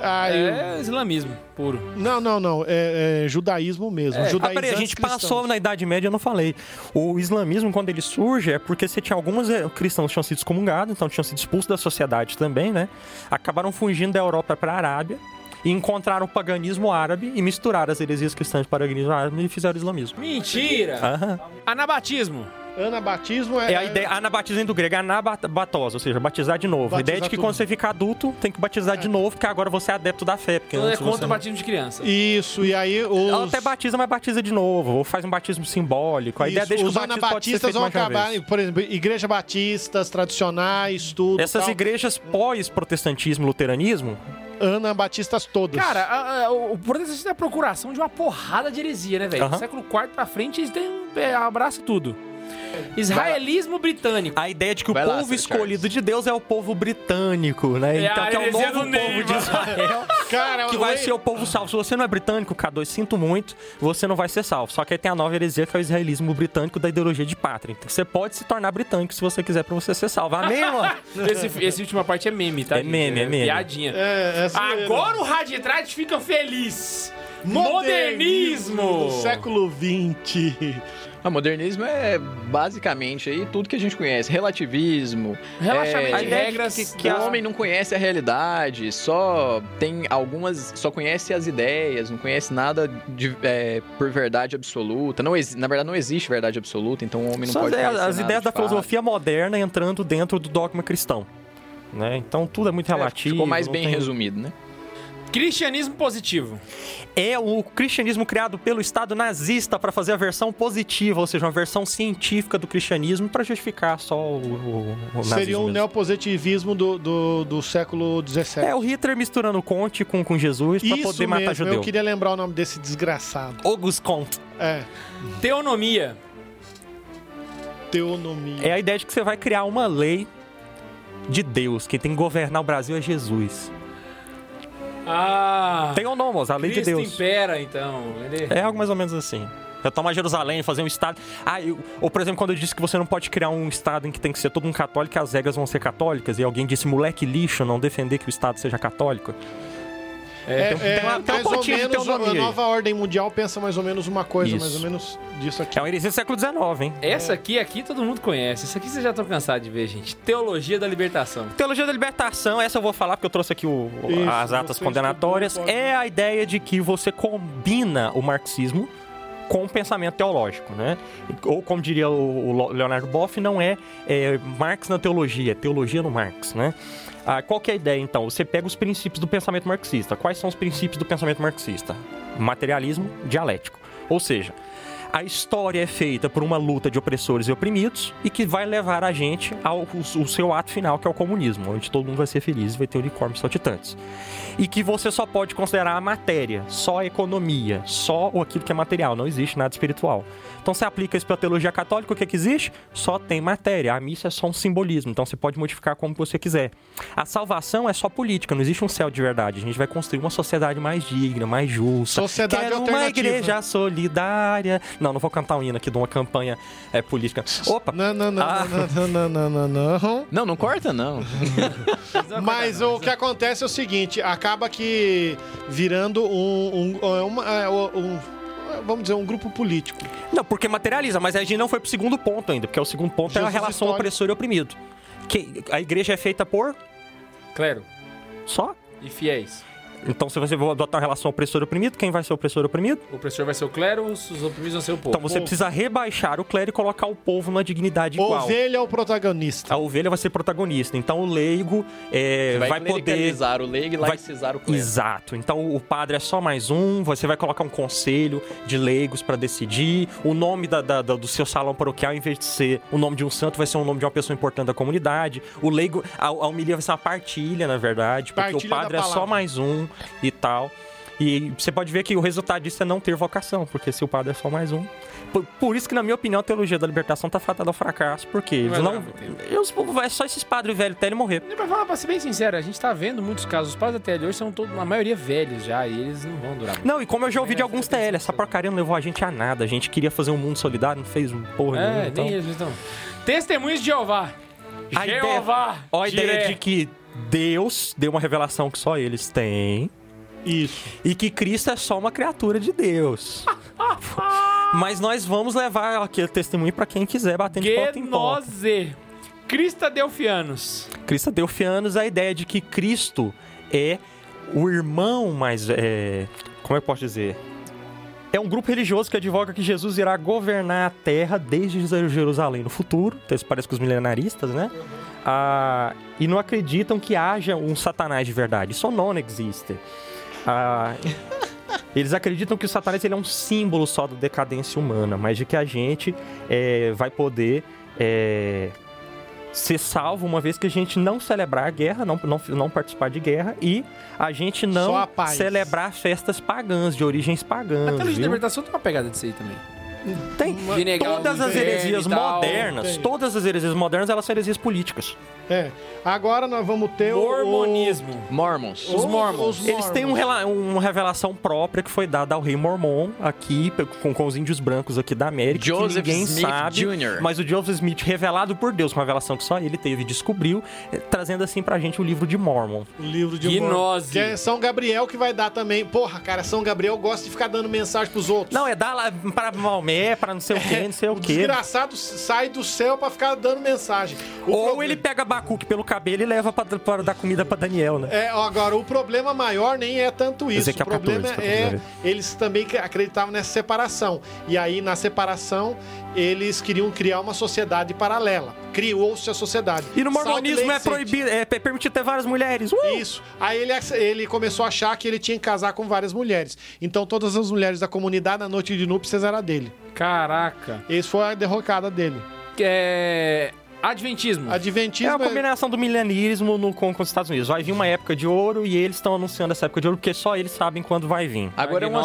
Aí, é islamismo puro. Não, não, não, é, é judaísmo mesmo. É. Ah, peraí, a gente cristãos. passou na Idade Média, eu não falei. O islamismo, quando ele surge, é porque você tinha alguns eh, cristãos que tinham sido excomungados, então tinham sido expulsos da sociedade também, né? Acabaram fugindo da Europa para a Arábia e encontraram o paganismo árabe e misturaram as heresias cristãs para o paganismo árabe e fizeram o islamismo. Mentira! Aham. Anabatismo. Anabatismo é, É a ideia, anabatismo do grego é anabatosa, ou seja, batizar de novo. a ideia é de que Batizar quando tudo. você fica adulto, tem que batizar de novo, porque agora você é adepto da fé. Porque Então é contra você o batismo de criança. Isso, e aí os... Ela até batiza, mas batiza de novo. Ou faz um batismo simbólico. A ideia Isso, deixa que os o batismo pode ser anabatistas feito vão acabar, por exemplo, igreja batistas tradicionais, tudo. Essas tal. igrejas pós-protestantismo, luteranismo, Anabatistas todas. Cara, a- a- o protestantismo é a procuração de uma porrada de heresia, né, velho? Aham. Século IV pra frente, eles têm, é, abraça tudo. Israelismo britânico. a ideia de que Vai o lá, povo escolhido de Deus é o povo britânico, né? É então, que é o heresia novo do povo de Neiva. Israel, Cara, que vai ser o povo salvo. Se você não é britânico, K2, sinto muito, você não vai ser salvo. Só que aí tem a nova heresia, que é o israelismo britânico da ideologia de pátria. Então, você pode se tornar britânico se você quiser pra você ser salvo. Amém, mano? Esse, esse última parte é meme, tá? É gente? meme, é meme. Piadinha. É, é zoeira. Agora o Raditrad fica feliz. Modernismo Modernismo. do século XX. O modernismo é basicamente aí tudo que a gente conhece. Relativismo. Relaxamento é, de regras. que- Que o homem não conhece a realidade, só tem algumas. Só conhece as ideias, não conhece nada de, é, por verdade absoluta. Não na verdade, não existe verdade absoluta, então o homem não São pode as, conhecer as nada ideias de da fato. filosofia moderna entrando dentro do dogma cristão. Né? Então tudo é muito É, relativo. Ficou mais bem tem- resumido, né? Cristianismo positivo. é o cristianismo criado pelo Estado nazista para fazer a versão positiva, ou seja, uma versão científica do cristianismo para justificar só o, o, o Seria um mesmo. neopositivismo do, do, do século XVII. É o Hitler misturando Conte com, com Jesus para poder matar mesmo, judeu. eu queria lembrar o nome desse desgraçado. August Comte. É, Teonomia. teonomia. É a ideia de que você vai criar uma lei de Deus. Quem tem que governar o Brasil é Jesus. Ah. Teonomos, a lei de Cristo Deus. impera, então. Ele- É algo mais ou menos assim. Pra tomar Jerusalém, fazer um estado. Ah, eu- ou por exemplo, quando eu disse que você não pode criar um estado em que tem que ser todo um católico e as regras vão ser católicas, e alguém disse, moleque lixo, não defender que o estado seja católico. É, tem- é, tem uma- tem um mais ou menos a nova ordem mundial pensa mais ou menos uma coisa, Isso. mais ou menos disso aqui. É uma heresia do século XIX, hein? Essa aqui, aqui todo mundo conhece. Essa aqui vocês já estão cansados de ver, gente. Teologia da libertação. Teologia da libertação, essa eu vou falar porque eu trouxe aqui o- Isso, as atas condenatórias. pode- É a ideia de que você combina o marxismo com o pensamento teológico, né? Ou como diria o o Leonardo Boff, não é, é Marx na teologia, é teologia no Marx, né? Ah, qual que é a ideia, então? Você pega os princípios do pensamento marxista. Quais são os princípios do pensamento marxista? Materialismo dialético. Ou seja, a história é feita por uma luta de opressores e oprimidos e que vai levar a gente ao o, o seu ato final, que é o comunismo, onde todo mundo vai ser feliz e vai ter unicórnios saltitantes. E que você só pode considerar a matéria, só a economia, só aquilo que é material, não existe nada espiritual. Então você aplica isso para a teologia católica, o que, é que existe? Só tem matéria. A missa é só um simbolismo, então você pode modificar como você quiser. A salvação é só política, não existe um céu de verdade. A gente vai construir uma sociedade mais digna, mais justa. Sociedade Quero uma alternativa. igreja solidária. Não, não vou cantar um hino aqui de uma campanha é, política. Opa! Não, não, não, Ah. não, não, não, não, não, não. Não, não corta, não. Mas o que acontece é o seguinte, acaba que virando um, um, é uma- é, um- vamos dizer, um grupo político. Não, porque materializa, mas a gente não foi pro segundo ponto ainda, porque o segundo ponto é a Jesus relação histórico. opressor e oprimido. Que a igreja é feita por Clero só e fiéis. Então, se você for adotar uma relação opressor-oprimido, quem vai ser opressor-oprimido? O opressor vai ser o clero, os os oprimidos vão ser o povo. Então, você precisa rebaixar o clero e colocar o povo numa dignidade igual. Ovelha é o protagonista. A ovelha vai ser protagonista. Então, o leigo é, Vai, vai, poder... o leigo e vai- laicizar o clero. Exato. Então o padre é só mais um, você vai colocar um conselho de leigos para decidir. O nome da- da- da- do seu salão paroquial, em vez de ser o nome de um santo, vai ser o nome de uma pessoa importante da comunidade. O leigo, a, a homilia vai ser uma partilha, na verdade, porque Partilha o padre é só mais um e tal. E você pode ver que o resultado disso é não ter vocação, porque se o padre é só mais um. Por, por isso que, na minha opinião, a teologia da libertação tá fatada ao fracasso, porque eles não. Eles, é só esses padres velhos até ele morrer. Pra falar, pra ser bem sincero, a gente tá vendo muitos casos. Os da TL hoje são todos, a maioria velhos já, e eles não vão durar muito. Não, e como eu já ouvi de É, alguns TL, essa porcaria não levou a gente a nada. A gente queria fazer um mundo solidário, não fez um porra nenhuma. É, Então... nem eles então. Testemunhos de Jeová. Jeová. ó, a ideia de que Deus deu uma revelação que só eles têm Isso. e que Cristo é só uma criatura de Deus. Mas nós vamos levar aquele testemunho pra quem quiser bater de porta em porta. Crista Delfianos. Cristo deu fianos a ideia de que Cristo é o irmão mais. É, como eu posso dizer? É um grupo religioso que advoga que Jesus irá governar a terra desde Jerusalém no futuro. Então isso parece com os milenaristas, né? Ah, e não acreditam que haja um satanás de verdade. Isso não existe. Ah, eles acreditam que o satanás ele é um símbolo só da decadência humana, mas de que a gente é, vai poder é, ser salvo uma vez que a gente não celebrar a guerra, não, não, não participar de guerra e a gente não a celebrar festas pagãs, de origens A pagãs. de viu? libertação tem uma pegada disso aí também. Tem. Todas as heresias modernas, Tem. todas as heresias modernas, elas são heresias políticas. É. Agora nós vamos ter o- Mormonismo. Mormons. o... Os mormons. Eles têm um rela- uma revelação própria que foi dada ao rei Mormon aqui, com, com os índios brancos aqui da América, Joseph que ninguém Smith sabe. Jr. Mas o Joseph Smith, revelado por Deus, uma revelação que só ele teve e descobriu, eh, trazendo assim pra gente o livro de Mormon. O livro de Gnose. Mormon. Que é São Gabriel que vai dar também. Porra, cara, São Gabriel gosta de ficar dando mensagem pros outros. Não, é dar lá pra Maomé, pra não sei o quê, não sei o O quê. desgraçado sai do céu pra ficar dando mensagem. O Ou proble- ele pega Bacuque pelo cabelo e leva pra, pra dar comida pra Daniel, né? É, agora, o problema maior nem é tanto isso. Ezequiel o problema 14, que eu tô é dizendo. eles também acreditavam nessa separação. E aí, na separação, eles queriam criar uma sociedade paralela. Criou-se a sociedade. E no mormonismo é proibido, é pe- permitido ter várias mulheres. Uh! Isso. Aí ele, ele começou a achar que ele tinha que casar com várias mulheres. Então todas as mulheres da comunidade na noite de núpcias era dele. Caraca. Esse foi a derrocada dele. É... Adventismo. É Adventismo uma combinação do milenarismo no, com, com os Estados Unidos. Vai vir uma época de ouro e eles estão anunciando essa época de ouro porque só eles sabem quando vai vir. Agora é uma,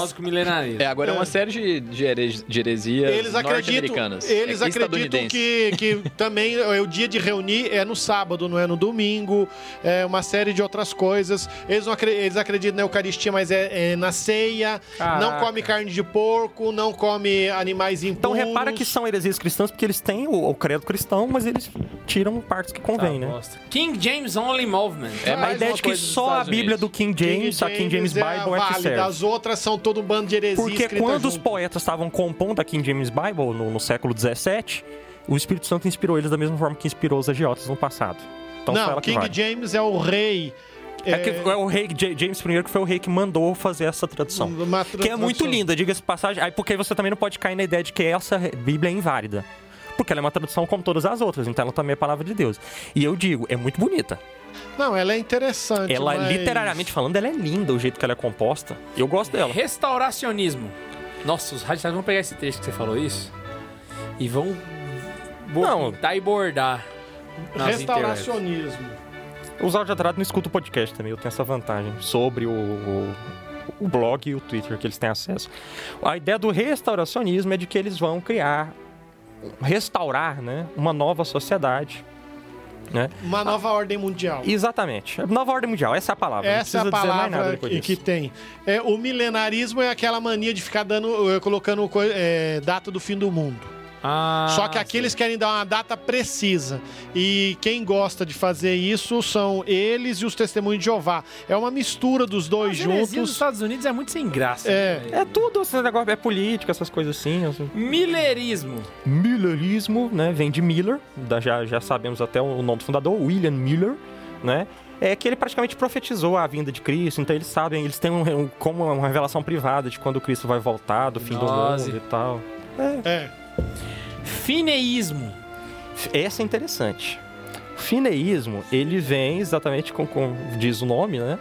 é, agora é. É. uma série de, de, heres- de heresias Eles acreditam, norte-americanas. eles é, acreditam que, que também é o dia de reunir é no sábado, não é no domingo, é uma série de outras coisas. Eles, não acre- eles acreditam na Eucaristia, mas é, é na ceia. Caraca. Não come carne de porco, não come animais impuros. Então repara que são heresias cristãs porque eles têm o, o credo cristão, mas eles tiram partes que convém, Tá, né? bosta. King James Only Movement. É A ideia de que só a Bíblia Unidos. do King James, a King James é Bible é, que serve. As outras são todo um bando de heresia Porque quando os junto. poetas estavam compondo a King James Bible no, no século XVII, o Espírito Santo inspirou eles da mesma forma que inspirou os agiotas no passado. Então foi Não, King vale. James é o rei. É, que é o rei James I que foi o rei que mandou fazer essa tradução. uma Que é muito tradução. linda, diga-se passagem. Aí porque você também não pode cair na ideia de que essa Bíblia é inválida. Porque ela é uma tradução como todas as outras, então ela também é palavra de Deus. E eu digo, é muito bonita. Não, ela é interessante. Ela, mas- literariamente falando, ela é linda, o jeito que ela é composta. Eu gosto dela. Restauracionismo. Nossa, os radicais vão pegar esse texto que você falou isso e vão Não. pintar e bordar. Restauracionismo. Os audiotrados não escutam o podcast também, eu tenho essa vantagem sobre o, o, o blog e o Twitter que eles têm acesso. A ideia do restauracionismo é de que eles vão criar, restaurar, né, uma nova sociedade. Né? Uma nova ordem mundial. Exatamente. Nova ordem mundial, essa é a palavra. não Essa é a precisa dizer mais nada palavra que, que tem. É, o milenarismo é aquela mania de ficar dando, eh, colocando eh, data do fim do mundo. Ah, Só que aqui eles querem dar uma data precisa. E quem gosta de fazer isso são eles e os testemunhos de Jeová. É uma mistura dos dois juntos. Estados Unidos é muito sem graça. É. né? É tudo esse negócio, é política, essas coisas assim. assim. Millerismo. Millerismo, né? Vem de Miller, da- já, já sabemos até o nome do fundador, William Miller, né? é que ele praticamente profetizou a vinda de Cristo, então eles sabem, eles têm um, um- como uma revelação privada de quando Cristo vai voltar, do fim Gnose. do mundo e tal. É. Fineísmo. Essa é interessante. O fineísmo, ele vem exatamente com, com diz o nome, né?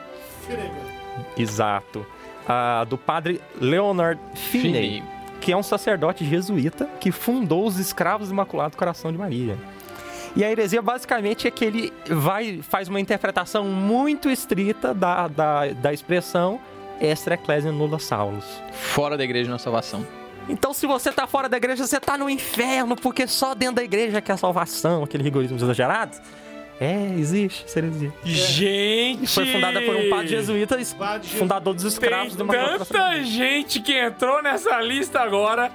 Exato. Ah, do padre Leonard Finney, Finney. que é um sacerdote jesuíta que fundou os Escravos do Imaculado Coração de Maria. E a heresia basicamente é que ele vai faz uma interpretação muito estrita da, da, da expressão extra ecclesia nulla salus. Fora da igreja na salvação. Então, se você tá fora da igreja, você tá no inferno, porque só dentro da igreja que é a salvação, aquele rigorismo exagerado. É, existe heresia. Gente! E foi fundada por um padre jesuíta, es- Padre fundador dos Tem escravos Maria. tanta gente que entrou nessa lista agora.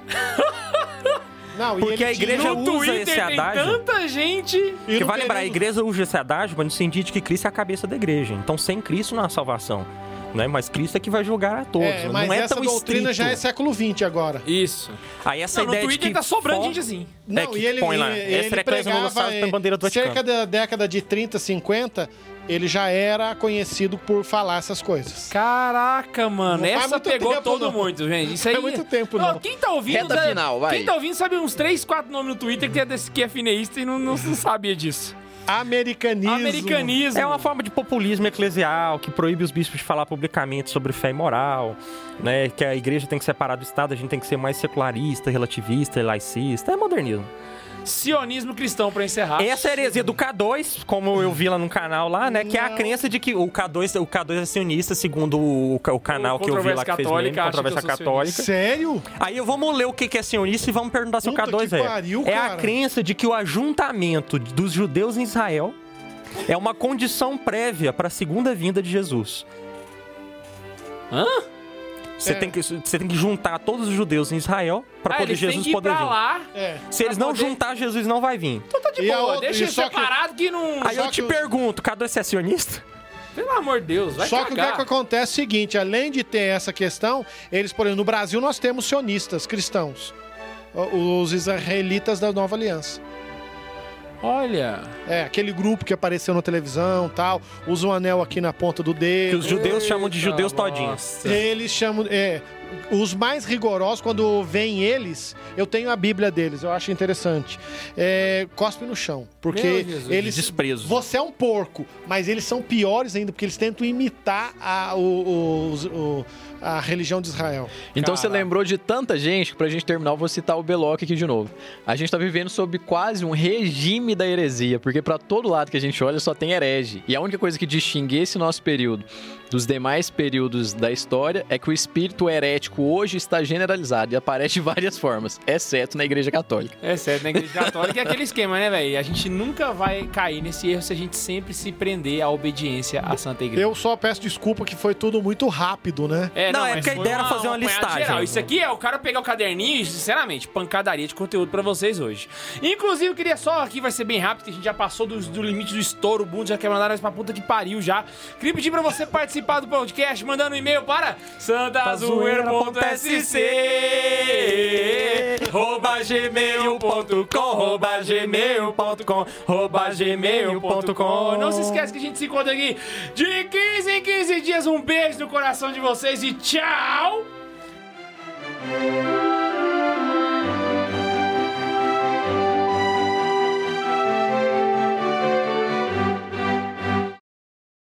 Não, Porque a igreja usa Twitter esse tem adágio. tanta gente. e não vai lembrar, a igreja usa esse adágio no sentido de que Cristo é a cabeça da igreja. Então, sem Cristo não há salvação. Né? Mas Cristo é que vai julgar a todos. É, mas não é essa tão doutrina estrito. já é século XX agora. Isso. Aí essa Não, no ideia Twitter de que tá sobrando fo- gente assim. Não, É que e ele, põe lá, essa ele é a Eclésia Nulla pregava tem bandeira do em cerca Vaticano. da década de 30, 50, ele já era conhecido por falar essas coisas. Caraca, mano. Não Essa pegou tempo, todo não. muito, gente. Isso aí. Faz muito tempo, Ó, não. Quem tá ouvindo. Reta sabe- final, vai. Quem tá ouvindo sabe uns 3, 4 nomes no Twitter que é, desse, que é fineísta e não, não, não sabia disso. Americanismo. Americanismo. É uma forma de populismo eclesial que proíbe os bispos de falar publicamente sobre fé e moral, né? Que a igreja tem que separar do Estado, a gente tem que ser mais secularista, relativista e laicista. É modernismo. Sionismo cristão, pra encerrar. Essa é a heresia do K2, como eu vi lá no canal lá, né? Que é a crença de que o K2, o K2 é sionista, segundo o, o canal que eu vi lá que fez meme, eu Controvérsia Católica. Sério? Aí vamos ler o que é sionista e vamos perguntar se o Puta K2 que é. pariu, é a crença de que o ajuntamento dos judeus em Israel é uma condição prévia para a segunda vinda de Jesus. Hã? Você, É. tem que, você tem que juntar todos os judeus em Israel para Ah, poder Jesus que ir poder pra vir. lá. É. Se eles não poder- juntar, Jesus não vai vir. Tá de E boa, outra- deixa e só que- separado que, não... Aí Só eu te que- pergunto, K2 é sionista? Pelo amor de Deus, vai Só que o que, cagar. é que acontece é o seguinte, além de ter essa questão, eles, por exemplo, no Brasil nós temos sionistas cristãos. O- Os israelitas da Nova Aliança. Olha. É, aquele grupo que apareceu na televisão tal, usa um anel aqui na ponta do Que dedo. os judeus chamam de Eita, judeus todinhos. nossa. Eles chamam. É, os mais rigorosos, quando vem eles, eu tenho a Bíblia deles, eu acho interessante. É, cospe no chão. Porque Jesus. eles. Desprezo. Você é um porco, mas eles são piores ainda, porque eles tentam imitar a, o- os- o- a religião de Israel. Então você lembrou de tanta gente que pra gente terminar eu vou citar o Beloc aqui de novo. A gente tá vivendo sob quase um regime da heresia, porque pra todo lado que a gente olha só tem herege. E a única coisa que distingue esse nosso período dos demais períodos da história é que o espírito herético hoje está generalizado e aparece de várias formas, exceto na igreja católica. É certo, na igreja católica é aquele esquema, né, velho? A gente nunca vai cair nesse erro se a gente sempre se prender à obediência à Santa Igreja. Eu só peço desculpa que foi tudo muito rápido, né? É, Não, é mas porque a ideia era fazer uma listagem. geral. Isso aqui é o cara pegar o caderninho e, sinceramente, pancadaria de conteúdo pra vocês hoje. Inclusive, eu queria só, aqui vai ser bem rápido, que a gente já passou do, do limite do estouro, o Bundo já quer mandar nós pra puta que pariu já. Queria pedir pra você participar do podcast, mandando um e-mail para santazoeira.sc rouba gmail.com rouba gmail.com rouba gmail.com Não se esquece que a gente se encontra aqui de 15 em 15 dias. Um beijo no coração de vocês e tchau!